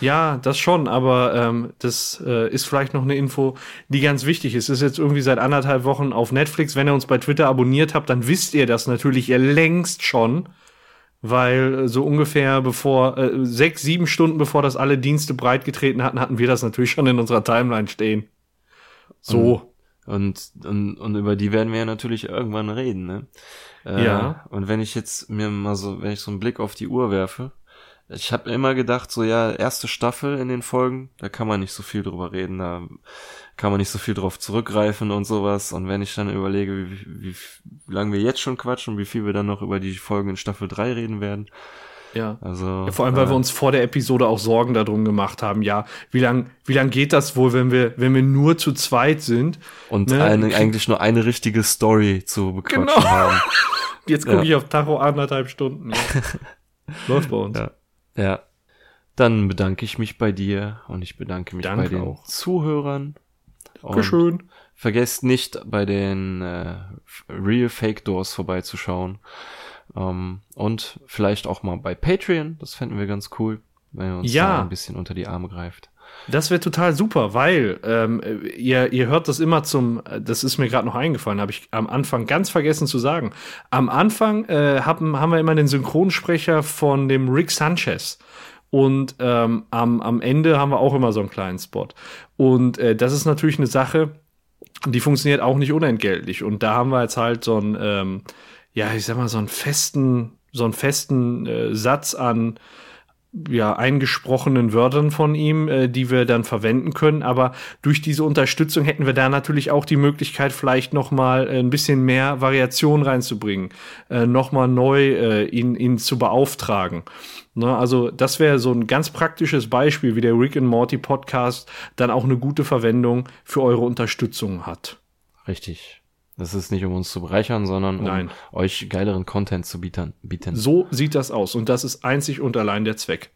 Ja, das schon, aber ähm, das äh, ist vielleicht noch eine Info, die ganz wichtig ist. Ist jetzt irgendwie seit anderthalb Wochen auf Netflix. Wenn ihr uns bei Twitter abonniert habt, dann wisst ihr das natürlich ihr längst schon, weil äh, so ungefähr bevor, äh, sechs, sieben Stunden bevor das alle Dienste breitgetreten hatten, hatten wir das natürlich schon in unserer Timeline stehen. So. Und, und, und über die werden wir ja natürlich irgendwann reden, ne? Äh, Ja. Und wenn ich jetzt mir mal so, wenn ich so einen Blick auf die Uhr werfe, ich habe immer gedacht, so ja, erste Staffel in den Folgen, da kann man nicht so viel drüber reden, da kann man nicht so viel drauf zurückgreifen und sowas. Und wenn ich dann überlege, wie, wie, wie lange wir jetzt schon quatschen und wie viel wir dann noch über die Folgen in Staffel 3 reden werden. Ja. Also Ja, vor allem, weil äh, wir uns vor der Episode auch Sorgen darum gemacht haben, ja, wie lang, wie lang geht das wohl, wenn wir, wenn wir nur zu zweit sind? und ne, eine, eigentlich nur eine richtige Story zu bequatschen Genau. haben. Jetzt gucke Ja. ich auf Tacho anderthalb Stunden. Ja. Läuft bei uns. Ja. Ja. Dann bedanke ich mich bei dir und ich bedanke mich Danke bei den auch. Zuhörern. Dankeschön. vergesst nicht, bei den äh, Real Fake Doors vorbeizuschauen. Ähm, und vielleicht auch mal bei Patreon. Das fänden wir ganz cool, wenn ihr uns Ja. da ein bisschen unter die Arme greift. Das wäre total super, weil ähm, ihr, ihr hört das immer zum, das ist mir gerade noch eingefallen, habe ich am Anfang ganz vergessen zu sagen. Am Anfang äh, haben, haben wir immer den Synchronsprecher von dem Rick Sanchez. Und ähm, am, am Ende haben wir auch immer so einen kleinen Spot. Und äh, das ist natürlich eine Sache, die funktioniert auch nicht unentgeltlich. Und da haben wir jetzt halt so einen, ähm, ja, ich sag mal, so einen festen, so einen festen äh, Satz an ja, eingesprochenen Wörtern von ihm, äh, die wir dann verwenden können. Aber durch diese Unterstützung hätten wir da natürlich auch die Möglichkeit, vielleicht noch mal äh, ein bisschen mehr Variation reinzubringen, äh, noch mal neu äh, ihn, ihn zu beauftragen. Ne, also das wäre so ein ganz praktisches Beispiel, wie der Rick and Morty Podcast dann auch eine gute Verwendung für eure Unterstützung hat. Richtig. Das ist nicht, um uns zu bereichern, sondern um Nein. euch geileren Content zu bieten. So sieht das aus und das ist einzig und allein der Zweck.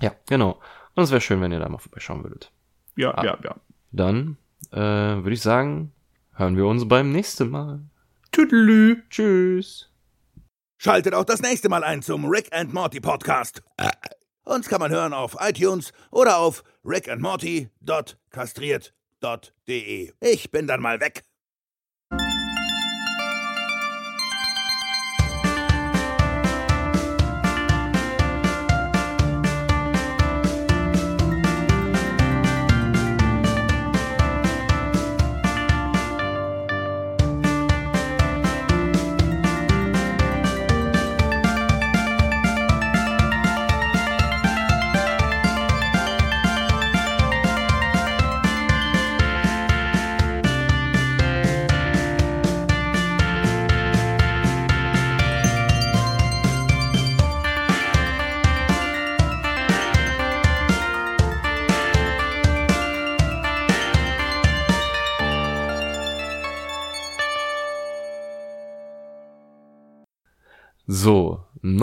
Ja, genau. Und es wäre schön, wenn ihr da mal vorbeischauen würdet. Ja, Ah. ja, ja. Dann äh, würde ich sagen, hören wir uns beim nächsten Mal. Tüdelü. Tschüss. Schaltet auch das nächste Mal ein zum Rick and Morty Podcast. Uns kann man hören auf iTunes oder auf rickandmorty.kastriert.de. Ich bin dann mal weg.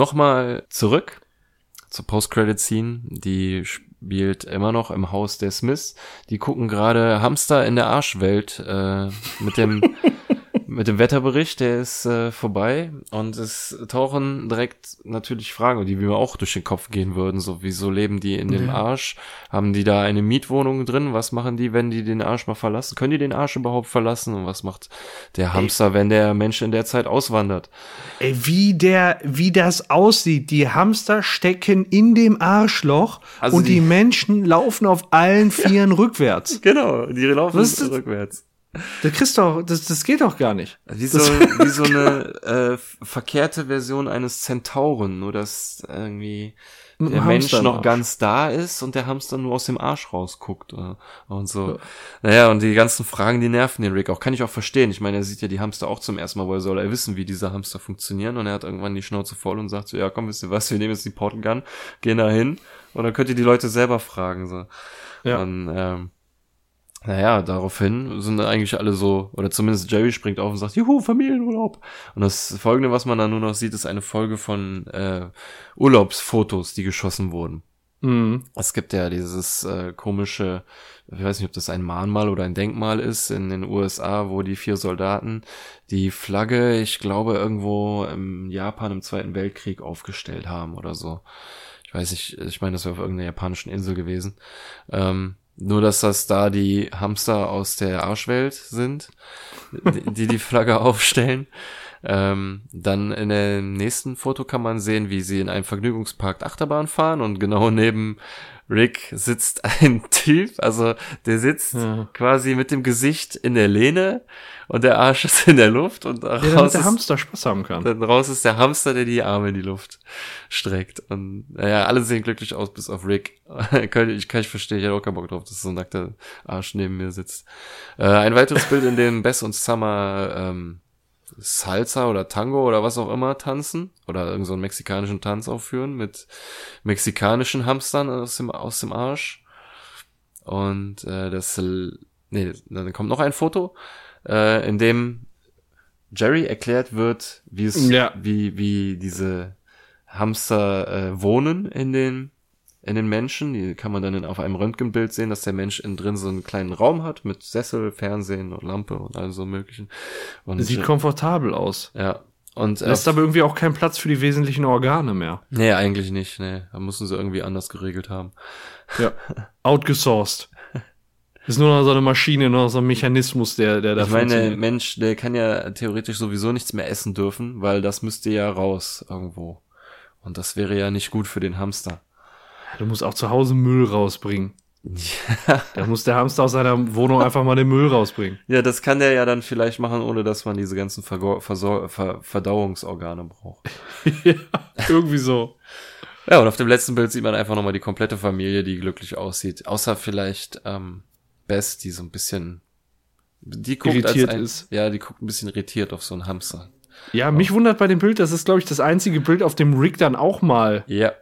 Nochmal zurück zur Post-Credit-Scene. Die spielt immer noch im Haus der Smiths. Die gucken gerade Hamster in der Arschwelt äh, mit dem mit dem Wetterbericht, der ist äh, vorbei und es tauchen direkt natürlich Fragen, die mir auch durch den Kopf gehen würden, so wieso leben die in dem Ja. Arsch? Haben die da eine Mietwohnung drin? Was machen die, wenn die den Arsch mal verlassen? Können die den Arsch überhaupt verlassen? Und was macht der Hamster, wenn der Mensch in der Zeit auswandert? Ey, wie der, wie das aussieht. Die Hamster stecken in dem Arschloch Also und die, die- Menschen laufen auf allen Vieren rückwärts. Genau, die laufen rückwärts. Das kriegst doch, das, das geht doch gar nicht. Wie so, wie so eine äh, verkehrte Version eines Zentauren, nur dass irgendwie der Mensch Hamster noch ganz da ist und der Hamster nur aus dem Arsch rausguckt äh, und so. Naja, und die ganzen Fragen, die nerven den Rick auch. Kann ich auch verstehen. Ich meine, er sieht ja die Hamster auch zum ersten Mal, woher soll er wissen, wie diese Hamster funktionieren und er hat irgendwann die Schnauze voll und sagt so, ja komm, wisst ihr was, wir nehmen jetzt die Portal Gun, gehen da hin und dann könnt ihr die Leute selber fragen, so. Ja. Und, ähm, naja, daraufhin sind eigentlich alle so, oder zumindest Jerry springt auf und sagt, juhu, Familienurlaub. Und das folgende, was man dann nur noch sieht, ist eine Folge von äh, Urlaubsfotos, die geschossen wurden. Mhm. Es gibt ja dieses äh, komische, ich weiß nicht, ob das ein Mahnmal oder ein Denkmal ist in den USA, wo die vier Soldaten die Flagge, ich glaube, irgendwo im Japan im Zweiten Weltkrieg aufgestellt haben oder so. Ich weiß nicht, ich meine, das wäre auf irgendeiner japanischen Insel gewesen. Ähm, nur, dass das da die Hamster aus der Arschwelt sind, die die, Flagge aufstellen. Ähm, dann in dem nächsten Foto kann man sehen, wie sie in einem Vergnügungspark Achterbahn fahren und genau neben Rick sitzt ein Typ, also der sitzt Ja. quasi mit dem Gesicht in der Lehne und der Arsch ist in der Luft und Ja, raus der ist, Hamster Spaß haben kann. dann raus ist der Hamster, der die Arme in die Luft streckt. Und naja, alle sehen glücklich aus, bis auf Rick. kann ich, kann ich verstehen, ich hätte auch keinen Bock drauf, dass so ein nackter Arsch neben mir sitzt. Äh, ein weiteres Bild, in dem Bess und Summer ähm, Salsa oder Tango oder was auch immer tanzen oder irgendeinen so einen mexikanischen Tanz aufführen mit mexikanischen Hamstern aus dem, aus dem Arsch. Und äh, das, nee, dann kommt noch ein Foto, äh, in dem Jerry erklärt wird, wie es, Ja. wie, wie diese Hamster äh, wohnen in den, in den Menschen. Die kann man dann in, auf einem Röntgenbild sehen, dass der Mensch innen drin so einen kleinen Raum hat mit Sessel, Fernsehen und Lampe und all so möglichen. Und, Sieht äh, komfortabel aus. ja. Und äh, Lässt aber irgendwie auch keinen Platz für die wesentlichen Organe mehr. nee, eigentlich nicht. Nee, da müssen sie irgendwie anders geregelt haben. Ja. Outgesourced. Ist nur noch so eine Maschine, noch so ein Mechanismus, der, der da Ich meine. Mensch, der kann ja theoretisch sowieso nichts mehr essen dürfen, weil das müsste ja raus irgendwo. Und das wäre ja nicht gut für den Hamster. Du musst auch zu Hause Müll rausbringen. Ja, Da muss der Hamster aus seiner Wohnung einfach mal den Müll rausbringen. ja, das kann der ja dann vielleicht machen, ohne dass man diese ganzen Vergo Versor Ver Verdauungsorgane braucht. ja, irgendwie so. Ja, und auf dem letzten Bild sieht man einfach nochmal die komplette Familie, die glücklich aussieht. Außer vielleicht ähm, Bess, die so ein bisschen die guckt Irritiert als ein, ist. Ja, die guckt ein bisschen irritiert auf so einen Hamster. Ja, mich wundert bei dem Bild, das ist, glaube ich, das einzige Bild, auf dem Rick dann auch mal. Ja,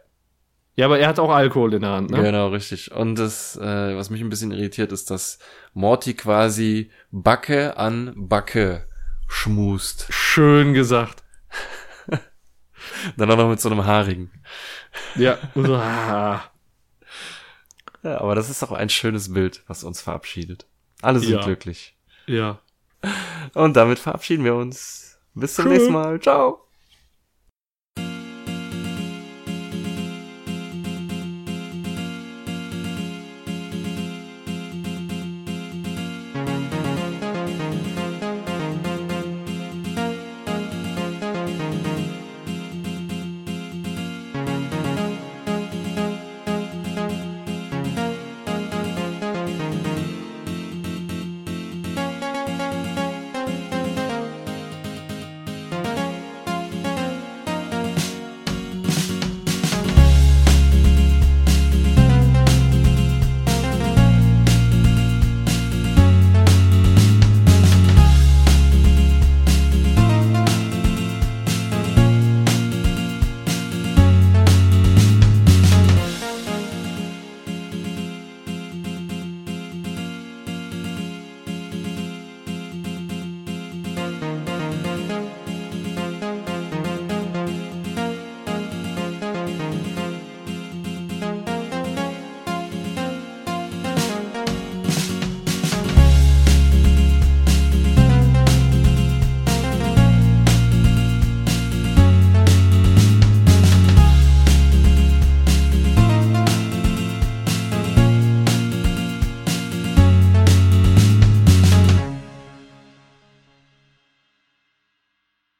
Ja, aber er hat auch Alkohol in der Hand, ne? Genau, richtig. Und das, äh, was mich ein bisschen irritiert, ist, dass Morty quasi Backe an Backe schmust. Schön gesagt. Dann auch noch mit so einem Haarigen. Ja. Ja, aber das ist auch ein schönes Bild, was uns verabschiedet. Alle sind Ja. glücklich. Ja. Und damit verabschieden wir uns. Bis zum Tschö. nächsten Mal. Ciao.